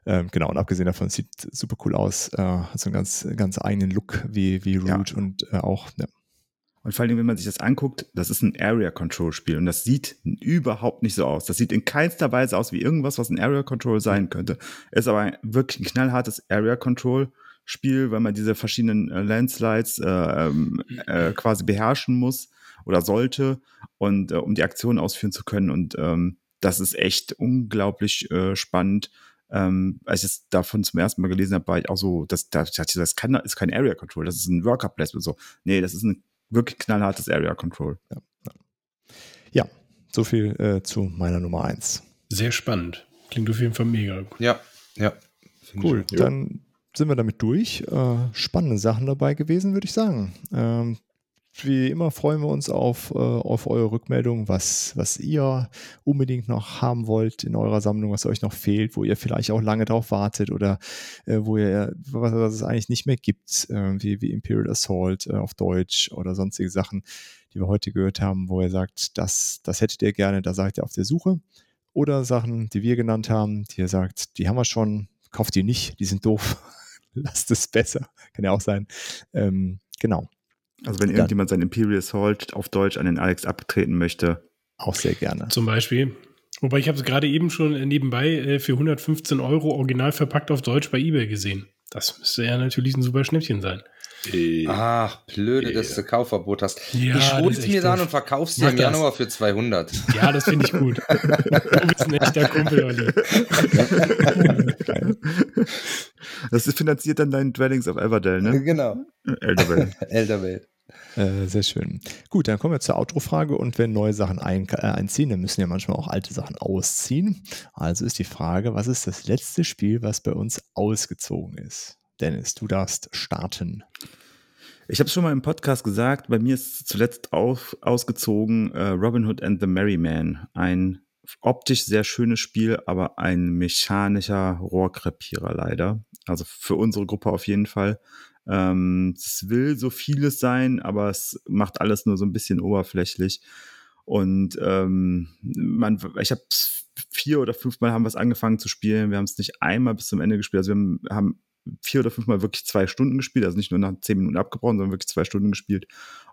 Ähm, genau, und abgesehen davon sieht super cool aus. Äh, hat so einen ganz, ganz eigenen Look wie, wie Root ja. und äh, auch, ja. Und vor allem, wenn man sich das anguckt, das ist ein Area Control Spiel und das sieht überhaupt nicht so aus. Das sieht in keinster Weise aus wie irgendwas, was ein Area Control sein könnte. Ist aber wirklich ein knallhartes Area Control Spiel, weil man diese verschiedenen äh, Landslides äh, ähm, äh, quasi beherrschen muss oder sollte und äh, um die Aktion ausführen zu können. Und ähm, das ist echt unglaublich äh, spannend. Ähm, als ich es davon zum ersten Mal gelesen habe, war ich auch so, das, das, das kann, ist kein Area Control, das ist ein Worker Placement. So, nee, das ist ein wirklich knallhartes Area Control. Ja, ja. ja so viel äh, zu meiner Nummer eins. sehr spannend. Klingt auf jeden Fall mega. Ja, ja. Cool, dann sind wir damit durch. Äh, spannende Sachen dabei gewesen, würde ich sagen. Ähm, wie immer freuen wir uns auf, äh, auf eure Rückmeldung, was, was ihr unbedingt noch haben wollt in eurer Sammlung, was euch noch fehlt, wo ihr vielleicht auch lange drauf wartet oder äh, wo ihr, was, was, es eigentlich nicht mehr gibt, äh, wie, wie Imperial Assault äh, auf Deutsch oder sonstige Sachen, die wir heute gehört haben, wo ihr sagt, das, das hättet ihr gerne, da seid ihr auf der Suche. Oder Sachen, die wir genannt haben, die ihr sagt, die haben wir schon, kauft die nicht, die sind doof, lasst es besser, kann ja auch sein. Ähm, genau. Also wenn irgendjemand sein Imperial Assault auf Deutsch an den Alex abtreten möchte. Auch sehr gerne. Zum Beispiel. Wobei ich habe es gerade eben schon nebenbei äh, für 115 Euro original verpackt auf Deutsch bei eBay gesehen. Das müsste ja natürlich ein super Schnäppchen sein. Äh, Ach, blöde, dass äh. du Kaufverbot hast. Ja, ich das hol's ist mir dann und verkauf's dir Mach im. Januar für 200. Ja, das finde ich gut. du bist ein echter Kumpel, Olli. Das ist finanziert dann dein Dwellings of Everdell, ne? genau. Elderwell. Elderwelt. Äh, sehr schön. Gut, dann kommen wir zur Outro-Frage und wenn neue Sachen ein, äh, einziehen, dann müssen ja manchmal auch alte Sachen ausziehen. Also ist die Frage, was ist das letzte Spiel, was bei uns ausgezogen ist? Dennis, du darfst starten. Ich habe es schon mal im Podcast gesagt, bei mir ist zuletzt auf, ausgezogen äh, Robin Hood and the Merry Man. Ein optisch sehr schönes Spiel, aber ein mechanischer Rohrkrepierer leider. Also für unsere Gruppe auf jeden Fall. Ähm, es will so vieles sein, aber es macht alles nur so ein bisschen oberflächlich. Und ähm, man, ich habe vier oder fünfmal haben wir es angefangen zu spielen. Wir haben es nicht einmal bis zum Ende gespielt. Also wir haben, haben vier oder fünfmal wirklich zwei Stunden gespielt, also nicht nur nach zehn Minuten abgebrochen, sondern wirklich zwei Stunden gespielt.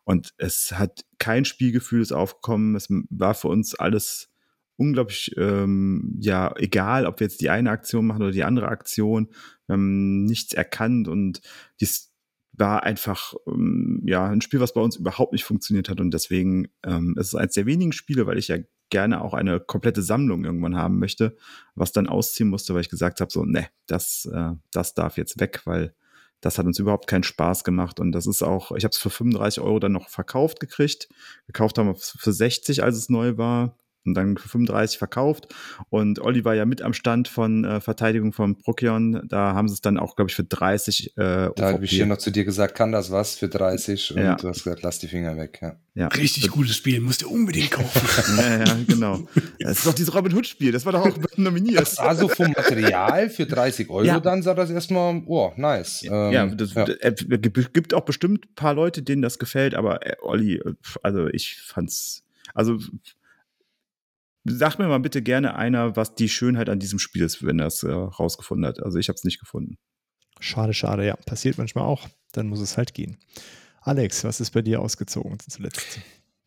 Und es hat kein Spielgefühl ist aufgekommen. Es war für uns alles unglaublich, ähm, ja, egal, ob wir jetzt die eine Aktion machen oder die andere Aktion. Wir haben nichts erkannt und dies war einfach, ähm, ja, ein Spiel, was bei uns überhaupt nicht funktioniert hat. Und deswegen ähm, ist es eines der wenigen Spiele, weil ich ja gerne auch eine komplette Sammlung irgendwann haben möchte, was dann ausziehen musste, weil ich gesagt habe, so, ne, das, äh, das darf jetzt weg, weil das hat uns überhaupt keinen Spaß gemacht. Und das ist auch, ich habe es für 35 Euro dann noch verkauft gekriegt. Gekauft haben wir für 60, als es neu war. Und dann für 35 verkauft. Und Olli war ja mit am Stand von äh, Verteidigung von Prokion. Da haben sie es dann auch, glaube ich, für 30 äh, Da habe ich hier noch zu dir gesagt, kann das was für 30? Und Ja. du hast gesagt, lass die Finger weg. Ja. ja. Richtig gutes Spiel, musst du unbedingt kaufen. Ja, ja, genau. Das ist doch dieses Robin Hood-Spiel, das war doch auch nominiert. Das sah so vom Material für 30 Euro, Ja. dann sah das erstmal, oh, nice. Ähm, ja, das ja. äh, gibt gibt auch bestimmt ein paar Leute, denen das gefällt, aber äh, Olli, äh, also ich fand's, also sag mir mal bitte gerne einer, was die Schönheit an diesem Spiel ist, wenn er es äh, rausgefunden hat. Also ich habe es nicht gefunden. Schade, schade, ja. Passiert manchmal auch. Dann muss es halt gehen. Alex, was ist bei dir ausgezogen zuletzt?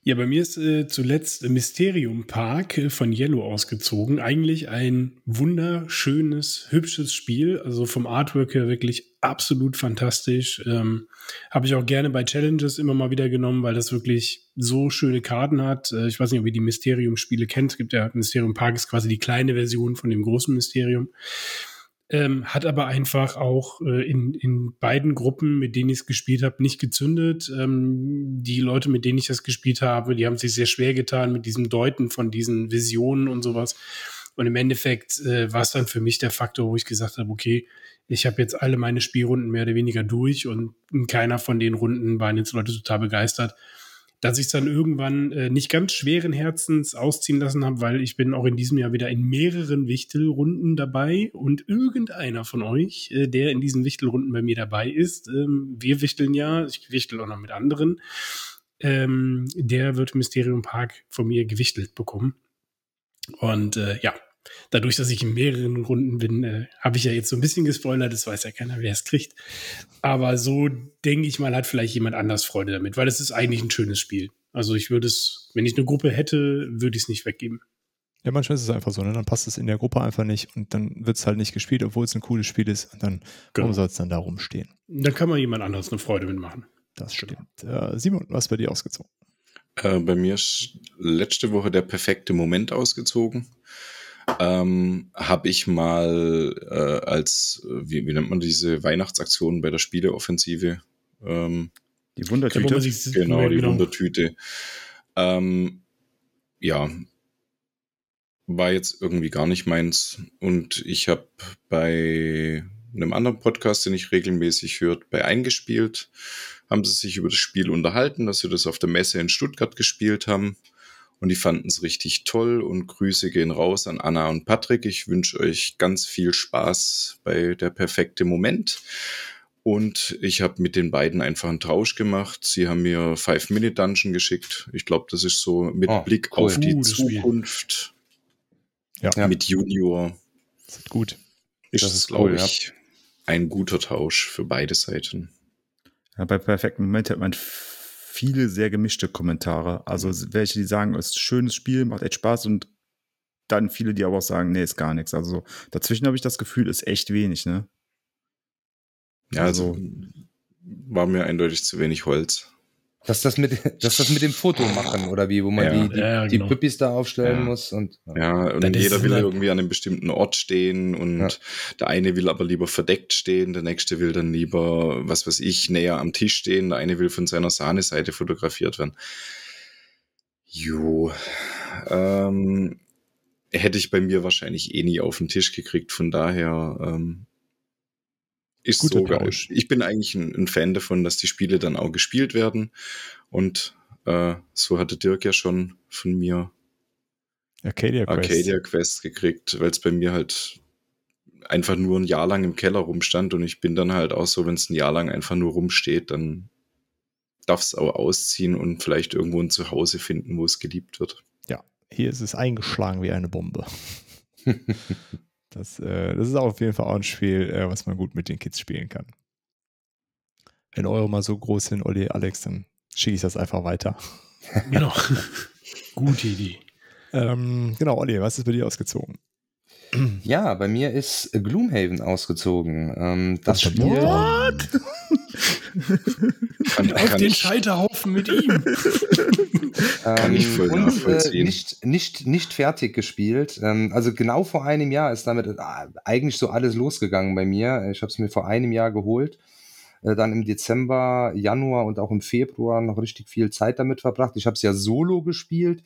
Ja, bei mir ist äh, zuletzt Mysterium Park äh, von Yellow ausgezogen. Eigentlich ein wunderschönes, hübsches Spiel. Also vom Artwork her wirklich absolut fantastisch. Ähm, Habe ich auch gerne bei Challenges immer mal wieder genommen, weil das wirklich so schöne Karten hat. Äh, ich weiß nicht, ob ihr die Mysterium-Spiele kennt. Es gibt ja Mysterium Park ist quasi die kleine Version von dem großen Mysterium. Ähm, hat aber einfach auch äh, in, in beiden Gruppen, mit denen ich es gespielt habe, nicht gezündet. Ähm, die Leute, mit denen ich das gespielt habe, die haben sich sehr schwer getan mit diesem Deuten von diesen Visionen und sowas. Und im Endeffekt äh, war es dann für mich der Faktor, wo ich gesagt habe, okay, ich habe jetzt alle meine Spielrunden mehr oder weniger durch und in keiner von den Runden waren jetzt Leute total begeistert dass ich es dann irgendwann äh, nicht ganz schweren Herzens ausziehen lassen habe, weil ich bin auch in diesem Jahr wieder in mehreren Wichtelrunden dabei und irgendeiner von euch, äh, der in diesen Wichtelrunden bei mir dabei ist, ähm, wir wichteln ja, ich wichtel auch noch mit anderen, ähm, der wird Mysterium Park von mir gewichtelt bekommen. Und äh, ja, dadurch, dass ich in mehreren Runden bin, äh, habe ich ja jetzt so ein bisschen gespoilert, das weiß ja keiner, wer es kriegt. Aber so denke ich mal, hat vielleicht jemand anders Freude damit, weil es ist eigentlich ein schönes Spiel. Also ich würde es, wenn ich eine Gruppe hätte, würde ich es nicht weggeben. Ja, manchmal ist es einfach so, ne? dann passt es in der Gruppe einfach nicht und dann wird es halt nicht gespielt, obwohl es ein cooles Spiel ist und dann, Genau. warum soll es dann da rumstehen? Dann kann man jemand anderes eine Freude mitmachen. Das stimmt. Äh, Simon, was bei dir ausgezogen? Äh, bei mir ist letzte Woche der perfekte Moment ausgezogen. Ähm, Habe ich mal äh, als, äh, wie, wie nennt man diese Weihnachtsaktion bei der Spieleoffensive? Ähm, Die Wundertüte. sich- genau, die Wundertüte. Ähm, ja, war jetzt irgendwie gar nicht meins. Und ich habe bei einem anderen Podcast, den ich regelmäßig hört, bei eingespielt, haben sie sich über das Spiel unterhalten, dass sie das auf der Messe in Stuttgart gespielt haben. Und die fanden es richtig toll und Grüße gehen raus an Anna und Patrick. Ich wünsche euch ganz viel Spaß bei der perfekte Moment. Und ich habe mit den beiden einfach einen Tausch gemacht. Sie haben mir Five-Minute-Dungeon geschickt. Ich glaube, das ist so mit Oh, Blick cool. auf die Spiel. Zukunft Ja. Ja. mit Junior. Das ist gut. Ist Das ist glaube cool, ja. ich, ein guter Tausch für beide Seiten. Ja, bei perfekten Moment hat man viele sehr gemischte Kommentare. Also welche, die sagen, es ist ein schönes Spiel, macht echt Spaß und dann viele, die aber auch sagen, nee, ist gar nichts. Also dazwischen habe ich das Gefühl, ist echt wenig, ne? Ja, also war mir eindeutig zu wenig Holz. Dass das mit, dass das mit dem Foto machen oder wie, wo man Ja. die, die, Ja, die genau. Püppis da aufstellen Ja. muss und Ja, und jeder will halt- irgendwie an einem bestimmten Ort stehen und Ja. der eine will aber lieber verdeckt stehen, der nächste will dann lieber, was weiß ich, näher am Tisch stehen, der eine will von seiner Sahneseite fotografiert werden. Jo, ähm, hätte ich bei mir wahrscheinlich eh nie auf den Tisch gekriegt, von daher ähm, ist Guter so geil. Ich bin eigentlich ein, ein Fan davon, dass die Spiele dann auch gespielt werden und äh, so hatte Dirk ja schon von mir Arcadia Quest. Arcadia Quest gekriegt, weil es bei mir halt einfach nur ein Jahr lang im Keller rumstand und ich bin dann halt auch so, wenn es ein Jahr lang einfach nur rumsteht, dann darf es auch ausziehen und vielleicht irgendwo ein Zuhause finden, wo es geliebt wird. Hier ist es eingeschlagen wie eine Bombe. das, äh, das ist auf jeden Fall auch ein Spiel, äh, was man gut mit den Kids spielen kann. Wenn eure mal so groß sind, Olli, Alex, dann schicke ich das einfach weiter. Genau. Gute Idee. Ähm, genau, Olli, was ist bei dir ausgezogen? Ja, bei mir ist Gloomhaven ausgezogen. Ähm, das Was? Spiel. What? Kann, Auf kann den ich, Scheiterhaufen mit ihm. Kann ich voll und, äh, nachvollziehen. nicht, nicht, nicht fertig gespielt. Ähm, also genau vor einem Jahr ist damit äh, eigentlich so alles losgegangen bei mir. Ich habe es mir vor einem Jahr geholt. Äh, dann im Dezember, Januar und auch im Februar noch richtig viel Zeit damit verbracht. Ich habe es ja solo gespielt.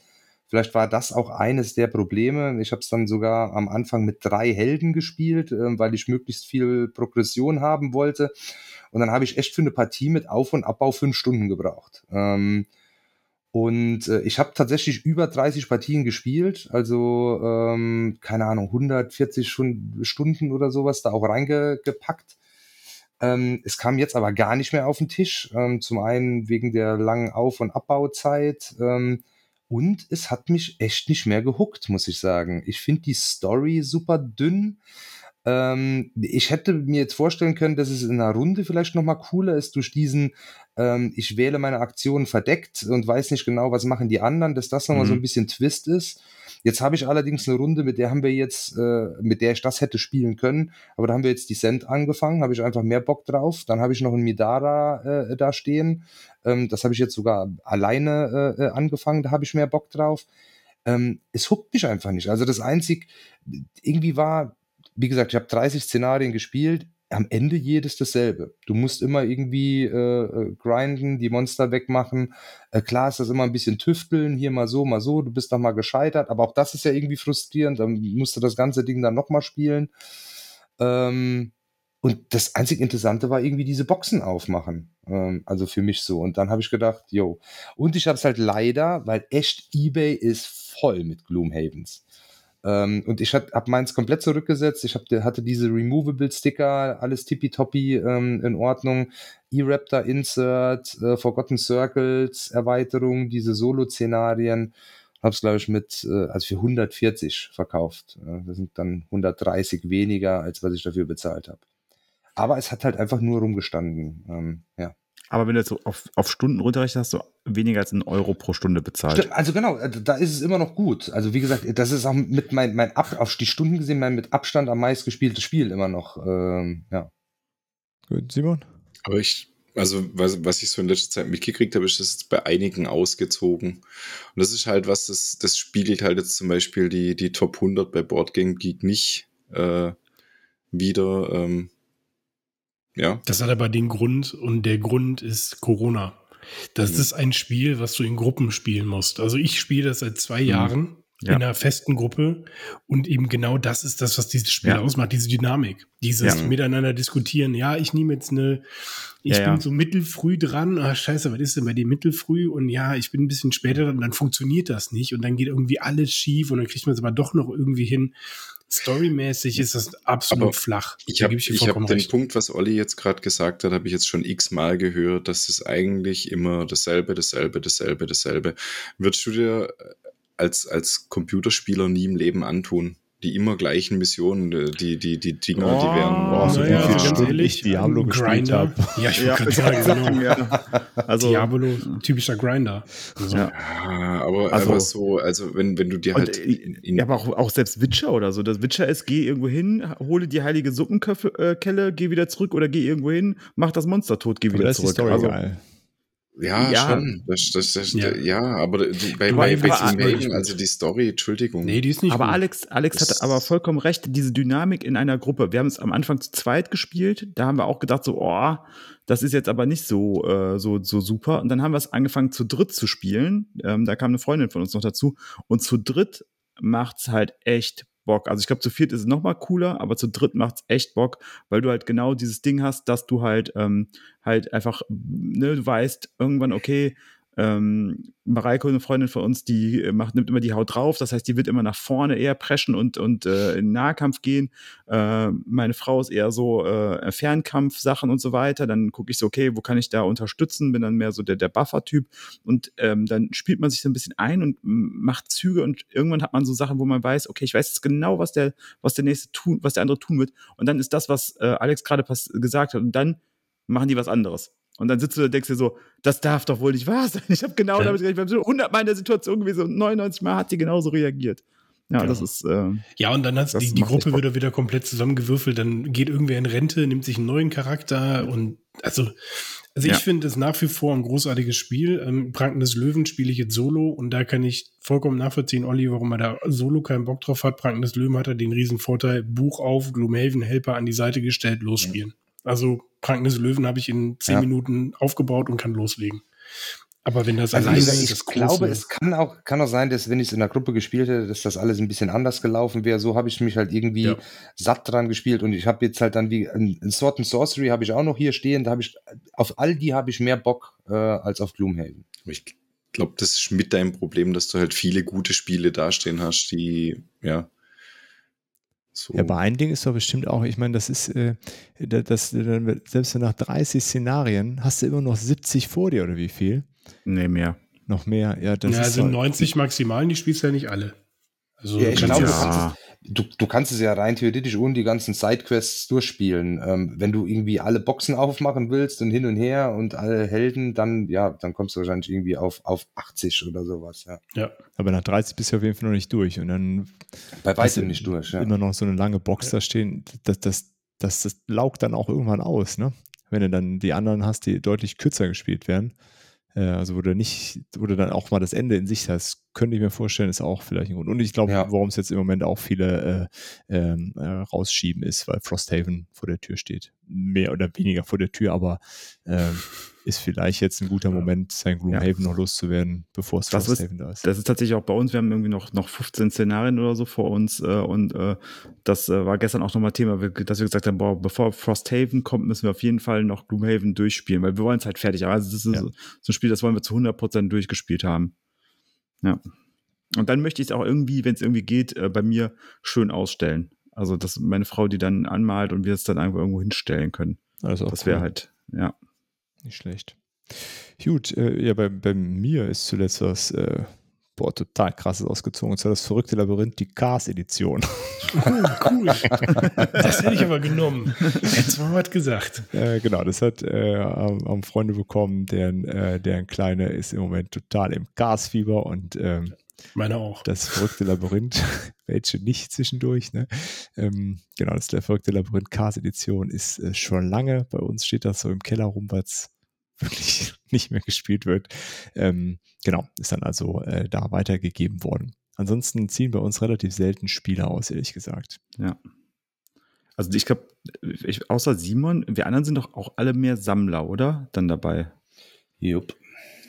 Vielleicht war das auch eines der Probleme. Ich habe es dann sogar am Anfang mit drei Helden gespielt, äh, weil ich möglichst viel Progression haben wollte. Und dann habe ich echt für eine Partie mit Auf- und Abbau fünf Stunden gebraucht. Ähm, und äh, ich habe tatsächlich über 30 Partien gespielt, also ähm, keine Ahnung, 140 Schun- Stunden oder sowas da auch reingepackt. Ähm, es kam jetzt aber gar nicht mehr auf den Tisch. Ähm, zum einen wegen der langen Auf- und Abbauzeit. Ähm, und es hat mich echt nicht mehr gehuckt, muss ich sagen. Ich finde die Story super dünn. Ähm, ich hätte mir jetzt vorstellen können, dass es in einer Runde vielleicht noch mal cooler ist durch diesen, ähm, ich wähle meine Aktionen verdeckt und weiß nicht genau, was machen die anderen, dass das noch mal so ein Mhm. bisschen Twist ist. Jetzt habe ich allerdings eine Runde, mit der haben wir jetzt, äh, mit der ich das hätte spielen können, aber da haben wir jetzt Descent angefangen, habe ich einfach mehr Bock drauf. Dann habe ich noch einen Midara äh, da stehen. Ähm, das habe ich jetzt sogar alleine äh, äh, angefangen, da habe ich mehr Bock drauf. Ähm, es huckt mich einfach nicht. Also das einzig, irgendwie war, wie gesagt, ich habe 30 Szenarien gespielt, am Ende jedes dasselbe. Du musst immer irgendwie äh, äh, grinden, die Monster wegmachen. Äh, klar ist das immer ein bisschen tüfteln, hier mal so, mal so, du bist doch mal gescheitert, aber auch das ist ja irgendwie frustrierend, dann musst du das ganze Ding dann nochmal spielen. Ähm, und das einzig Interessante war irgendwie diese Boxen aufmachen. Ähm, also für mich so. Und dann habe ich gedacht, yo. Und ich habe es halt leider, weil echt eBay ist voll mit Gloomhavens. Ähm, und ich habe meins komplett zurückgesetzt. Ich hab, hatte diese Removable Sticker, alles tippitoppi ähm, in Ordnung. E-Raptor Insert, äh, Forgotten Circles, Erweiterung, diese Solo-Szenarien. Habe es, glaube ich, mit, äh, also für 140 verkauft. Äh, das sind dann 130 weniger, als was ich dafür bezahlt habe. Aber es hat halt einfach nur rumgestanden. Ähm, ja. Aber wenn du jetzt so auf, auf Stunden runterrechnest, hast du weniger als einen Euro pro Stunde bezahlt. Stimmt, Also genau, äh, da ist es immer noch gut. Also wie gesagt, das ist auch mit mein, mein Ab, auf die Stunden gesehen, mein mit Abstand am meist gespieltes Spiel immer noch. Ähm, ja. Gut, Simon? Aber ich, also was, was ich so in letzter Zeit mitgekriegt habe, ist das jetzt bei einigen ausgezogen. Und das ist halt was, das, das spiegelt halt jetzt zum Beispiel die, die Top 100 bei Boardgame Geek nicht äh, wieder. Ähm, ja, Das hat aber den Grund und der Grund ist Corona. Das Mhm. ist ein Spiel, was du in Gruppen spielen musst. Also ich spiele das seit zwei Mhm. Jahren ja. in einer festen Gruppe. Und eben genau das ist das, was dieses Spiel ja. ausmacht, diese Dynamik. Dieses ja. Miteinander diskutieren. Ja, ich nehme jetzt eine, ich bin so mittelfrüh dran. Ah, scheiße, was ist denn bei dir mittelfrüh? Und ja, ich bin ein bisschen später dran. Dann funktioniert das nicht. Und dann geht irgendwie alles schief. Und dann kriegt man es aber doch noch irgendwie hin. Storymäßig ist das absolut aber flach. Ich habe hab den Punkt, was Olli jetzt gerade gesagt hat, habe ich jetzt schon x-mal gehört, dass es eigentlich immer dasselbe, dasselbe, dasselbe, dasselbe. Würdest du dir als, als Computerspieler nie im Leben antun. Die immer gleichen Missionen, die, die, die Dinger, oh, die werden. Oh, so naja, also ganz ehrlich, Diablo Grinder. Ja, ich wollte ja, gerade sagen, genau. Ja. Also, Diablo, typischer Grinder. Also. Ja, aber, also, aber so, also wenn, wenn du dir halt. In, in ja, aber auch, auch selbst Witcher oder so. Das Witcher ist, geh irgendwo hin, hole die heilige Suppenkelle, äh, geh wieder zurück oder geh irgendwo hin, mach das Monster tot, geh wieder zurück. Das ist die Story also, geil. Ja, ja, schon. Das, das, das, ja. ja aber bei, bei Maven, also die Story, Entschuldigung. Nee, die ist nicht. Aber gut. Alex, Alex hat aber vollkommen recht, diese Dynamik in einer Gruppe. Wir haben es am Anfang zu zweit gespielt, da haben wir auch gedacht, so, oh, das ist jetzt aber nicht so, äh, so, so super. Und dann haben wir es angefangen zu dritt zu spielen. Ähm, da kam eine Freundin von uns noch dazu. Und zu dritt macht's halt echt Bock. Also ich glaube, zu viert ist es noch mal cooler, aber zu dritt macht es echt Bock, weil du halt genau dieses Ding hast, dass du halt ähm, halt einfach, ne, du weißt irgendwann, okay, ähm, Mareike, eine Freundin von uns, die äh, macht, nimmt immer die Haut drauf. Das heißt, die wird immer nach vorne eher preschen und, und äh, in Nahkampf gehen. Äh, meine Frau ist eher so äh, Fernkampf-Sachen und so weiter. Dann gucke ich so, okay, wo kann ich da unterstützen? Bin dann mehr so der, der Buffer-Typ. Und ähm, dann spielt man sich so ein bisschen ein und macht Züge und irgendwann hat man so Sachen, wo man weiß, okay, ich weiß jetzt genau, was der, was der nächste tun, was der andere tun wird. Und dann ist das, was äh, Alex gerade gesagt hat. Und dann machen die was anderes. Und dann sitzt du und denkst dir so, das darf doch wohl nicht wahr sein. Ich habe genau ja. damit gerechnet. Wir haben 100 Mal in der Situation gewesen und 99 Mal hat die genauso reagiert. Ja, ja. das ist. Äh, ja, und dann hat die, die Gruppe wieder wieder komplett zusammengewürfelt. Dann geht irgendwer in Rente, nimmt sich einen neuen Charakter und also. Also ich ja. finde es nach wie vor ein großartiges Spiel. Ähm, Pranken des Löwen spiele ich jetzt solo und da kann ich vollkommen nachvollziehen, Olli, warum er da solo keinen Bock drauf hat. Pranken des Löwen hat er den riesen Vorteil, Buch auf, Gloomhaven Helper an die Seite gestellt, losspielen. Also Pranken des Löwen habe ich in zehn ja. Minuten aufgebaut und kann loslegen. Aber wenn das also alleine ich, ich glaube, es kann auch, kann auch sein, dass wenn ich es in der Gruppe gespielt hätte, dass das alles ein bisschen anders gelaufen wäre. So habe ich mich halt irgendwie ja. satt dran gespielt und ich habe jetzt halt dann wie ein Sword and Sorcery habe ich auch noch hier stehen. Da habe ich auf all die habe ich mehr Bock äh, als auf Gloomhaven. Ich glaube, das ist mit deinem Problem, dass du halt viele gute Spiele dastehen hast, die ja so. Ja, aber ein Ding ist doch bestimmt auch, ich meine, das ist, äh, das, das, selbst nach 30 Szenarien hast du immer noch 70 vor dir oder wie viel? Nee, mehr. Noch mehr, ja. Das ja, also 90 maximal, die spielst du ja nicht alle. Also, ja, ich glaube, ja du, du kannst es ja rein theoretisch ohne die ganzen Sidequests durchspielen. Ähm, wenn du irgendwie alle Boxen aufmachen willst und hin und her und alle Helden, dann, ja, dann kommst du wahrscheinlich irgendwie auf, auf 80 oder sowas, ja. Ja. Aber nach 30 bist du auf jeden Fall noch nicht durch. Und dann. Bei weitem nicht durch, ja. Immer noch so eine lange Box ja. da stehen. Das, das, das, das laugt dann auch irgendwann aus, ne? Wenn du dann die anderen hast, die deutlich kürzer gespielt werden. Äh, also wo du nicht, wo du dann auch mal das Ende in sich hast, könnte ich mir vorstellen, ist auch vielleicht ein Grund. Und ich glaube, ja. warum es jetzt im Moment auch viele äh, ähm, äh, rausschieben ist, weil Frosthaven vor der Tür steht. Mehr oder weniger vor der Tür, aber äh, ist vielleicht jetzt ein guter Moment, sein Gloomhaven ja. noch loszuwerden, bevor es Frosthaven da ist. Das ist tatsächlich auch bei uns. Wir haben irgendwie noch, noch 15 Szenarien oder so vor uns äh, und äh, das äh, war gestern auch nochmal Thema, dass wir gesagt haben, boah, bevor Frosthaven kommt, müssen wir auf jeden Fall noch Gloomhaven durchspielen, weil wir wollen es halt fertig haben. Also das ist ja. so ein Spiel, das wollen wir zu 100% durchgespielt haben. Ja. Und dann möchte ich es auch irgendwie, wenn es irgendwie geht, äh, bei mir schön ausstellen. Also, dass meine Frau die dann anmalt und wir es dann einfach irgendwo hinstellen können. Also das wäre cool. halt, ja. Nicht schlecht. Gut, äh, ja, bei, bei mir ist zuletzt was, äh, boah, total krasses ausgezogen. Und zwar das verrückte Labyrinth, die Cars-Edition. Cool, cool. das hätte ich aber genommen. Du mal was gesagt. Äh, genau, das hat äh, am Freunde bekommen, deren, äh, deren Kleine ist im Moment total im Gasfieber und ähm, meine auch. Das verrückte Labyrinth, welche nicht zwischendurch. Ne? Ähm, genau, das ist der verrückte Labyrinth Cars Edition ist äh, schon lange. Bei uns steht das so im Keller rum, weil es wirklich nicht mehr gespielt wird. Ähm, genau, ist dann also äh, da weitergegeben worden. Ansonsten ziehen bei uns relativ selten Spieler aus, ehrlich gesagt. Ja. Also ich glaube, außer Simon, wir anderen sind doch auch alle mehr Sammler, oder? Dann dabei. Jupp.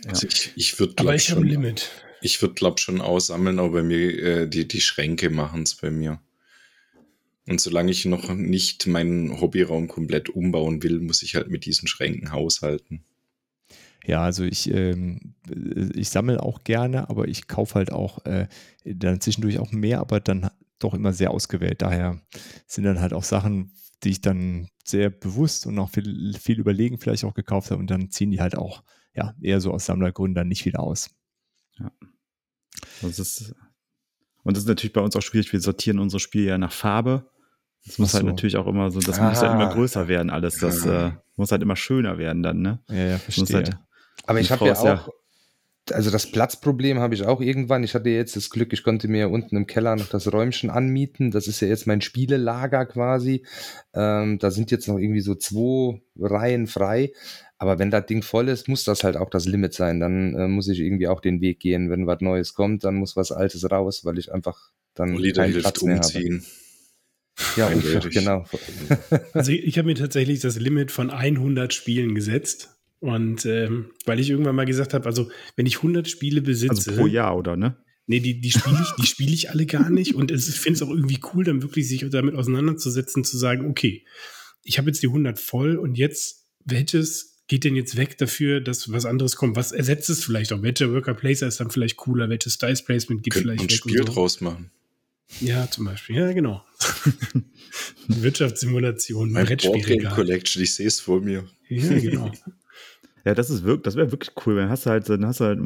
Ja. Also ich, ich würde Aber ich habe ein Limit. Ich würde, glaube schon aussammeln, aber bei mir, äh, die, die Schränke machen es bei mir. Und solange ich noch nicht meinen Hobbyraum komplett umbauen will, muss ich halt mit diesen Schränken haushalten. Ja, also ich, ähm, ich sammle auch gerne, aber ich kaufe halt auch äh, dann zwischendurch auch mehr, aber dann doch immer sehr ausgewählt. Daher sind dann halt auch Sachen, die ich dann sehr bewusst und auch viel, viel überlegen vielleicht auch gekauft habe und dann ziehen die halt auch ja eher so aus Sammlergründen dann nicht wieder aus. Ja. Das ist, und das ist natürlich bei uns auch schwierig. Wir sortieren unsere Spiele ja nach Farbe. Das muss halt so. natürlich auch immer so, das Ah. muss halt immer größer werden, alles. Das äh, muss halt immer schöner werden dann, ne? Ja, ja, verstehe. halt, Aber ich habe ja ist ja- auch, also das Platzproblem habe ich auch irgendwann. Ich hatte jetzt das Glück, ich konnte mir unten im Keller noch das Räumchen anmieten. Das ist ja jetzt mein Spielelager quasi. Ähm, da sind jetzt noch irgendwie so zwei Reihen frei. Aber wenn das Ding voll ist, muss das halt auch das Limit sein. Dann äh, muss ich irgendwie auch den Weg gehen. Wenn was Neues kommt, dann muss was Altes raus, weil ich einfach dann da keinen Platz mehr habe. umziehen. Ja, Eindeutig. genau. Also ich habe mir tatsächlich das Limit von 100 Spielen gesetzt. Und ähm, weil ich irgendwann mal gesagt habe, also wenn ich 100 Spiele besitze, also pro Jahr, oder, ne? nee, die, die spiele ich, die spiele ich alle gar nicht. Und es- ich finde es auch irgendwie cool, dann wirklich sich damit auseinanderzusetzen, zu sagen, okay, ich habe jetzt die 100 voll und jetzt, welches geht denn jetzt weg dafür, dass was anderes kommt? Was ersetzt es vielleicht auch? Welcher Worker Placer ist dann vielleicht cooler? Welches Styles Placement geht Könnte man vielleicht ein weg? Spiel und so? draus machen. Ja, zum Beispiel. Ja, genau. Wirtschaftssimulation, Mein Boardgame Brettspielregal. Collection, ich sehe es vor mir. Ja, genau. Ja, das ist wirklich, das wäre wirklich cool. Dann hast du halt, dann hast du halt, äh,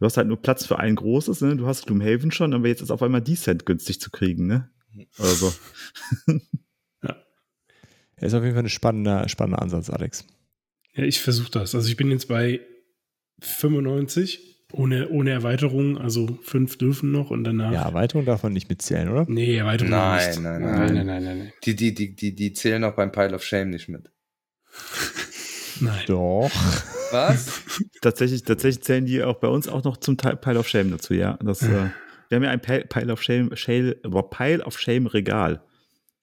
du hast halt nur Platz für ein großes, ne? Du hast Gloomhaven schon, aber jetzt ist auf einmal Decent günstig zu kriegen, ne? Oder so. Er ist auf jeden Fall ein spannender, spannender Ansatz, Alex. Ja, ich versuche das. Also ich bin jetzt bei 95 ohne, ohne Erweiterung. Also fünf dürfen noch und danach. Ja, Erweiterung darf man nicht mitzählen, oder? Nee, Erweiterung Nein, nicht. nein, nein, nein. nein, nein, nein, nein. Die, die, die, die, die zählen auch beim Pile of Shame nicht mit. Nein. Doch. Was? Tatsächlich, tatsächlich zählen die auch bei uns auch noch zum Teil Pile of Shame dazu, ja. Das, äh, wir haben ja ein Pile, of Shame, Shale, Pile of Shame Regal.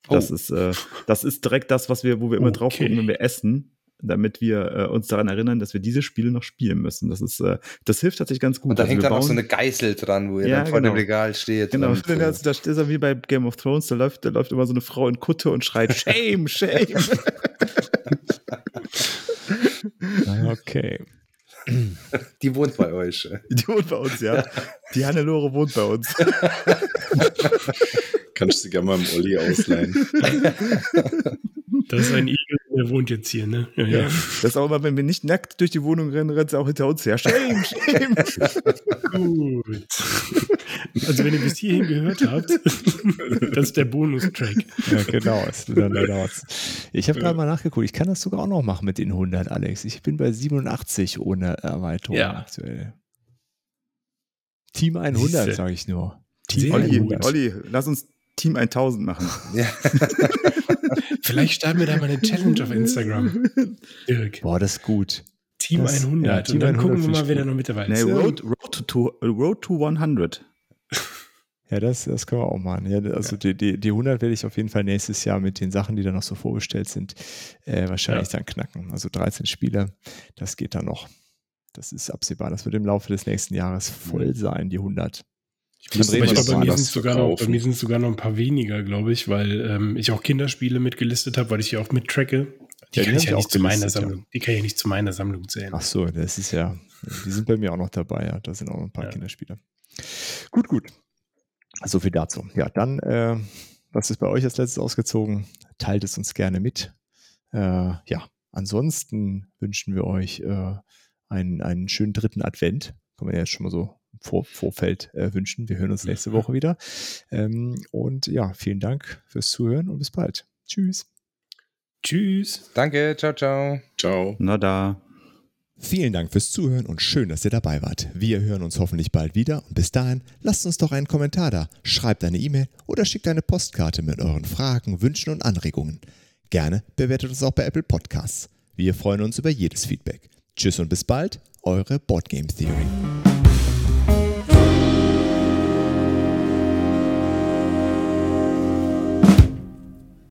Das Oh. ist, äh, das ist direkt das, was wir, wo wir immer drauf Okay. gucken, wenn wir essen, damit wir äh, uns daran erinnern, dass wir diese Spiele noch spielen müssen. Das ist, äh, das hilft tatsächlich ganz gut. Und da Also hängt dann auch so eine Geißel dran, wo ihr Ja, dann vor genau. dem Regal steht. Genau, und, da, da steht er wie bei Game of Thrones, da läuft, da läuft immer so eine Frau in Kutte und schreit Shame, Shame. Ah, Okay. die wohnt bei euch. Die wohnt bei uns, ja. Die Hannelore wohnt bei uns. Kannst du gerne mal im Olli ausleihen. Das ist ein Igel, der wohnt jetzt hier, ne? Ja, Ja. ja. Das ist auch immer, wenn wir nicht nackt durch die Wohnung rennen, rennt sie auch hinter uns her. Shame, shame. Gut. Also wenn ihr bis hierhin gehört habt, das ist der Bonustrack. Ja, genau. Es. Ich habe gerade mal nachgeguckt. Ich kann das sogar auch noch machen mit den 100, Alex. Ich bin bei 87 ohne Erweiterung Ja. aktuell. Team 100, Siehste. sage ich nur. Team Olli, 100. Olli, lass uns Team 1000 machen. Ja. Vielleicht starten wir da mal eine Challenge auf Instagram. Dirk. Boah, das ist gut. Team Das- 100. ja, Team und dann 100 gucken wir mal, wer da noch mit dabei Nee, ist. Road, Road, to, Road to 100. Ja, das, das können wir auch machen. Ja, also Die, die, die 100 werde ich auf jeden Fall nächstes Jahr mit den Sachen, die da noch so vorbestellt sind, äh, wahrscheinlich dann knacken. Also 13 Spiele, das geht dann noch. Das ist absehbar. Das wird im Laufe des nächsten Jahres voll sein, die 100. Ich muss Aber bei mir sind sogar noch, bei mir sind sogar noch ein paar weniger, glaube ich, weil ähm, ich auch Kinderspiele mitgelistet habe, weil ich die auch mittracke. Die Ja, die kann hab ich ja nicht zu meiner gelistet, ja. Sammlung. Die kann ich nicht zu meiner Sammlung zählen. Ach so, das ist ja, die sind bei mir auch noch dabei, ja. Da sind auch noch ein paar Ja. Kinderspiele. Gut, gut. So viel dazu. Ja, dann, äh, was ist bei euch als letztes ausgezogen? Teilt es uns gerne mit. Äh, ja, ansonsten wünschen wir euch äh, einen, einen schönen dritten Advent. Kann man ja jetzt schon mal so Vor Vorfeld äh, wünschen. Wir hören uns nächste Woche wieder. Ähm, und ja, vielen Dank fürs Zuhören und bis bald. Tschüss. Tschüss. Danke, ciao, ciao. Ciao. Na da. Vielen Dank fürs Zuhören und schön, dass ihr dabei wart. Wir hören uns hoffentlich bald wieder und bis dahin lasst uns doch einen Kommentar da, schreibt eine E-Mail oder schickt eine Postkarte mit euren Fragen, Wünschen und Anregungen. Gerne bewertet uns auch bei Apple Podcasts. Wir freuen uns über jedes Feedback. Tschüss und bis bald, eure Boardgame Theory.